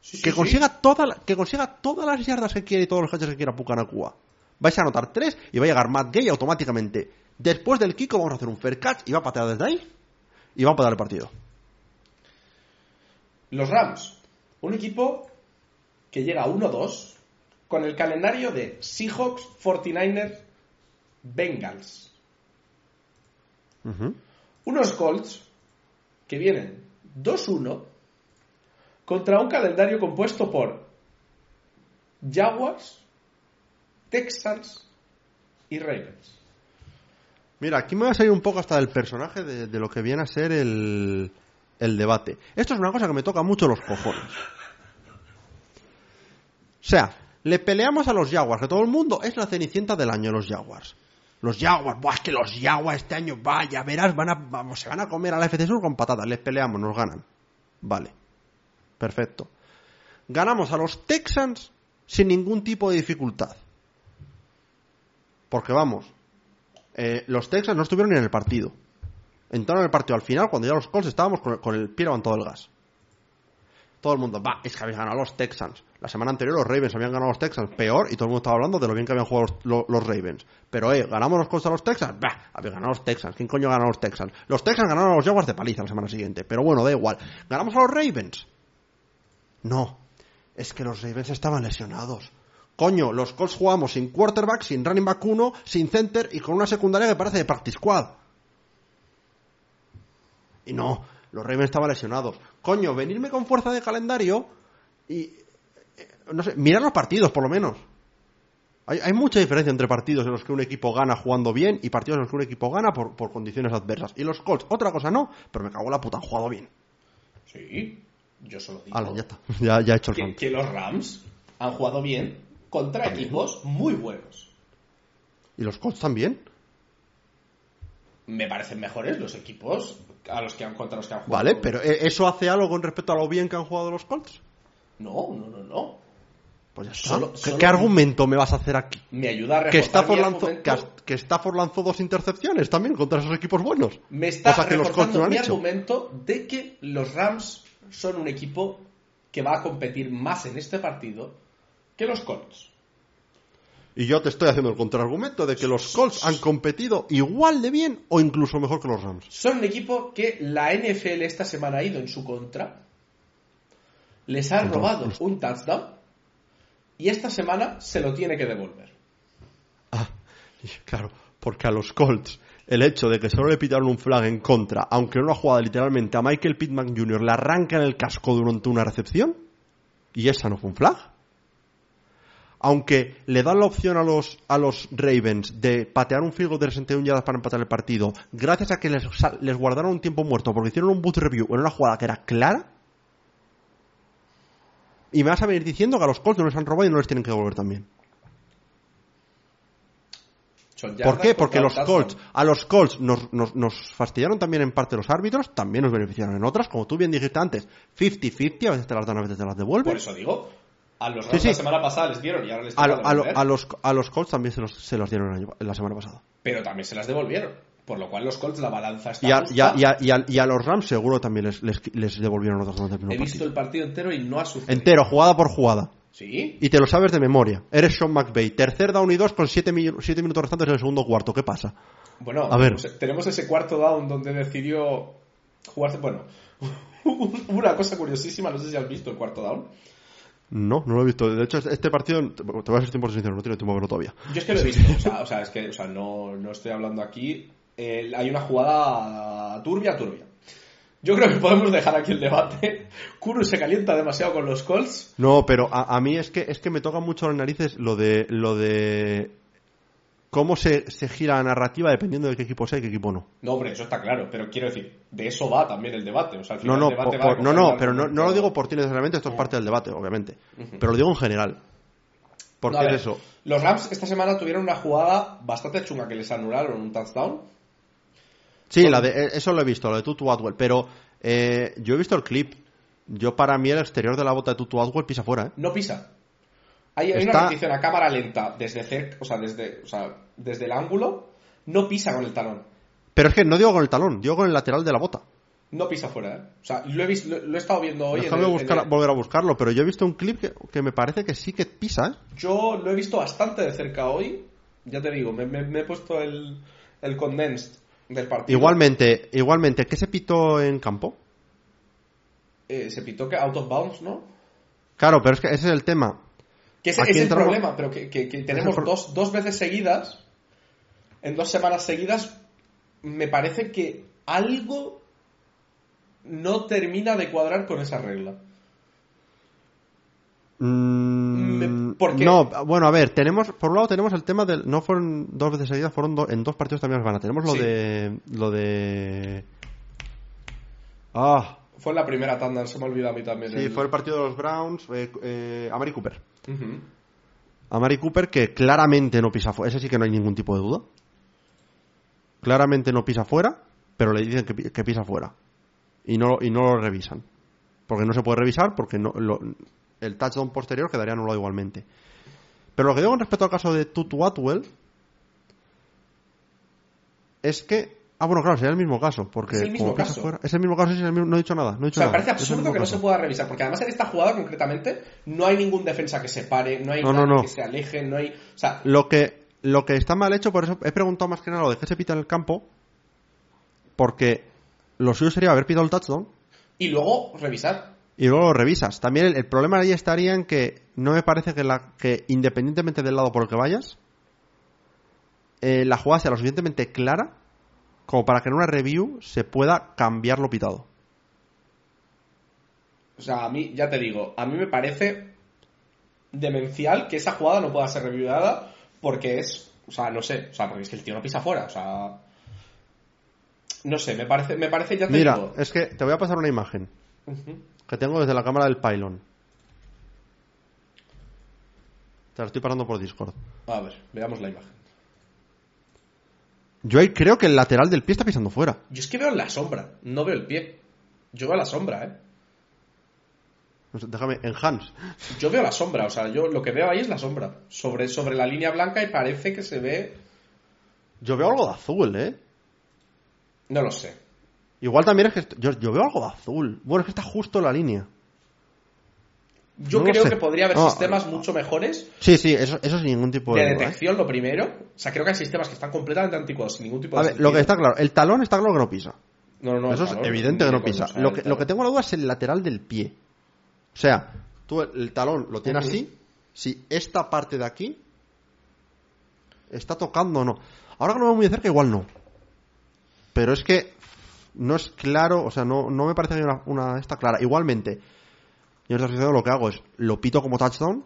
Sí, sí, que sí. consiga toda la- que consiga todas las yardas que quiere y todos los catches que quiera Puka Nakua. Vais a anotar tres y va a llegar Matt Gay automáticamente. Después del kiko vamos a hacer un fair catch y va a patear desde ahí y va a patear el partido. Los Rams, un equipo que llega 1-2 con el calendario de Seahawks, 49ers, Bengals. Unos Colts que vienen 2-1 contra un calendario compuesto por Jaguars, Texans y Ravens. Mira, aquí me va a salir un poco hasta del personaje de, de lo que viene a ser el, el debate. Esto es una cosa que me toca mucho los cojones. O sea, le peleamos a los Jaguars, que todo el mundo es la cenicienta del año, los Jaguars. Los Jaguars, buah, es que los Jaguars este año, vaya, verás, van a, se van a comer a la FC Sur con patatas. Les peleamos, nos ganan. Vale. Perfecto. Ganamos a los Texans sin ningún tipo de dificultad. Porque vamos, eh, los Texans no estuvieron ni en el partido. Entraron en el partido al final, cuando ya los Colts estábamos con el, con el pie levantado del gas. Todo el mundo, va, es que habéis ganado a los Texans. La semana anterior los Ravens habían ganado a los Texans peor y todo el mundo estaba hablando de lo bien que habían jugado los, lo- los Ravens. Pero, eh, ¿ganamos los Colts a los Texans? Bah, habéis ganado los Texans. ¿Quién coño ganó a los Texans? Los Texans ganaron a los Jaguars de paliza la semana siguiente. Pero bueno, da igual. ¿Ganamos a los Ravens? No. Es que los Ravens estaban lesionados. Coño, los Colts jugamos sin quarterback, sin running back 1, sin center y con una secundaria que parece de practice squad. Y no, los Ravens estaban lesionados. Coño, venirme con fuerza de calendario y... eh, No sé, mirar los partidos por lo menos. Hay, hay mucha diferencia entre partidos en los que un equipo gana jugando bien y partidos en los que un equipo gana por, por condiciones adversas. Y los Colts, otra cosa no, pero me cago en la puta, han jugado bien. Sí, yo solo digo Hala, ya está. Ya, ya he hecho el que, que los Rams han jugado bien contra equipos muy buenos. ¿Y los Colts también? Me parecen mejores los equipos a los que han contra los que han jugado. Vale, pero ¿e- ¿eso hace algo con respecto a lo bien que han jugado los Colts? No, no, no, no. Pues ya está. Solo- ¿Qué, solo- qué argumento me vas a hacer aquí? Me ayuda a Que Stafford, mi lanzó, que, que Stafford lanzó dos intercepciones también contra esos equipos buenos. Me está Cosa que los no mi hecho. argumento de que los Rams son un equipo que va a competir más en este partido que los Colts. Y yo te estoy haciendo el contraargumento de que los Colts han competido igual de bien o incluso mejor que los Rams. Son un equipo que la NFL esta semana ha ido en su contra. Les ha robado un touchdown y esta semana se lo tiene que devolver. Ah, claro, porque a los Colts el hecho de que solo le pitaron un flag en contra, aunque en una jugada literalmente a Michael Pittman Jr. le arrancan el casco durante una recepción, y esa no fue un flag. Aunque le dan la opción a los, a los Ravens de patear un field de 61 yardas para empatar el partido, gracias a que les, les guardaron un tiempo muerto porque hicieron un boot review en una jugada que era clara, y me vas a venir diciendo que a los Colts no les han robado y no les tienen que devolver también. ¿Por qué? Porque los. Colts, a los Colts nos, nos, nos fastidiaron también en parte los árbitros, también nos beneficiaron en otras, como tú bien dijiste antes, 50-50, a veces te las dan, a veces te las devuelven. Por eso digo, a los Sí, la semana pasada les dieron y ahora les A, a a los, a los Colts también se los, se los dieron la semana pasada. pero también se las devolvieron. Por lo cual los Colts la balanza está Y a, y a- y a- y los Rams seguro también les, les, les devolvieron otros durante el He visto partido. el partido entero y no ha sucedido. Entero, jugada por jugada. ¿Sí? Y te lo sabes de memoria. Eres Sean McVay. Tercer down y dos con 7 minutos restantes en el segundo cuarto. ¿Qué pasa? Bueno, A ver. tenemos- tenemos ese cuarto down donde decidió jugarse. Bueno, una cosa curiosísima, no sé si has visto el cuarto down. No, no lo he visto. De hecho, este partido, te voy a ser 100% sincero, no tiene tiempo de verlo todavía. Yo es que lo he visto, o sea, o sea, es que o sea, no, no estoy hablando aquí. Eh, hay una jugada turbia, turbia. Yo creo que podemos dejar aquí el debate. Kuru se calienta demasiado con los Colts. No, pero a, a mí es que es que me toca mucho las narices lo de lo de cómo se, se gira la narrativa dependiendo de qué equipo sea y qué equipo no. No, hombre, eso está claro, pero quiero decir, de eso va también el debate. O sea, al No, final no, el debate por- va a por- no, no, pero no, no lo digo por ti necesariamente, esto es parte del debate, obviamente. Pero lo digo en general. Porque No, es eso. Los Rams esta semana tuvieron una jugada bastante chunga que les anularon un touchdown. Sí, la de, eh, eso lo he visto, lo de Tutu Atwell, pero eh, yo he visto el clip. Yo para mí el exterior de la bota de Tutu Atwell pisa fuera, ¿eh? No pisa. Hay, hay Está- una repetición a cámara lenta desde cerca, o sea, desde, o sea, desde el ángulo, no pisa con el talón. Pero es que no digo con el talón, digo con el lateral de la bota. No pisa fuera, ¿eh? O sea, lo he, visto, lo, lo he estado viendo hoy. en Déjame el- en buscar- el- volver a buscarlo, pero yo he visto un clip que, que me parece que sí que pisa, ¿eh? Yo lo he visto bastante de cerca hoy. Ya te digo, me, me- me he puesto el, el condensed del partido. Igualmente, igualmente, ¿qué se pitó en campo? Eh, se pitó que out of bounds, ¿no? Claro, pero es que ese es el tema. Que ese es el entramos- problema, pero que, que- que tenemos pro- dos, dos veces seguidas, en dos semanas seguidas, me parece que algo no termina de cuadrar con esa regla. Mm, porque- No, bueno, a ver, tenemos, por un lado tenemos el tema del, no fueron dos veces seguidas, fueron do- en dos partidos también van Tenemos lo Sí. de, lo de, ah, Fue en la primera tanda, se me ha olvidado a mí también. sí, el- fue el partido de los Browns, eh, eh, Amari Cooper. Ujú. Amari Cooper que claramente no pisa fuera, ese sí que no hay ningún tipo de duda. Claramente no pisa fuera, pero le dicen que, que pisa fuera. Y no, y no lo revisan. Porque no se puede revisar, porque no, lo- el touchdown posterior quedaría anulado igualmente. Pero lo que digo con respecto al caso de Tutu Atwell es que. Ah, bueno, claro, sería el mismo caso. Porque Es el mismo caso. fuera- es el mismo caso, es el mismo- no he dicho nada. No he O dicho sea, me nada. parece absurdo que no se pueda revisar, porque además en esta jugada concretamente no hay ningún defensa que se pare, no hay No, nada no. que se aleje, no hay... O sea, Lo que, lo que está mal hecho, por eso he preguntado más que nada lo de que se pita en el campo, porque lo suyo sería haber pitado el touchdown y luego revisar. Y luego lo revisas. También el, el problema ahí estaría en que no me parece que, la, que independientemente del lado por el que vayas, eh, la jugada sea lo suficientemente clara como para que en una review se pueda cambiar lo pitado. O sea, a mí, ya te digo, a mí me parece demencial que esa jugada no pueda ser reviewada porque es, o sea, no sé, o sea, porque es que el tío no pisa fuera, o sea... No sé, me parece, me parece ya te Mira, digo... es que te voy a pasar una imagen Que tengo desde la cámara del pylon. Te la estoy pasando por Discord. A ver, veamos la imagen. Yo ahí creo que el lateral del pie está pisando fuera. Yo es que veo la sombra, no veo el pie. Yo veo la sombra, ¿eh? Déjame, en Hans. Yo veo la sombra, o sea, yo lo que veo ahí es la sombra. Sobre, sobre la línea blanca y parece que se ve... Yo veo algo de azul, ¿eh? No lo sé. Igual también es que... Yo, yo veo algo de azul. Bueno, es que está justo en la línea. Yo No creo sé. que podría haber No, sistemas mucho mejores Sí, sí, eso, eso sin ningún tipo de... de duda, ¿eh? detección, lo primero. O sea, creo que hay sistemas que están completamente anticuados, sin ningún tipo de A ver, lo que está claro, el talón está claro que no pisa. No, no, no, eso es talón, evidente que no pisa. Lo que, lo que tengo la duda es el lateral del pie. O sea, tú el, talón lo tienes así, si esta parte de aquí está tocando o no. Ahora que lo veo muy de cerca, igual no. Pero es que no es claro, o sea, no, no me parece que una, una esta clara. Igualmente, yo en esta situación lo que hago es lo pito como touchdown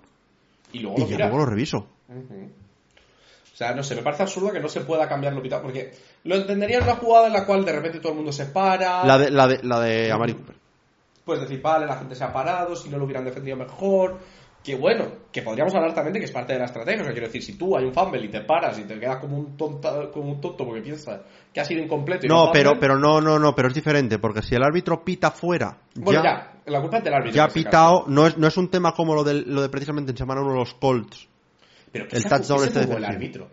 Y luego y lo luego lo reviso. O sea, no sé, me parece absurdo que no se pueda cambiar lo pitado. Porque lo entendería en una jugada en la cual de repente todo el mundo se para. La de, la de, la de Amari Cooper. Puedes decir, vale, la gente se ha parado, si no lo hubieran defendido mejor. Que bueno, que podríamos hablar también de que es parte de la estrategia. O sea, quiero decir, si tú hay un fumble y te paras y te quedas como un, tonta, como un tonto porque piensas que ha sido incompleto y No, fumble, pero, pero no, no, no, pero es diferente, porque si el árbitro pita fuera, Bueno, ya, ya, la culpa es del árbitro. ya ha este pitado, no es, no es un tema como lo de, lo de precisamente en semana 1 de los Colts. Pero que el touchdown este el árbitro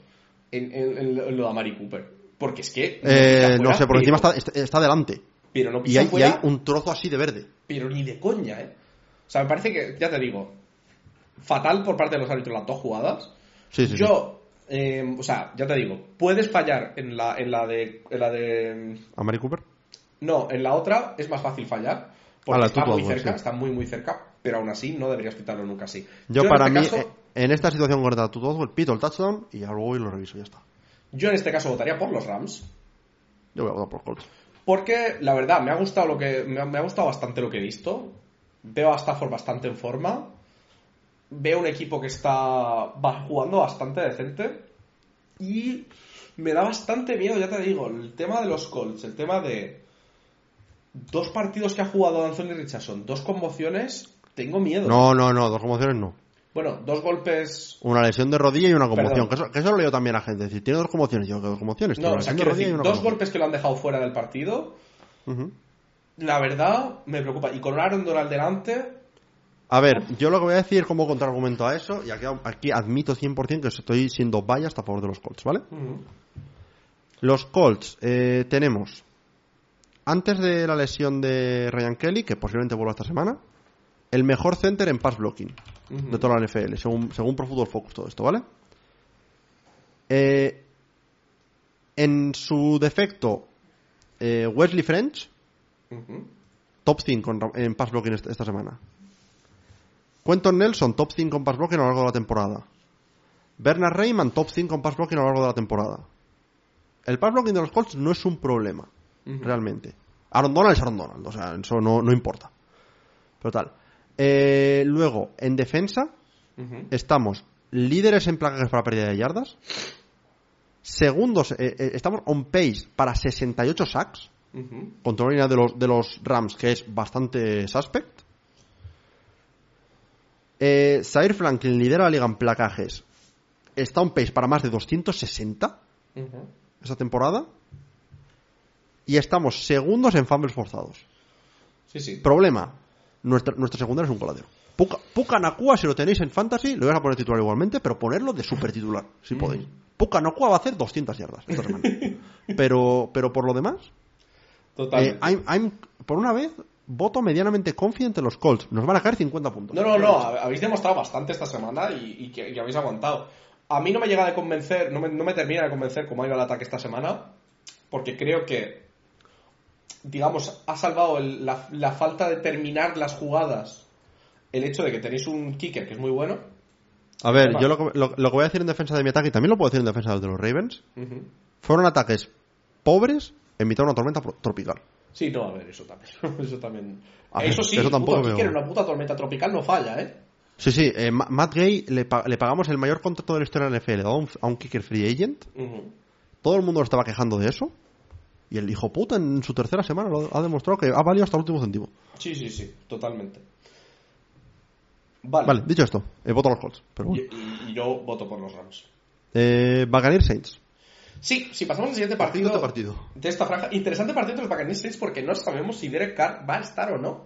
en, en- en lo de Amari Cooper. Porque es que. Eh, no fuera, sé, por encima está, está, está delante. Pero no Y hay, y fuera, hay un trozo así de verde. pero ni de coña, ¿eh? O sea, me parece que, ya te digo, fatal por parte de los árbitros las dos jugadas. Sí, sí. Yo, eh, o sea, ya te digo, puedes fallar en la, en la de. En la de. ¿Amari Cooper? No, en la otra es más fácil fallar. Porque está muy cerca, sí. está muy, muy cerca. Pero aún así no deberías quitarlo nunca así. Yo, en para este mí, caso- eh, en esta situación tú todo el pito el touchdown y ya luego y lo reviso, ya está. yo en este caso votaría por los Rams. Yo voy a votar por Colts. Porque la verdad, me ha gustado lo que. Me ha, me ha gustado bastante lo que he visto. Veo a Stafford bastante en forma. Veo un equipo que está va jugando bastante decente. Y me da bastante miedo, ya te digo, el tema de los Colts, el tema de. Dos partidos que ha jugado Anthony Richardson, dos conmociones, tengo miedo. No, no, no, dos conmociones no. Bueno, dos golpes. Una lesión de rodilla y una conmoción. Que eso, que eso lo leo también a la gente. Es decir, tiene dos conmociones. Yo, que dos conmociones. No, o sea, de y una dos conmoción. golpes que lo han dejado fuera del partido. La verdad, me preocupa. Y con Aaron Donald delante, A ver, yo lo que voy a decir como contraargumento a eso, y aquí, aquí admito 100% que estoy siendo biased a favor de los Colts, ¿vale? Los Colts eh, tenemos, antes de la lesión de Ryan Kelly, que posiblemente vuelva esta semana, el mejor center en pass blocking de toda la NFL, según, según Pro Football Focus, todo esto, ¿vale? Eh, en su defecto, eh, Wesley French, top 5 en, en pass blocking est- esta semana. Quentin Nelson, top 5 en pass blocking a lo largo de la temporada. Bernard Rayman, top 5 en pass blocking a lo largo de la temporada. El pass blocking de los Colts no es un problema, realmente. Aaron Donald es Aaron Donald, o sea, eso no, no importa. Pero tal. Eh, luego, en defensa, estamos líderes en placajes para pérdida de yardas. Segundos, eh, eh, estamos on pace para 68 sacks Ujú. contra una línea de los, de los Rams que es bastante suspect. Eh, Zaire Franklin lidera la liga en placajes. Está on pace para más de 260 Ujú. esta temporada. Y estamos segundos en fumbles forzados. Sí, sí. Problema, nuestra, nuestra secundaria es un coladero. Puka, Puka Nakua, si lo tenéis en Fantasy, lo vais a poner titular igualmente, pero ponerlo de super titular, si podéis. Puka Nakua va a hacer 200 yardas esta semana. pero, pero por lo demás, Totalmente. eh, I'm- I'm- por una vez, voto medianamente confident en los Colts. Nos van a caer 50 puntos. No, no, no. hab- Habéis demostrado bastante esta semana y, y que y habéis aguantado. A mí no me llega de convencer, no me, no me termina de convencer cómo ha ido el ataque esta semana, porque creo que, digamos, ha salvado el- la, la falta de terminar las jugadas el hecho de que tenéis un kicker que es muy bueno. A ver, yo lo, que- lo- lo que voy a decir en defensa de mi ataque, y también lo puedo decir en defensa de los Ravens, fueron ataques pobres en mitad de una tormenta tropical. Sí, no, a ver, eso también. eso también. A ver, eso sí, eso tampoco puto en una puta tormenta tropical no falla, ¿eh? Sí, sí, eh, Ma- Matt Gay le, pa- le pagamos el mayor contrato de la historia de la NFL a un, a un kicker free agent. Todo el mundo lo estaba quejando de eso. Y el hijo puta en su tercera semana lo ha demostrado que ha valido hasta el último céntimo. Sí, sí, sí, totalmente. Vale. Vale, dicho esto, eh, voto a los Colts. Pero Y, bueno. y- y yo voto por los Rams. Eh, Buccaneers Saints. Sí, si pasamos al siguiente partido, Partido de partido. de esta franja. Interesante partido entre los Buccaneers Saints porque no sabemos si Derek Carr va a estar o no.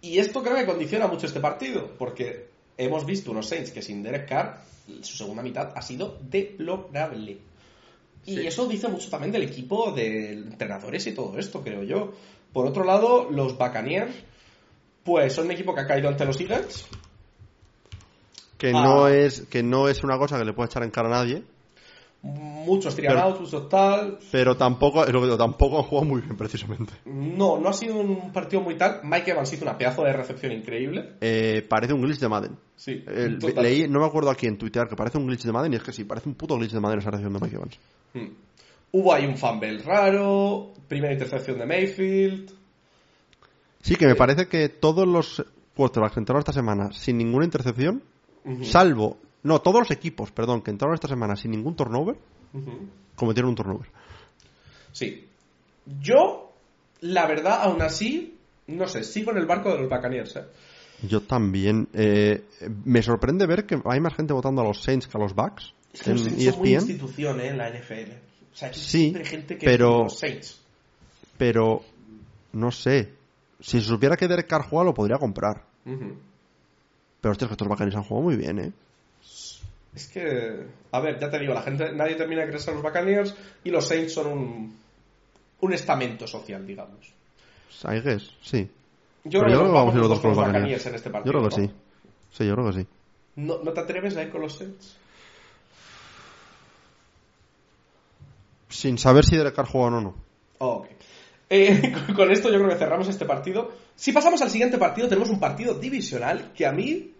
Y esto creo que condiciona mucho este partido porque hemos visto unos Saints que sin Derek Carr su segunda mitad ha sido deplorable. Y Sí. eso dice mucho también del equipo de entrenadores y todo esto, creo yo. Por otro lado, los Buccaneers, pues son un equipo que ha caído ante los Eagles. Que, Ah. no es, que no es una cosa que le pueda echar en cara a nadie. Muchos trianouts, muchos tal. Pero tampoco, es lo que digo, tampoco han jugado muy bien, precisamente. No, no ha sido un partido muy tal. Mike Evans hizo una pedazo de recepción increíble. Eh, parece un glitch de Madden. Sí, El- total. leí, no me acuerdo aquí en Twitter que parece un glitch de Madden y es que sí, parece un puto glitch de Madden esa reacción de Mike Evans. Hmm. Hubo ahí un fumble raro, primera intercepción de Mayfield. Sí, que me parece que todos los quarterbacks que entraron esta semana sin ninguna intercepción, salvo, no, todos los equipos, perdón, que entraron esta semana sin ningún turnover, cometieron un turnover. Sí. Yo, la verdad, aún así, no sé, sigo en el barco de los Buccaneers. ¿eh? Yo también. eh, me sorprende ver que hay más gente votando a los Saints que a los Bucks Es que en E los Saints son muy ESPN, institución ¿eh? en la NFL. O sea, Sí, siempre hay gente que pero- los Saints. pero no sé. Si supiera que Derek Carr juega, lo podría comprar. Pero hostia, que estos Buccaneers han jugado muy bien, ¿eh? Es que, a ver, ya te digo, la gente, nadie termina de creerse a los Buccaneers y los Saints son un, un estamento social, digamos. I guess, sí. Yo Pero creo que vamos a ir los dos con los Buccaneers en este Yo partido. creo que ¿no? sí. Sí, yo creo que sí. ¿No, ¿No te atreves a ir con los Saints? Sin saber si Derek Carr juega o no. Oh, ok. Eh, con esto yo creo que cerramos este partido. Si pasamos al siguiente partido, tenemos un partido divisional que a mí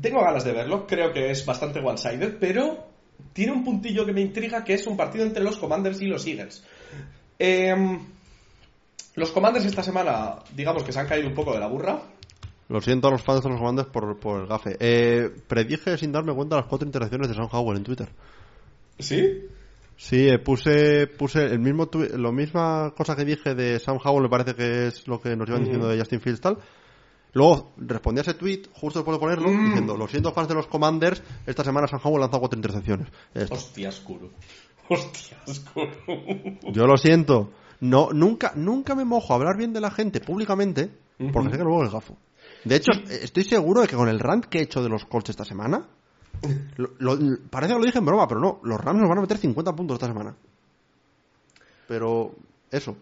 tengo ganas de verlo. Creo que es bastante one-sided, pero tiene un puntillo que me intriga que es un partido entre los Commanders y los Eagles. Em, los Commanders esta semana, digamos que se han caído un poco de la burra. Lo siento a los fans de los comandos por, por el gafe. Eh, predije sin darme cuenta las cuatro interacciones de Sam Howell en Twitter. ¿Sí? Sí, eh, puse, puse el mismo lo misma cosa que dije de Sam Howell, me parece que es lo que nos iban diciendo de Justin Fields tal. Luego respondí a ese tweet justo después de ponerlo, Mm. diciendo, lo siento fans de los Commanders, esta semana Sam Howell lanzado cuatro intercepciones. Esto. Hostia, oscuro. Hostia, oscuro. Yo lo siento. No, nunca, nunca me mojo a hablar bien de la gente públicamente, porque sé que luego es gafo. De hecho, estoy seguro de que con el rant que he hecho de los Colts esta semana, lo- lo- parece que lo dije en broma, pero no, los Rams nos van a meter 50 puntos esta semana. Pero, eso.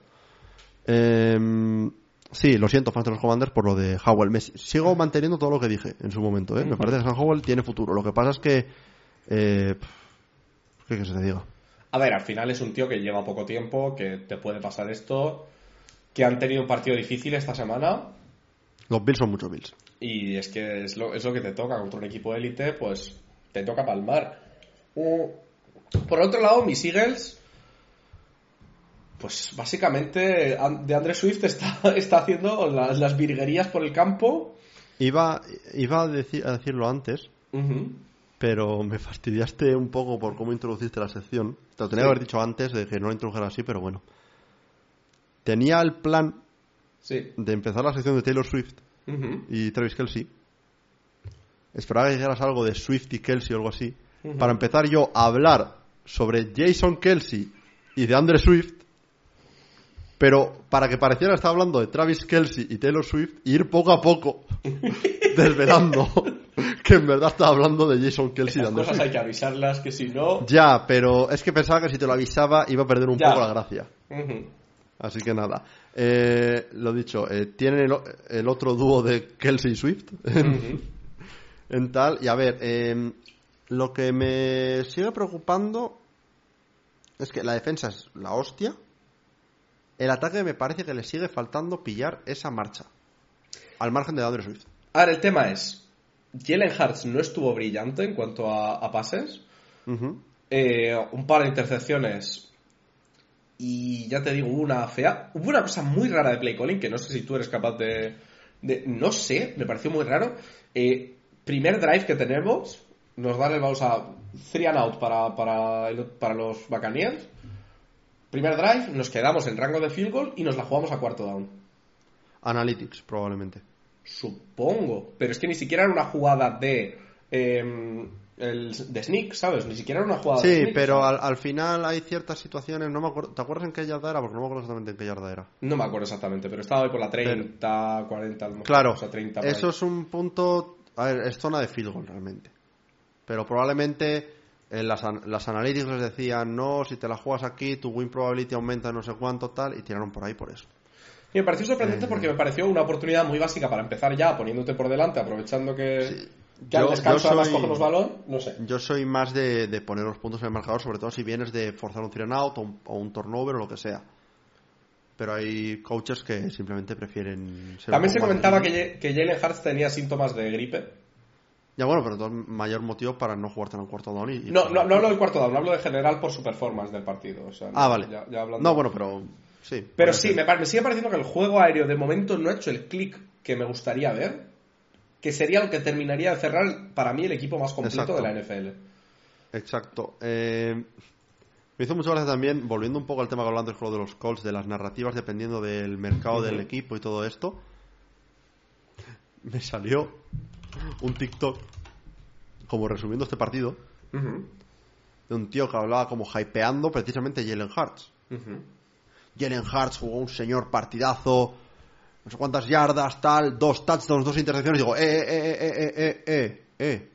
Em, sí, lo siento, fans de los Commanders, por lo de Howell. Me sigo manteniendo todo lo que dije en su momento, ¿eh? Me parece que Sam Howell tiene futuro. Lo que pasa es que... Eh, ¿Qué que se te diga? A ver, al final es un tío que lleva poco tiempo, que te puede pasar esto, que han tenido un partido difícil esta semana Los Bills son muchos Bills. y es que es lo, es lo que te toca contra un equipo élite, pues te toca palmar. Mm, Por otro lado, mis Eagles, pues básicamente de Andre Swift está, está haciendo las, las virguerías por el campo. Iba, iba a, decir, a decirlo antes, pero me fastidiaste un poco por cómo introduciste la sección. Te lo tenía Sí. que haber dicho antes de que no la introdujera así, pero bueno. Tenía el plan Sí. de empezar la sección de Taylor Swift y Travis Kelsey. Esperaba que dijeras algo de Swift y Kelsey o algo así. Para empezar yo a hablar sobre Jason Kelsey y de Andre Swift. Pero para que pareciera estaba hablando de Travis Kelsey y Taylor Swift, y ir poco a poco desvelando que en verdad estaba hablando de Jason Kelsey Andre cosas hay que avisarlas, que si no... Ya, pero es que pensaba que si te lo avisaba iba a perder un Ya. poco la gracia. Así que nada. Eh, lo dicho, eh, tienen el, otro dúo de Kelsey y Swift en tal. Y a ver, eh, lo que me sigue preocupando es que la defensa es la hostia. El ataque me parece que le sigue faltando pillar esa marcha. Al margen de Andre Swift. Ahora, el tema es, Jalen Hurts no estuvo brillante en cuanto a, a pases. Eh, un par de intercepciones y ya te digo, una fea. Hubo una cosa muy rara de play calling que no sé si tú eres capaz de. de- no sé, me pareció muy raro. Eh, primer drive que tenemos, nos dan el vamos a. Three and out para, para, para los Buccaneers. Primer drive, nos quedamos en rango de field goal y nos la jugamos a cuarto down. Analytics, probablemente. Supongo. Pero es que ni siquiera era una jugada de. em, el, de sneak, ¿sabes? Ni siquiera era una jugada de Sí, sneak, pero al, al final hay ciertas situaciones. No me acuerdo, ¿Te acuerdas en qué yarda era? Porque no me acuerdo exactamente en qué yarda era. No me acuerdo exactamente, pero estaba ahí por la 30, 40, a lo mejor, Claro, o sea, 30 por eso es un punto. A ver, es zona de field goal realmente. Pero probablemente en las, las analytics les decían, no, si te la juegas aquí, tu win probability aumenta no sé cuánto, tal, y tiraron por ahí por eso. Y me pareció Eh, sorprendente porque me pareció una oportunidad muy básica para empezar ya poniéndote por delante, aprovechando que, Que al descanso además cogemos balón, no sé. Yo soy más de, de poner los puntos en el marcador, sobre todo si vienes de forzar un three and out o un, o un turnover o lo que sea. Pero hay coaches que simplemente prefieren ser También se comentaba que, que Jalen Hurts tenía síntomas de gripe. Ya bueno, pero entonces mayor motivo para no jugarte en un cuarto down y... y- No, no, no hablo del cuarto down, hablo de general por su performance del partido. o sea, Ah, no, vale. ya- ya hablando- No, bueno, pero... Sí. Pero sí, me, sigue pareciendo que el juego aéreo de momento no ha hecho el clic que me gustaría ver, que sería lo que terminaría de cerrar para mí el equipo más completo Exacto. de la NFL. Exacto. Eh, me hizo mucha gracia también, volviendo un poco al tema que antes con lo de los calls, de las narrativas dependiendo del mercado del equipo y todo esto. Me salió un TikTok, como resumiendo este partido, de un tío que hablaba como hypeando precisamente Jalen Hurts. ujú. Jalen Hurts jugó un señor partidazo, no sé cuántas yardas, tal, dos touchdowns, dos intercepciones. Digo, eh, eh, eh, eh, eh, eh, eh.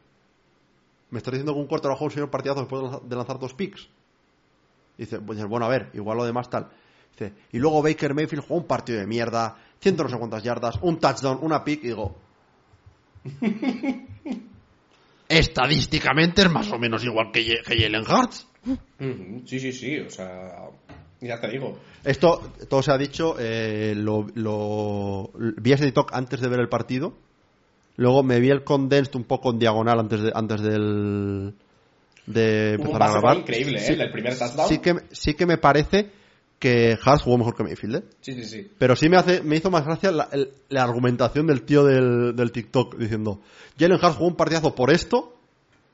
Me estás diciendo que un cuarto jugó un señor partidazo después de lanzar, de lanzar dos picks. Dice, pues, bueno, a ver, igual lo demás tal. Dice, y luego Baker Mayfield jugó un partido de mierda, ciento no sé cuántas yardas, un touchdown, una pick, y digo. Estadísticamente es más o menos igual que, Ye- que Jalen Hurts. Sí, sí, sí, o sea, ya te digo. Esto, todo se ha dicho, eh, lo, lo- vi ese TikTok antes de ver el partido. Luego me vi el condensed un poco en diagonal antes de antes del de Hubo un empezar a grabar. increíble, ¿eh? El primer touchdown. Sí que, sí que me parece que Hart jugó mejor que Mayfield, ¿eh? Sí, sí, sí. Pero sí me hace me hizo más gracia la, el- la argumentación del tío del, del TikTok diciendo Jalen Hart jugó un partidazo por esto,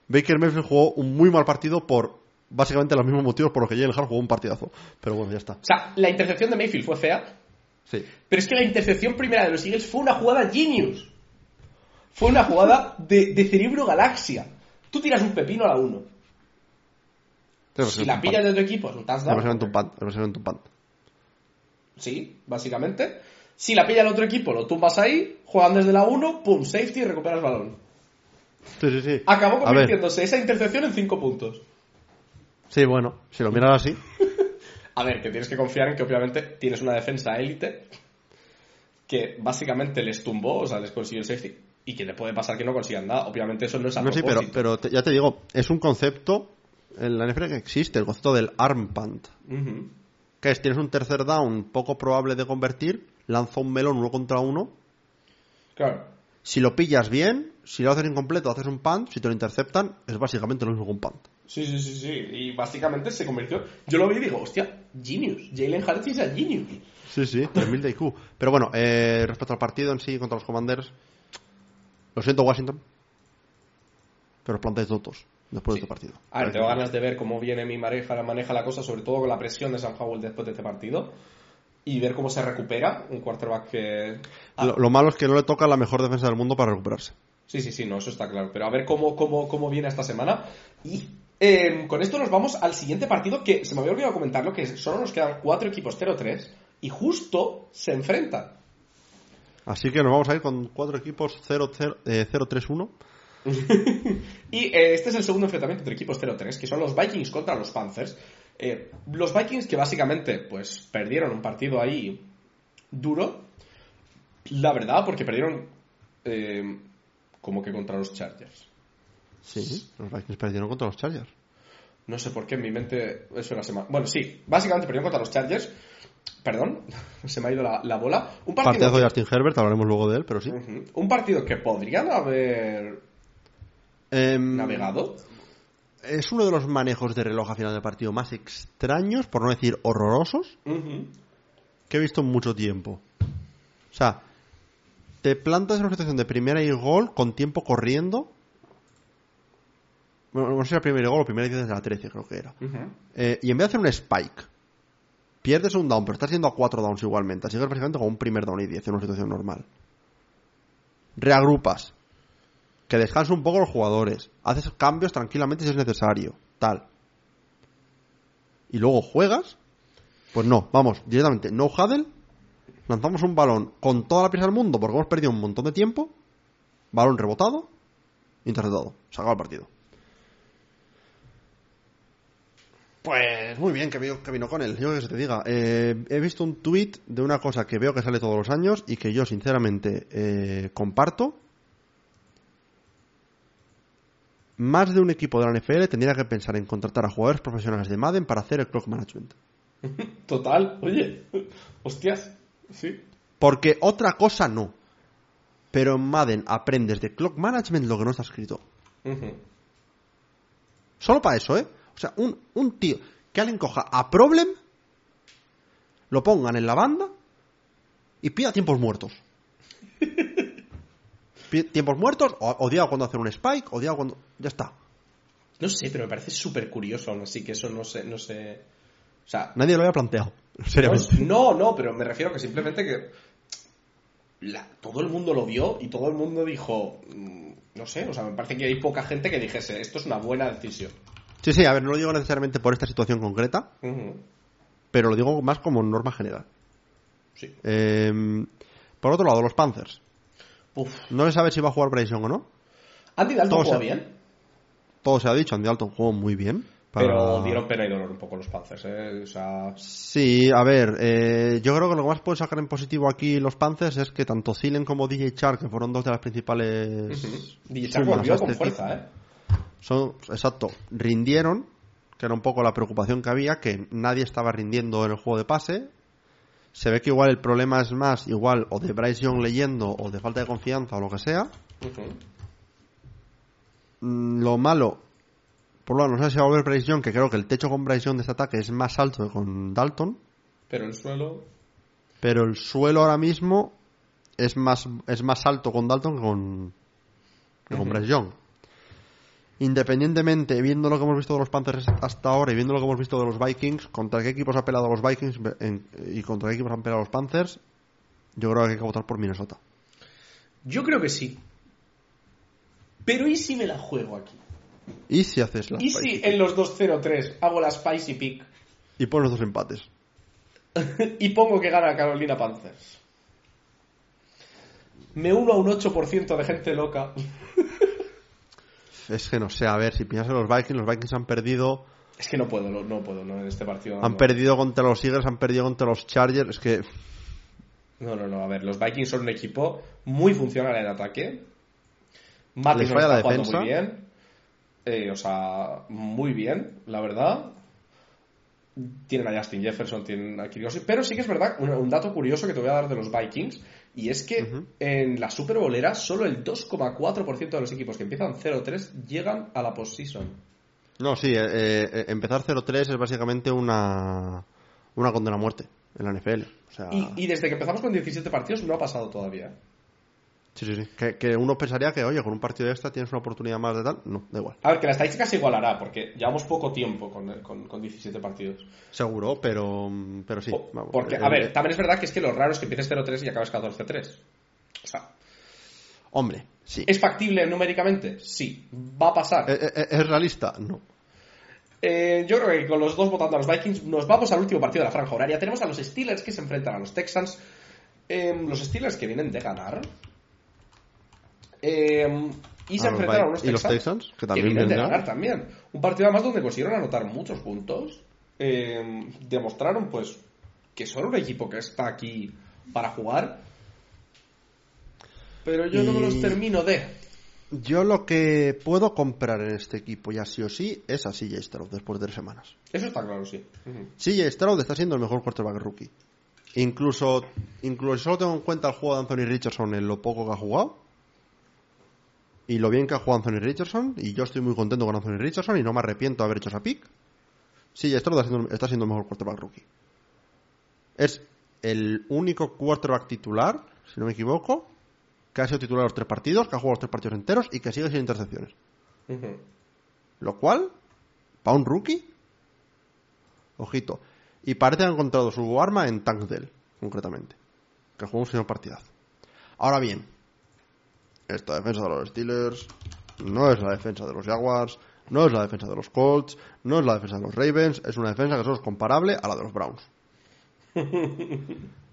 Baker Mayfield jugó un muy mal partido por básicamente los mismos motivos por los que Jalen Hart jugó un partidazo. Pero bueno, ya está. O sea, la intercepción de Mayfield fue fea, Sí. pero es que la intercepción primera de los Eagles fue una jugada genius. Fue una jugada de, de cerebro galaxia. Tú tiras un pepino a la 1. Si la pillas de tu equipo es un touchdown. es un punt. Sí, básicamente. Si la pilla el otro equipo, lo tumbas ahí, juegan desde la 1, pum, safety y recuperas balón. Sí, sí, sí. Acabó convirtiéndose esa intercepción en 5 puntos. sí, bueno, si lo miras así. A ver, que tienes que confiar en que obviamente tienes una defensa élite que básicamente les tumbó, o sea, les consiguió el safety y que le puede pasar que no consigan nada. Obviamente eso no es a No, sí, pero, propósito. pero te- ya te digo, es un concepto en la NFL que existe, el concepto del arm punt. Que es, tienes un tercer down poco probable de convertir, lanza un melón uno contra uno. Claro. Si lo pillas bien, si lo haces incompleto, haces un punt. Si te lo interceptan, es básicamente lo mismo que un punt. Sí, sí, sí, sí. Y básicamente se convirtió. Yo lo vi y digo, hostia, genius. Jalen Hurts es a genius. Sí, sí, 3000 de IQ. Pero bueno, eh, respecto al partido en sí contra los Commanders, lo siento, Washington. Pero os plantáis tontos después de este partido. A ver, tengo ganas de ver cómo viene mi maneja, maneja la cosa, sobre todo con la presión de Sam Howell después de este partido. Y ver cómo se recupera un quarterback que. Ah, Lo, lo malo es que no le toca la mejor defensa del mundo para recuperarse. Sí, sí, sí, no, eso está claro. Pero a ver cómo, cómo, cómo viene esta semana. Y eh, con esto nos vamos al siguiente partido que se me había olvidado comentarlo, que solo nos quedan cuatro equipos 0-3 y justo se enfrentan. Así que nos vamos a ir con cuatro equipos 0-0, eh, 0-3-1. Y eh, este es el segundo enfrentamiento entre equipos 0-3, que son los Vikings contra los Panthers. Eh, los Vikings que básicamente pues perdieron un partido ahí duro, la verdad, porque perdieron eh, como que contra los Chargers. Sí, los Vikings perdieron contra los Chargers. No sé por qué en mi mente eso era semana. Bueno, sí, básicamente perdieron contra los Chargers. Perdón, se me ha ido la, la bola. Un partido, Partidazo de Justin Herbert, hablaremos luego de él, pero sí. Un partido que podrían haber Em, navegado. es uno de los manejos de reloj a final del partido más extraños, por no decir horrorosos, que he visto en mucho tiempo. O sea, te plantas en una situación de primera y gol con tiempo corriendo. Bueno, no sé si era primera y gol o primera y diez desde la 13, creo que era. Eh, y en vez de hacer un spike, pierdes un down, pero estás yendo a cuatro downs igualmente. Así que es básicamente como un primer down y 10 en una situación normal. Reagrupas. Que descansen un poco los jugadores. Haces cambios tranquilamente si es necesario. Tal. Y luego juegas. Pues no, vamos, directamente, no huddle. Lanzamos un balón con toda la prisa del mundo porque hemos perdido un montón de tiempo. Balón rebotado. Interceptado. Se acaba el partido. Pues muy bien que vino, con él, yo que se te diga. Eh, he visto un tweet de una cosa que veo que sale todos los años y que yo sinceramente eh, comparto. Más de un equipo de la NFL tendría que pensar en contratar a jugadores profesionales de Madden para hacer el clock management. Total, oye, hostias, sí. Porque otra cosa no. Pero en Madden aprendes de clock management lo que no está escrito. Solo para eso, ¿eh? O sea, un, un tío que alguien coja a Problem, lo pongan en la banda y pida tiempos muertos. Tiempos muertos, o, o diga cuando hacer un spike, o diga cuando. Ya está. No sé, pero me parece súper curioso aún así que eso no sé, no sé... O sea, Nadie lo había planteado. Seriamente. no, no, pero me refiero que simplemente que la- todo el mundo lo vio y todo el mundo dijo, mm, no sé, o sea, me parece que hay poca gente que dijese, esto es una buena decisión. Sí, sí, a ver, no lo digo necesariamente por esta situación concreta, pero lo digo más como norma general. Sí. Eh, por otro lado, los Panthers. Uf. No se sabe si va a jugar Bryson o no. Andy Dalton jugó bien, Todo se ha dicho, Andy Dalton jugó muy bien. para- pero dieron pena y dolor un poco los Panthers, ¿eh? O sea, Sí, a ver, eh, yo creo que lo que más puede sacar en positivo aquí los Panthers es que tanto Zilen como DJ Chark, que fueron dos de las principales DJ Chark sumas volvió a con este fuerza, ¿eh? son, exacto, rindieron, que era un poco la preocupación que había, que nadie estaba rindiendo en el juego de pase. Se ve que igual el problema es más, igual, o de Bryce Young leyendo, o de falta de confianza, o lo que sea. Mm, Lo malo, por lo menos no sé si va a volver Bryce Young, que creo que el techo con Bryce Young de este ataque es más alto que con Dalton. Pero el suelo... pero el suelo ahora mismo es más, es más alto con Dalton que con, que con. Bryce Young. Independientemente, viendo lo que hemos visto de los Panthers hasta ahora y viendo lo que hemos visto de los Vikings, contra qué equipos ha pelado los Vikings en- y contra qué equipos han pelado los Panthers, yo creo que hay que votar por Minnesota. Yo creo que sí. Pero ¿y si me la juego aquí? ¿Y si haces la ¿Y spicy si en los 2-0-3 hago la Spicy Pick y pones dos empates? y pongo que gana Carolina Panthers? Me uno a un 8% de gente loca. Es que no sé, a ver, si piensas en los Vikings, los Vikings han perdido, Es que no puedo, no, no puedo, no, en este partido. han no. perdido contra los Eagles, han perdido contra los Chargers, es que No, no, no, a ver, los Vikings son un equipo muy funcional en ataque. Está falla la defensa. muy bien. Eh, o sea, muy bien, la verdad. Tienen a Justin Jefferson, tienen a Kirk Cousins, Pero sí que es verdad, un, un dato curioso que te voy a dar de los Vikings. Y es que en la Super Bolera, solo el 2,4% de los equipos que empiezan 0-3 llegan a la postseason. No, sí, eh, eh, empezar 0-3 es básicamente una, una condena a muerte en la NFL. O sea, Y, y desde que empezamos con 17 partidos no ha pasado todavía. Sí, sí, sí. Que, que uno pensaría que, oye, con un partido extra tienes una oportunidad más de tal. No, da igual. A ver, que la estadística se igualará, porque llevamos poco tiempo con, con, con 17 partidos. Seguro, pero, pero sí. Vamos. Porque, Eh, a ver, eh, también es verdad que es que lo raro es que empieces 0-3 y acabes 14-3. O sea, Hombre, sí. ¿es factible numéricamente? Sí. ¿Va a pasar? Eh, ¿Es realista? No. Eh, yo creo que con los dos votando a los Vikings nos vamos al último partido de la franja horaria. Tenemos a los Steelers que se enfrentan a los Texans. Eh, los Steelers que vienen de ganar. Eh, y se enfrentan a unos y los Texans, Texans, que que también de vienen de ganar también. Un partido además donde consiguieron anotar muchos puntos. Eh, demostraron pues que son un equipo que está aquí para jugar. Pero yo no me los termino de. Yo lo que puedo comprar en este equipo, ya sí o sí, es a CJ Stroud después de tres semanas. Eso está claro, sí. Ujú. CJ Stroud está siendo el mejor quarterback rookie. Incluso, incluso si solo tengo en cuenta el juego de Anthony Richardson en lo poco que ha jugado. Y lo bien que ha jugado Anthony Richardson. Y yo estoy muy contento con Anthony Richardson y no me arrepiento de haber hecho esa pick. CJ Stroud está siendo, está siendo el mejor quarterback rookie. Es el único quarterback titular, si no me equivoco, que ha sido titular los tres partidos, que ha jugado los tres partidos enteros y que sigue sin intercepciones. Lo cual, para un rookie, ojito. Y parece que ha encontrado su arma en Tank Dell, concretamente. Que jugó un señor partidazo. Ahora bien, esta defensa de los Steelers no es la defensa de los Jaguars, no es la defensa de los Colts, no es la defensa de los Ravens, es una defensa que solo es comparable a la de los Browns.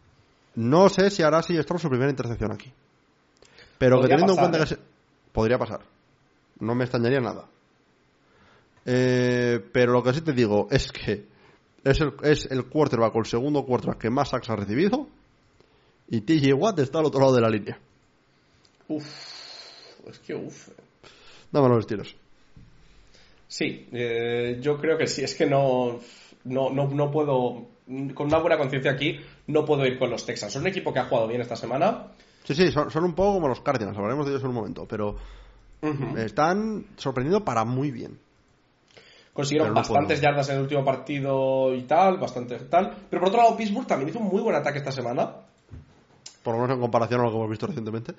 No sé si hará si su primera intercepción aquí. Pero que teniendo pasar, en cuenta ¿eh? que se... podría pasar. No me extrañaría nada. Eh, pero lo que sí te digo es que es el, es el quarterback o el segundo quarterback que más sacks ha recibido y TJ Watt está al otro lado de la línea. Uf. Es que uf. Dame los estilos. Sí, eh, yo creo que sí. Es que no, no, no, no puedo, con una buena conciencia aquí, no puedo ir con los Texans. Son un equipo que ha jugado bien esta semana. Sí, sí, son, son un poco como los Cardinals, hablaremos de ellos en un momento, pero están sorprendiendo para muy bien. Consiguieron no bastantes puedo. yardas en el último partido y tal, bastante tal. Pero por otro lado, Pittsburgh también hizo un muy buen ataque esta semana. Por lo menos en comparación a lo que hemos visto recientemente.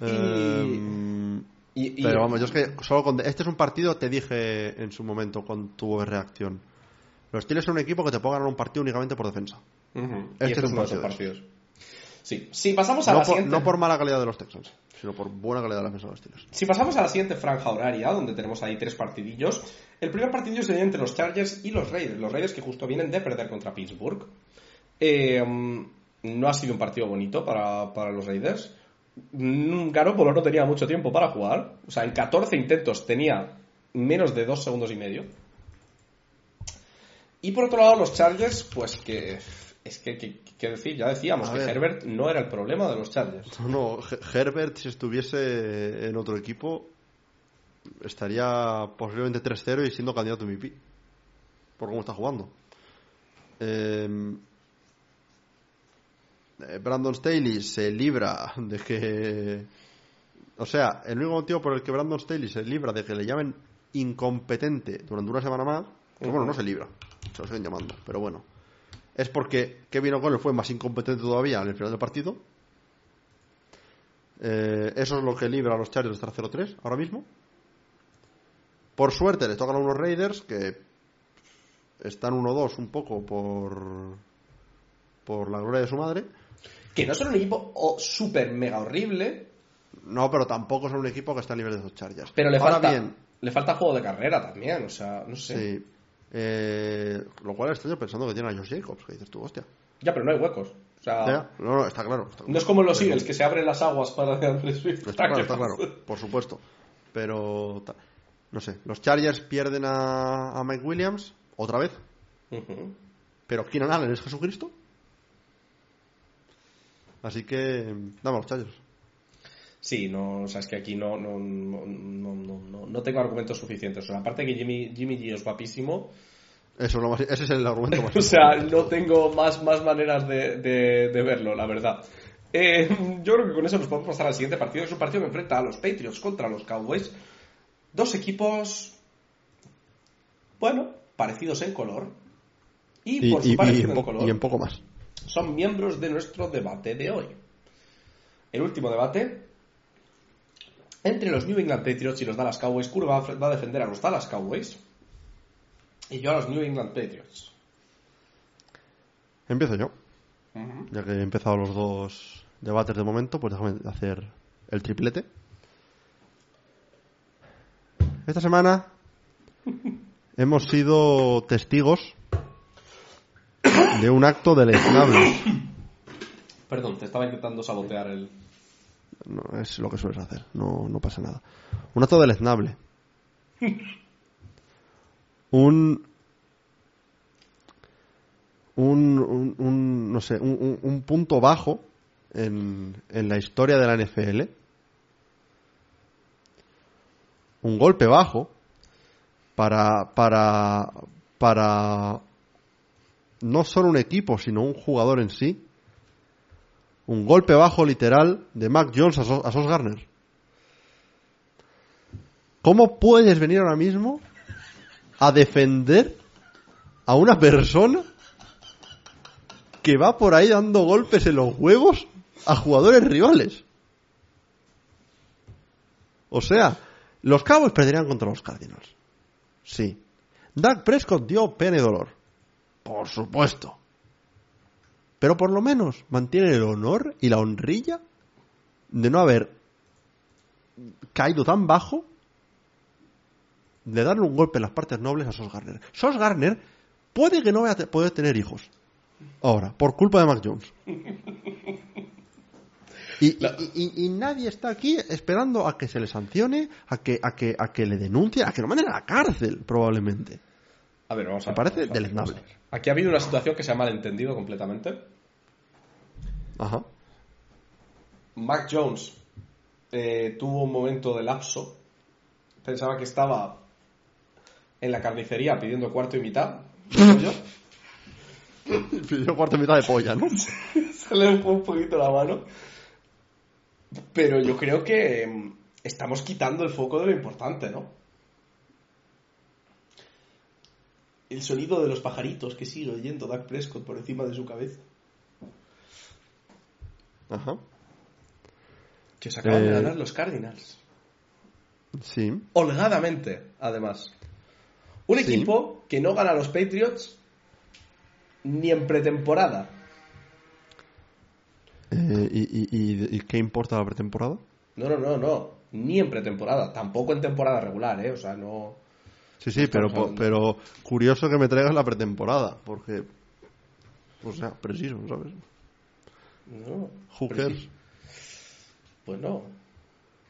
Em, Y, y- pero vamos, yo es que solo con... Este es un partido, te dije en su momento cuando tuvo reacción. Los Steelers son un equipo que te puede ganar un partido únicamente por defensa. Este y este es un uno de esos partido partidos. Sí. Si pasamos a No la por, siguiente. no por mala calidad de los Texans, sino por buena calidad de la defensa de los Steelers. Si pasamos a la siguiente franja horaria, donde tenemos ahí tres partidillos, el primer partidillo sería entre los Chargers y los Raiders. Los Raiders que justo vienen de perder contra Pittsburgh. Eh, mm, no ha sido un partido bonito para, para los Raiders. Mm, Garoppolo no tenía mucho tiempo para jugar. O sea, en 14 intentos tenía menos de dos segundos y medio. Y por otro lado, los Chargers, pues que... Es que, que- que decir, ya decíamos A que ver. Herbert no era el problema de los Chargers. No, no, He- Herbert, si estuviese en otro equipo, estaría posiblemente 3-0 y siendo candidato a MVP. Por cómo está jugando. Eh, Brandon Staley se libra de que. O sea, el único motivo por el que Brandon Staley se libra de que le llamen incompetente durante una semana más. Que bueno, no se libra, se lo siguen llamando, pero bueno. Es porque Kevin O'Connell fue más incompetente todavía en el final del partido. Eh, eso es lo que libra a los Chargers de estar 0-3 ahora mismo. Por suerte les tocan a unos Raiders que están 1-2 un poco por por la gloria de su madre. Que no son un equipo oh, súper mega horrible, No, pero tampoco son un equipo que está a nivel de esos Chargers. Pero le Ahora falta, bien, le falta juego de carrera también, o sea, no sé. sí. Eh, lo cual estoy pensando que tiene a Josh Jacobs, que dices tú, hostia. Ya, pero no hay huecos. O sea, Ya, No, no, está claro. está no es como los Eagles, que se abren las aguas para de Andrés Swift. Está claro, está claro, por supuesto. Pero, no sé, los Chargers pierden a, a Mike Williams, otra vez. Ujú. Pero Keenan Allen es Jesucristo. Así que, los Chargers. Sí, no, o sea, es que aquí no, no, no, no, no, no- no tengo argumentos suficientes. O sea, aparte que Jimmy, Jimmy G es guapísimo, Eso es lo más- ese es el argumento más o sea, no tengo más, más maneras de, de- de verlo, la verdad. Eh, yo creo que con eso nos podemos pasar al siguiente partido. Es un partido que enfrenta a los Patriots contra los Cowboys. Dos equipos, bueno, parecidos en color. Y, y, por su y- y en en color, y en poco más. Son miembros de nuestro debate de hoy. El último debate entre los New England Patriots y los Dallas Cowboys. Kuro va a, va a defender a los Dallas Cowboys y yo a los New England Patriots. Empiezo yo. Ya que he empezado los dos debates de momento, pues déjame hacer el triplete. Esta semana hemos sido testigos de un acto deleznable. Perdón, te estaba intentando sabotear el... No, es lo que sueles hacer, no, no pasa nada. Un acto deleznable. Un. Un, un, un- no sé, un, un- un punto bajo en, en la historia de la NFL. Un golpe bajo para, para, para no solo un equipo, sino un jugador en sí un golpe bajo literal de Mac Jones a, Sos, a Sos Garner. ¿Cómo puedes venir ahora mismo a defender a una persona que va por ahí dando golpes en los huevos a jugadores rivales? O sea, los Cowboys perderían contra los Cardinals. Sí. Dak Prescott dio pena y dolor. Por supuesto. Pero por lo menos mantiene el honor y la honrilla de no haber caído tan bajo de darle un golpe en las partes nobles a Sos Garner. Sos Garner puede que no vaya a poder tener hijos. Ahora, por culpa de Mac Jones. Y, y- y- y nadie está aquí esperando a que se le sancione, a que, a que, a que le denuncie, a que lo manden a la cárcel, probablemente. A ver, vamos a Me ver, parece a ver, deleznable. Aquí ha habido una situación que se ha malentendido completamente. Ajá. Mac Jones eh, tuvo un momento de lapso Pensaba que estaba en la carnicería pidiendo cuarto y mitad. yo. Pidió cuarto y mitad de polla, ¿no? Se le fue un poquito la mano. Pero yo creo que mm, estamos quitando el foco de lo importante, ¿no? El sonido de los pajaritos que sigue oyendo Dak Prescott por encima de su cabeza. Ajá. Que se acaban de Eh. ganar los Cardinals. Sí. Holgadamente, además. Un Sí. equipo que no gana a los Patriots ni en pretemporada. Eh, ¿y, y, y- y qué importa la pretemporada? No, no, no, no. Ni en pretemporada. Tampoco en temporada regular, ¿eh? O sea, no. Sí, sí, pero, pero curioso que me traigas la pretemporada, porque... O sea, preciso, ¿sabes? No. Sí. Pues no.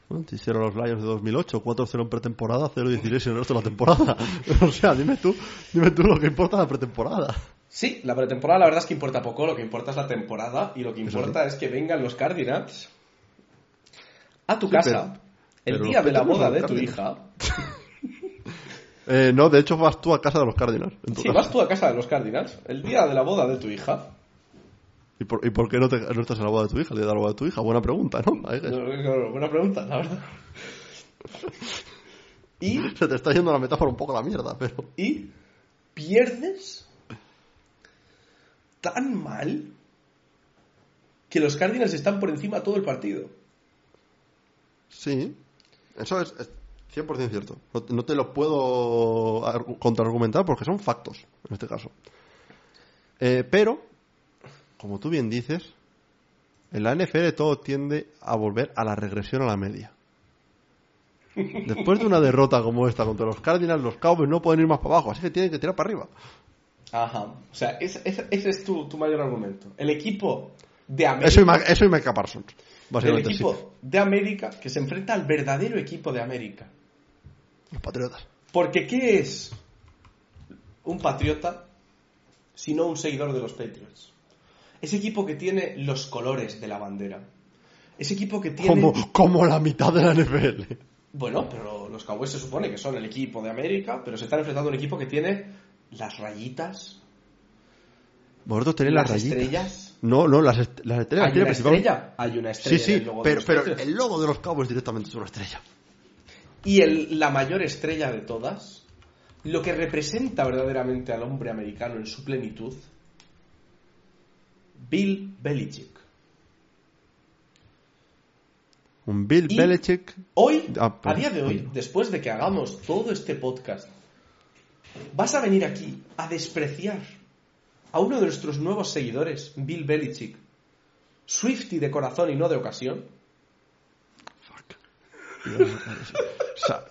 Bueno, te hicieron los Lions de 2008, 4-0 en pretemporada, 0-16 en el resto de la temporada. o sea, dime tú, dime tú lo que importa la pretemporada. Sí, la pretemporada la verdad es que importa poco, lo que importa es la temporada y lo que importa es que vengan los Cardinals a tu Sí, casa pero- el pero día de la boda de tu hija. Eh, no, de hecho vas tú a casa de los Cardinals. Sí, casa. vas tú a casa de los Cardinals el día de la boda de tu hija. ¿Y por, y por qué no, te, no estás en la boda de tu hija, el día de la boda de tu hija? Buena pregunta, ¿no? No, no, no, buena pregunta, la verdad. Y, Se te está yendo la metáfora un poco a la mierda, pero... y pierdes tan mal que los Cardinals están por encima todo el partido. Sí, eso es, es 100% cierto. No, no te lo puedo argu- contraargumentar porque son factos, en este caso. Eh, pero, como tú bien dices, en la NFL todo tiende a volver a la regresión a la media. Después de una derrota como esta contra los Cardinals, los Cowboys no pueden ir más para abajo, así que tienen que tirar para arriba. Ajá. O sea, ese, ese- ese es tu, tu mayor argumento. El equipo de América. Eso y, Ma- eso y Micah Parsons, el equipo sí. de América que se enfrenta al verdadero equipo de América. Los Patriotas. Porque ¿qué es un patriota si no un seguidor de los Patriots? Ese equipo que tiene los colores de la bandera. Ese equipo que tiene... Como, como la mitad de la NFL. Bueno, pero los Cowboys se supone que son el equipo de América, pero se están enfrentando a un equipo que tiene las rayitas, Vosotros tenéis las las rayitas. estrellas. No, no, las, est- las estrellas ¿Hay una estrella? Hay una estrella. Sí, sí, pero, el logo de los Cowboys directamente es una estrella. Y el- la mayor estrella de todas, lo que representa verdaderamente al hombre americano en su plenitud, Bill Belichick. Un Bill Y- Belichick. Hoy, Ah, a día de hoy, después de que hagamos todo este podcast, vas a venir aquí a despreciar a uno de nuestros nuevos seguidores, Bill Belichick, Swifty de corazón y no de ocasión. Sa-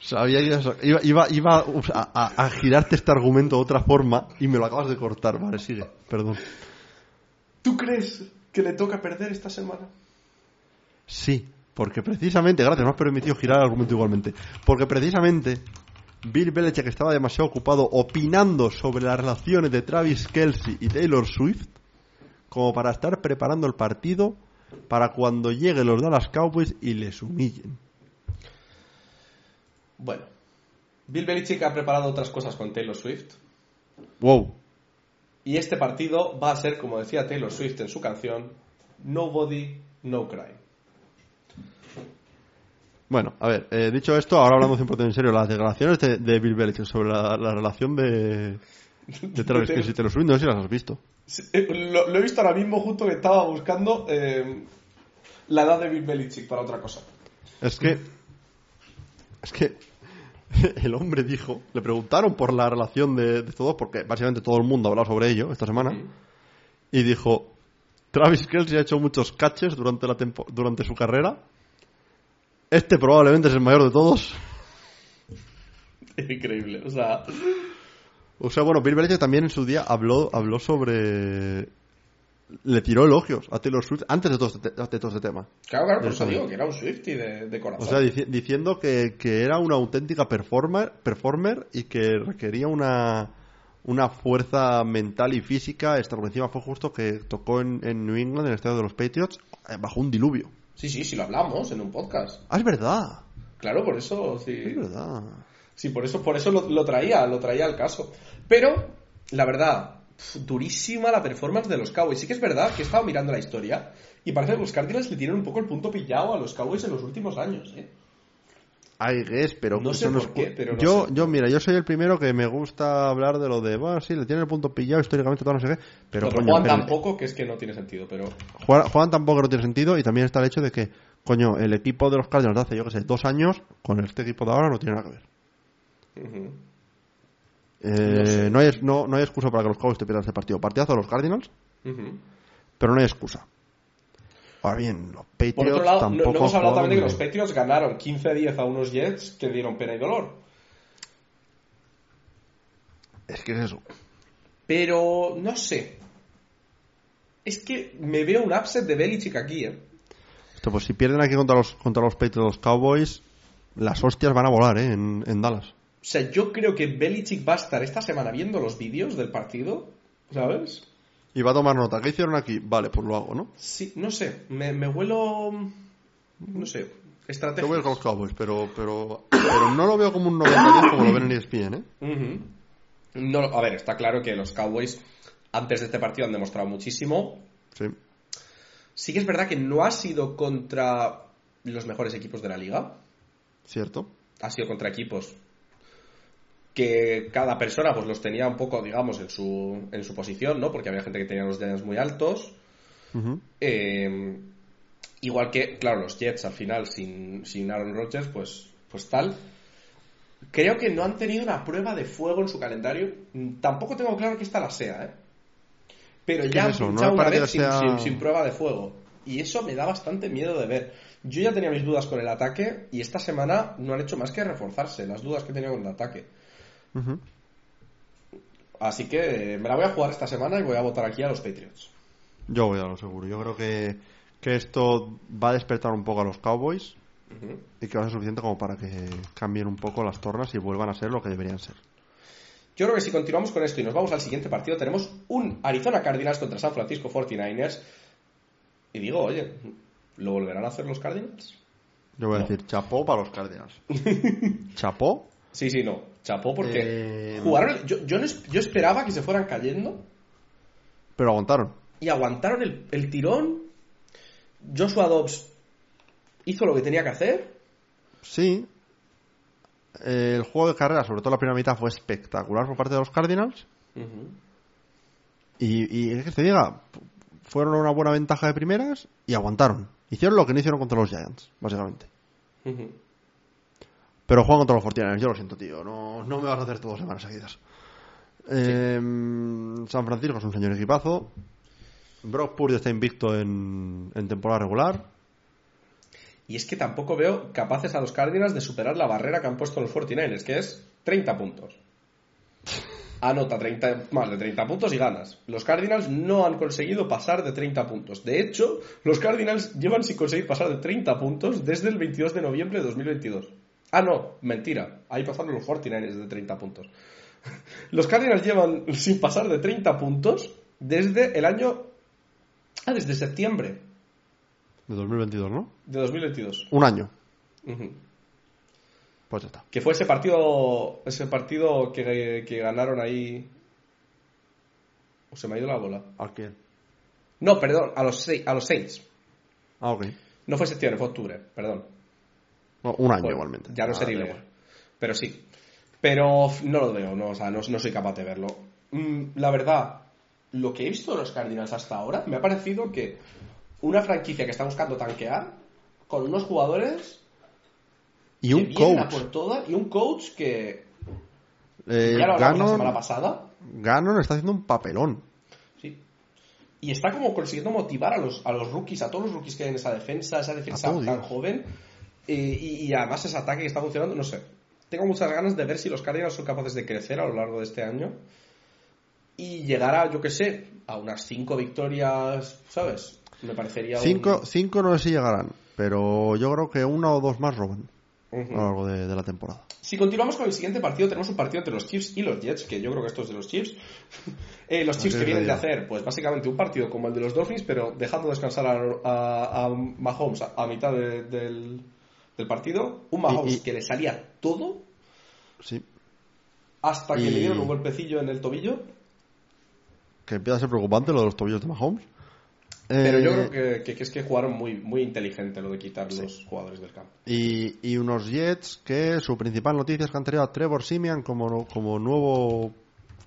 Sabía que iba, iba, iba a, a- a girarte este argumento de otra forma y me lo acabas de cortar. Vale, sigue, perdón. ¿Tú crees que le toca perder esta semana? Sí, porque precisamente, gracias, me has permitido girar el argumento igualmente. Porque precisamente Bill Belichick estaba demasiado ocupado opinando sobre las relaciones de Travis Kelsey y Taylor Swift como para estar preparando el partido para cuando lleguen los Dallas Cowboys y les humillen. Bueno, Bill Belichick ha preparado otras cosas con Taylor Swift. Wow. Y este partido va a ser, como decía Taylor Swift en su canción, Nobody, No Cry. Bueno, a ver, eh, dicho esto, ahora hablando 100% en serio, las declaraciones de, de Bill Belichick sobre la, la relación de, de Travis Kelsey y Taylor Swift, no sé si las has visto. Sí, eh, Lo, lo he visto ahora mismo justo que estaba buscando eh, la edad de Bill Belichick para otra cosa. Es que. Es que. El hombre dijo. Le preguntaron por la relación de, de estos dos, porque básicamente todo el mundo ha hablado sobre ello esta semana. Y dijo: Travis Kelsey ha hecho muchos catches durante, la tempo- durante su carrera. Este probablemente es el mayor de todos. Increíble, o sea... O sea, bueno, Bill Belichick también en su día habló, habló sobre. Le tiró elogios a Taylor Swift antes de todo este, te- de todo este tema. Claro, claro, por Eso digo que era un Swifty de, de corazón. O sea, dici- diciendo que, que era una auténtica performer, performer y que requería una, una fuerza mental y física. Esta por encima fue justo que tocó en, en New England, en el estadio de los Patriots, eh, bajo un diluvio. Sí, sí, sí lo hablamos en un podcast. Ah, es verdad. Claro, por eso, sí. Es verdad. Sí, por eso, por eso lo, lo traía, lo traía al caso. Pero, la verdad, durísima la performance de los Cowboys. Sí que es verdad que he estado mirando la historia y parece que los Cardinals le tienen un poco el punto pillado a los Cowboys en los últimos años, ¿eh? I guess, pero No sé por qué, pero no yo, sé. yo, mira, yo soy el primero que me gusta hablar de lo de, bueno, sí, le tienen el punto pillado históricamente, todo no sé qué, pero, Pero, coño, juegan el- tan poco que es que no tiene sentido, pero... juegan, juegan tampoco no tiene sentido y también está el hecho de que, coño, el equipo de los Cardinals de hace, yo que sé, dos años, con este equipo de ahora no tiene nada que ver. Eh, No sé. no, hay, no, no hay excusa para que los Cowboys te pierdan este partido. Partidazo de los Cardinals, pero no hay excusa. Ahora bien, los Patriots Por otro lado, no, tampoco no hemos hablado también de que los Patriots ganaron 15-10 a unos Jets que dieron pena y dolor. Es que es eso. Pero, no sé. Es que me veo un upset de Belichick aquí, ¿eh? Esto, pues si pierden aquí contra los, contra los Patriots los Cowboys, las hostias van a volar, ¿eh? En, en Dallas. O sea, yo creo que Belichick va a estar esta semana viendo los vídeos del partido, ¿sabes? Y va a tomar nota. ¿Qué hicieron aquí? Vale, pues lo hago, ¿no? Sí, no sé, me, me huelo... No sé, Yo estrategia. voy a ir con los Cowboys, pero, pero, pero no lo veo como un 90 como lo ven en ESPN, ¿eh? Ujú. No, a ver, está claro que los Cowboys antes de este partido han demostrado muchísimo. Sí. Sí que es verdad que no ha sido contra los mejores equipos de la liga. ¿Cierto? Ha sido contra equipos que cada persona pues los tenía un poco, digamos, en su, en su posición, ¿no? Porque había gente que tenía los Giants muy altos. Eh, igual que, claro, los Jets al final sin, sin Aaron Rodgers, pues, pues tal. Creo que no han tenido una prueba de fuego en su calendario. Tampoco tengo claro que esta la sea, ¿eh? Pero ya es han no una vez que sin, sea- sin- sin prueba de fuego. Y eso me da bastante miedo de ver. Yo ya tenía mis dudas con el ataque y esta semana no han hecho más que reforzarse las dudas que tenía con el ataque. Así que eh, me la voy a jugar esta semana y voy a votar aquí a los Patriots. Yo voy a lo seguro. Yo creo que, que esto va a despertar un poco a los Cowboys y que va a ser suficiente como para que cambien un poco las tornas y vuelvan a ser lo que deberían ser. Yo creo que si continuamos con esto y nos vamos al siguiente partido, tenemos un Arizona Cardinals contra San Francisco 49ers. Y digo, oye, ¿lo volverán a hacer los Cardinals? Yo voy a decir chapó para los Cardinals. chapó. Sí, sí, no. Chapó porque Eh, jugaron. Yo, yo, no yo esperaba que se fueran cayendo Pero aguantaron. y aguantaron el, el tirón. Joshua Dobbs hizo lo que tenía que hacer. Sí. Eh, el juego de carrera, sobre todo la primera mitad, fue espectacular por parte de los Cardinals. Y, y es que te diga, fueron a una buena ventaja de primeras y aguantaron. Hicieron lo que no hicieron contra los Giants, básicamente. Ujú. Pero juegan contra los 49ers, yo lo siento, tío. No, no me vas a hacer todo semanas seguidas. Eh, San Francisco es un señor equipazo. Brock Purdy está invicto en, en temporada regular. Y es que tampoco veo capaces a los Cardinals de superar la barrera que han puesto los 49ers, que es 30 puntos. Anota 30, más de 30 puntos y ganas. Los Cardinals no han conseguido pasar de 30 puntos. De hecho, los Cardinals llevan sin conseguir pasar de 30 puntos desde el 22 de noviembre de 2022. Ah, no, mentira. Ahí pasaron los 49ers de 30 puntos. Los Cardinals llevan sin pasar de 30 puntos desde el año... Ah, desde septiembre De 2022, ¿no? de 2022. Un año. Pues ya está. Que fue ese partido ese partido que, que ganaron ahí. ¿O se me ha ido la bola? ¿A quién? No, perdón, a los, Sa- a los Saints. Ah, ok. No fue septiembre, fue octubre, perdón. No, un año Bueno, igualmente. Ya no leer. igual. Pero sí. Pero no lo veo, no, o sea, no, no soy capaz de verlo. Mm, La verdad, lo que he visto de los Cardinals hasta ahora, me ha parecido que una franquicia que está buscando tanquear, con unos jugadores Y un a coach. por todas, y un coach que Eh, ya lo hablamos la semana pasada, Gannon está haciendo un papelón. Sí. Y está como consiguiendo motivar a los, a los rookies, a todos los rookies que hay en esa defensa, esa defensa tan Dios. joven. Eh, y, y además ese ataque que está funcionando, no sé. Tengo muchas ganas de ver si los Cardinals son capaces de crecer a lo largo de este año. Y llegar a, yo qué sé, a unas cinco victorias, ¿sabes? Me parecería un- Cinco, cinco no sé si llegarán, pero yo creo que una o dos más roban a lo largo de, de la temporada. Si continuamos con el siguiente partido, tenemos un partido entre los Chiefs y los Jets, que yo creo que esto es de los Chiefs. Eh, los Chiefs que vienen de hacer, pues básicamente un partido como el de los Dolphins, pero dejando descansar a, a- a Mahomes a, a mitad de- del, del partido. Un Mahomes Y- y- que le salía todo Sí. hasta que Y- le dieron un golpecillo en el tobillo. Que empieza a ser preocupante lo de los tobillos de Mahomes. Pero Eh, yo creo que, que- que es que jugaron muy, muy inteligente lo de quitar los jugadores del campo. Y, y unos Jets que su principal noticia es que han traído a Trevor Simian como, como nuevo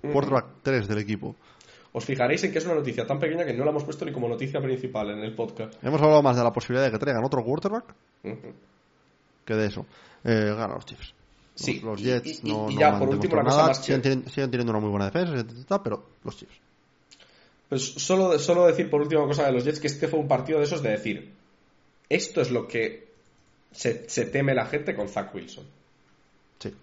quarterback 3 del equipo. Os fijaréis en que es una noticia tan pequeña que no la hemos puesto ni como noticia principal en el podcast. Hemos hablado más de la posibilidad de que traigan otro quarterback. Que de eso. Eh, ganan los Chiefs. Los, Sí, los Jets y- y- no, y ya, por último, una cosa nada. más siguen, teniendo, siguen teniendo una muy buena defensa, pero los Chiefs. Pues solo, solo decir por última cosa de los Jets que este fue un partido de esos de decir esto es lo que se, se teme la gente con Zach Wilson. Sí.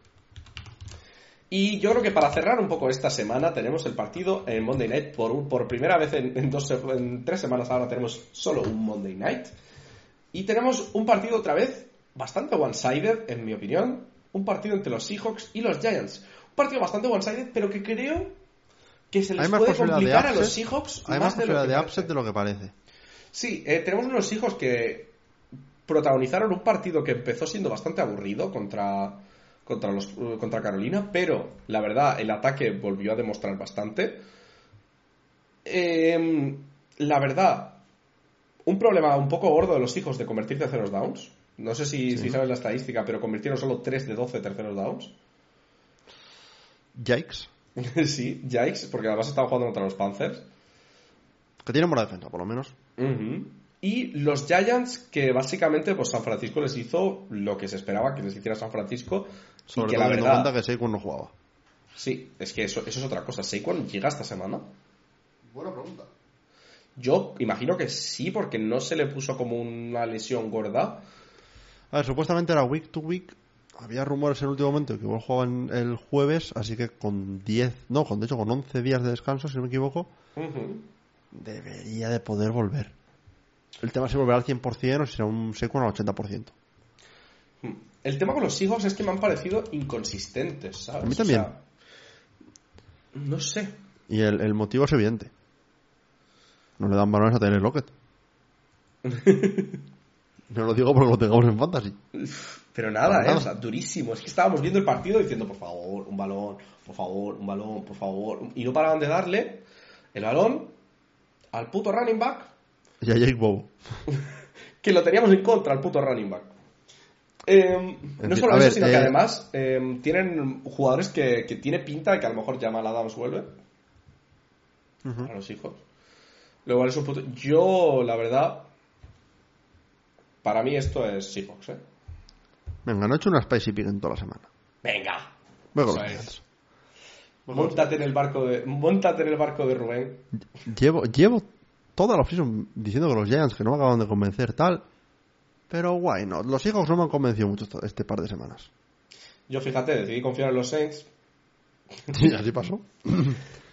Y yo creo que para cerrar un poco esta semana tenemos el partido en Monday Night. Por, un- por primera vez en, en dos, en tres semanas ahora tenemos solo un Monday Night. Y tenemos un partido otra vez bastante one-sided, en mi opinión. Un partido entre los Seahawks y los Giants. Un partido bastante one-sided, pero que creo que se les puede complicar a los. Seahawks Hay más más de posibilidad parece. upset de lo que parece. Sí, eh, tenemos unos hijos que protagonizaron un partido que empezó siendo bastante aburrido contra, contra, los, eh, contra Carolina, pero la verdad el ataque volvió a demostrar bastante. Eh, la verdad, un problema un poco gordo de los hijos de convertir terceros downs. No sé si, si sabes la estadística, pero convirtieron solo 3 de 12 terceros downs. Yikes. sí, yikes, porque además estaban jugando contra los Panthers. Que tienen buena defensa, por lo menos. Y los Giants, que básicamente pues San Francisco les hizo lo que se esperaba que les hiciera San Francisco. Sobre y que todo la teniendo verdad. en cuenta que Saquon no jugaba. Sí, es que eso, eso es otra cosa. ¿Saquon llega esta semana? Buena pregunta. Yo imagino que sí, porque no se le puso como una lesión gorda. A ver, supuestamente era week to week. Había rumores en el último momento que igual jugaban el jueves, así que con 10, no, con de hecho con 11 días de descanso, si no me equivoco, debería de poder volver. El tema es si volverá al 100% o si será un Saquon al 80%. El tema con los Seahawks es que me han parecido inconsistentes, ¿sabes? A mí O también. sea, no sé. Y el, el motivo es evidente. No le dan balones a Tyler Lockett. no lo digo porque lo tengamos en fantasy. Pero nada, ¿eh? nada. O sea, durísimo. Es que estábamos viendo el partido diciendo, por favor, un balón, por favor, un balón, por favor. Y no paraban de darle el balón al puto running back, Y a Jake Bobo. que lo teníamos en contra, al puto running back. Eh, no solo eso, ver, sino que eh, además eh, tienen jugadores que, que tiene pinta de que a lo mejor Jamal Adams vuelve a los hijos. Lo cual es un puto... Yo, la verdad, para mí esto es Seahawks, ¿eh? Venga, no he hecho una Spicy Pig en toda la semana. Venga, Eso los. Móntate en el barco de, móntate en el barco de Rubén. Llevo, llevo toda la offseason diciendo que los Giants que no me acaban de convencer tal. Pero guay, no. Los Seahawks no me han convencido mucho este par de semanas. Yo, fíjate, decidí confiar en los Saints. Sí, así pasó.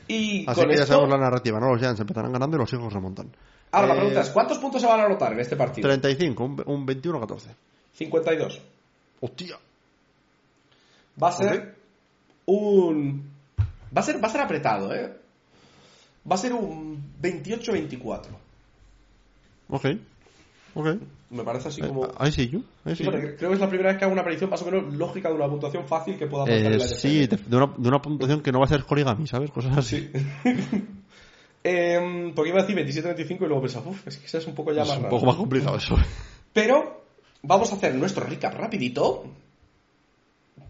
Y Así con que ya sabemos la narrativa, ¿no? Los Giants empezarán ganando y los Seahawks remontan. Ahora, la Eh, pregunta es, ¿cuántos puntos se van a anotar en este partido? 35, un, un 21-14. 52. ¡Hostia! Va a ser un... Va a ser, va a ser apretado, ¿eh? Va a ser un 28-24. Ok. Ok. Me parece así Eh, como... I see you. I see Fíjate, you. que creo que es la primera vez que hago una predicción más o menos lógica de una puntuación fácil que pueda aportar Eh, en la sí, de, una, de una puntuación que no va a ser origami, ¿sabes? Cosas así. Em, porque iba a decir 27-25 y luego pensaba, uff, es que esa es un poco ya Es más un raro". poco más complicado eso. Pero vamos a hacer nuestro recap rapidito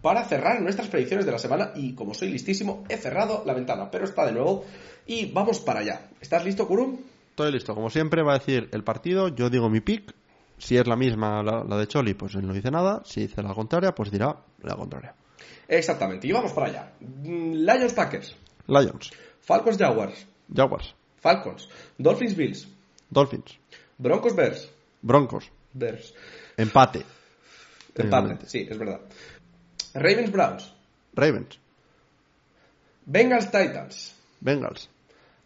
para cerrar nuestras predicciones de la semana y como soy listísimo he cerrado la ventana, pero está de nuevo y vamos para allá. ¿Estás listo, Kurum? Estoy listo. Como siempre va a decir el partido, yo digo mi pick. Si es la misma la, la de Choli, pues él no dice nada. Si dice la contraria, pues dirá la contraria. Exactamente, y vamos para allá. Mm, Lions Packers, Lions, Falcons Jaguars, Jaguars, Falcons, Dolphins Bills, Dolphins, Broncos Bears, Broncos, Bears, empate. empate, sí, es verdad. Ravens Browns, Ravens, Bengals Titans, Bengals,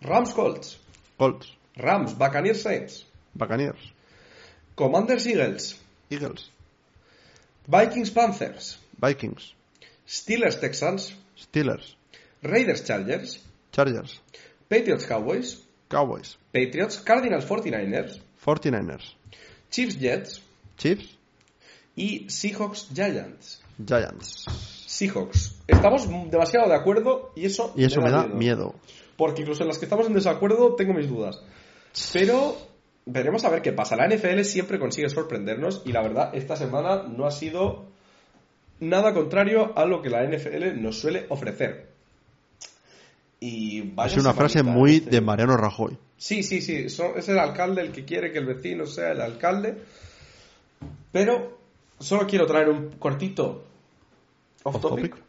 Rams Colts, Colts, Rams Buccaneers Saints, Buccaneers, Commanders Eagles, Eagles, Vikings Panthers, Vikings, Steelers Texans, Steelers, Raiders Chargers, Chargers, Patriots Cowboys, Cowboys, Patriots Cardinals 49ers, 49ers, Chiefs Jets Chiefs y Seahawks Giants. Giants. Seahawks. Estamos demasiado de acuerdo y eso, Y eso me da miedo. Porque incluso en las que estamos en desacuerdo tengo mis dudas. Pero veremos a ver qué pasa. La NFL siempre consigue sorprendernos y la verdad esta semana no ha sido nada contrario a lo que la NFL nos suele ofrecer. Y Es una frase muy este. de Mariano Rajoy. Sí, sí, sí. son- es el alcalde el que quiere que el vecino sea el alcalde. Pero solo quiero traer un cortito off, Off topic, topic.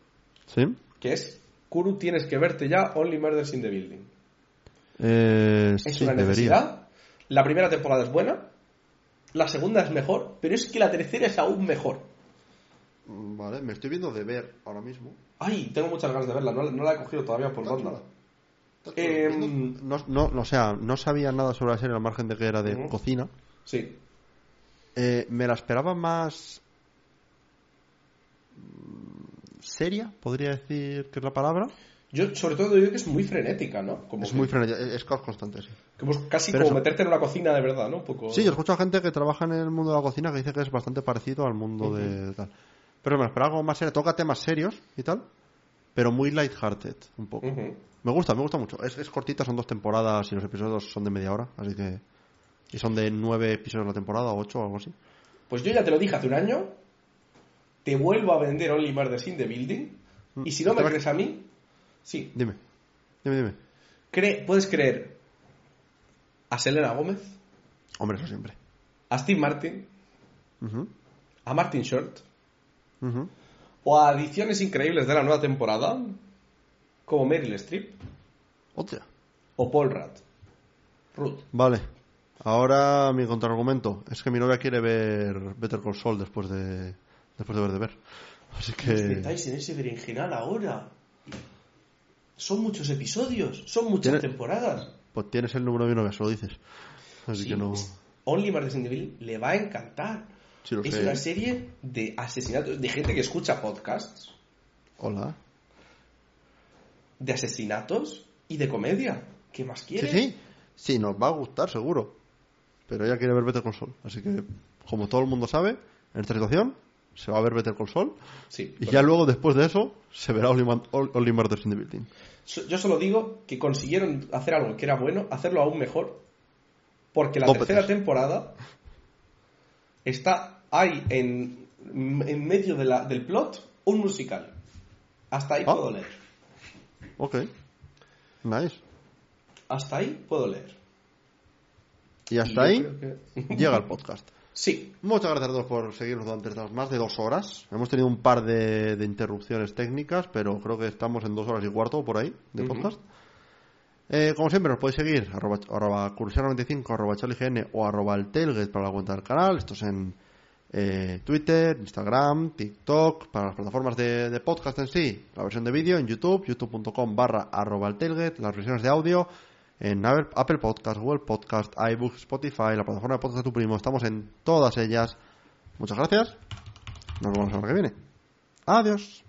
¿Sí? que es Kuru, tienes que verte ya Only Murders in the Building. Eh, Es sí, una debería. necesidad. La primera temporada es buena. La segunda es mejor. Pero es que la tercera es aún mejor. Vale, me estoy viendo de ver ahora mismo. Ay, tengo muchas ganas de verla. No, no la he cogido todavía por banda. chula. Em, no, no, no, o sea, no sabía nada sobre la serie al margen de que era de cocina. Sí. Eh, me la esperaba más seria, podría decir que es la palabra. Yo, sobre todo, digo que es muy frenética, ¿no? Como es que- muy frenética, es caos constante, sí. como casi Pero como eso- meterte en una cocina de verdad, ¿no? Un poco... Sí, yo escucho a gente que trabaja en el mundo de la cocina que dice que es bastante parecido al mundo de tal. Pero me esperaba algo más serio. Toca temas serios y tal, pero muy lighthearted, un poco. Me gusta, me gusta mucho. Es, es cortita, son dos temporadas y los episodios son de media hora, así que... Y son de nueve episodios la temporada, o ocho o algo así. Pues yo ya te lo dije hace un año. Te vuelvo a vender Only Murders in the Building. Y si no ¿Te me crees a mí, sí. Dime, dime, dime. Cree- puedes creer a Selena Gómez, Hombre, eso siempre. a Steve Martin, a Martin Short, o a adiciones increíbles de la nueva temporada, como Meryl Streep Hostia. o Paul Rudd. Rudd. Vale. Ahora mi contraargumento es que mi novia quiere ver Better Call Saul después de después de ver de ver. Así ¿Os que metáis en ese berenjenal ahora? Son muchos episodios, son muchas temporadas. pues tienes el número de mi novia, se lo dices. Así Sí, que no. Only Murders in the Building le va a encantar. Sí, es sé. una serie de asesinatos, de gente que escucha podcasts, Hola. de asesinatos y de comedia. ¿Qué más Sí, quiere? sí. Sí, nos va a gustar, seguro. Pero ella quiere ver Better Call Saul. Así que, como todo el mundo sabe, en esta situación se va a ver Better Call Saul. Sí, Y ya luego, después de eso, se verá Only, Man- Only Murders in the Building. Yo solo digo que consiguieron hacer algo que era bueno, hacerlo aún mejor, porque la Dos tercera veces. temporada está ahí en, en medio de la- del plot un musical. Hasta ahí Ah. puedo leer. Ok. Nice. Hasta ahí puedo leer. Y hasta ahí que- llega el podcast. Sí, Muchas gracias a todos por seguirnos durante estas más de dos horas. Hemos tenido un par de, de interrupciones técnicas, pero creo que estamos en dos horas y cuarto por ahí de podcast. Eh, como siempre, nos podéis seguir arroba, arroba cursiano95, arroba charlign o arroba el tailgate para la cuenta del canal. Esto es en eh, Twitter, Instagram, TikTok, para las plataformas de, podcast en sí. La versión de vídeo en YouTube, youtube.com barra arroba el tailgate, las versiones de audio en Apple Apple Podcast, Google Podcast, iBooks, Spotify, la plataforma de podcast de tu primo. Estamos en todas ellas. Muchas gracias. Nos vemos la semana que viene. Adiós.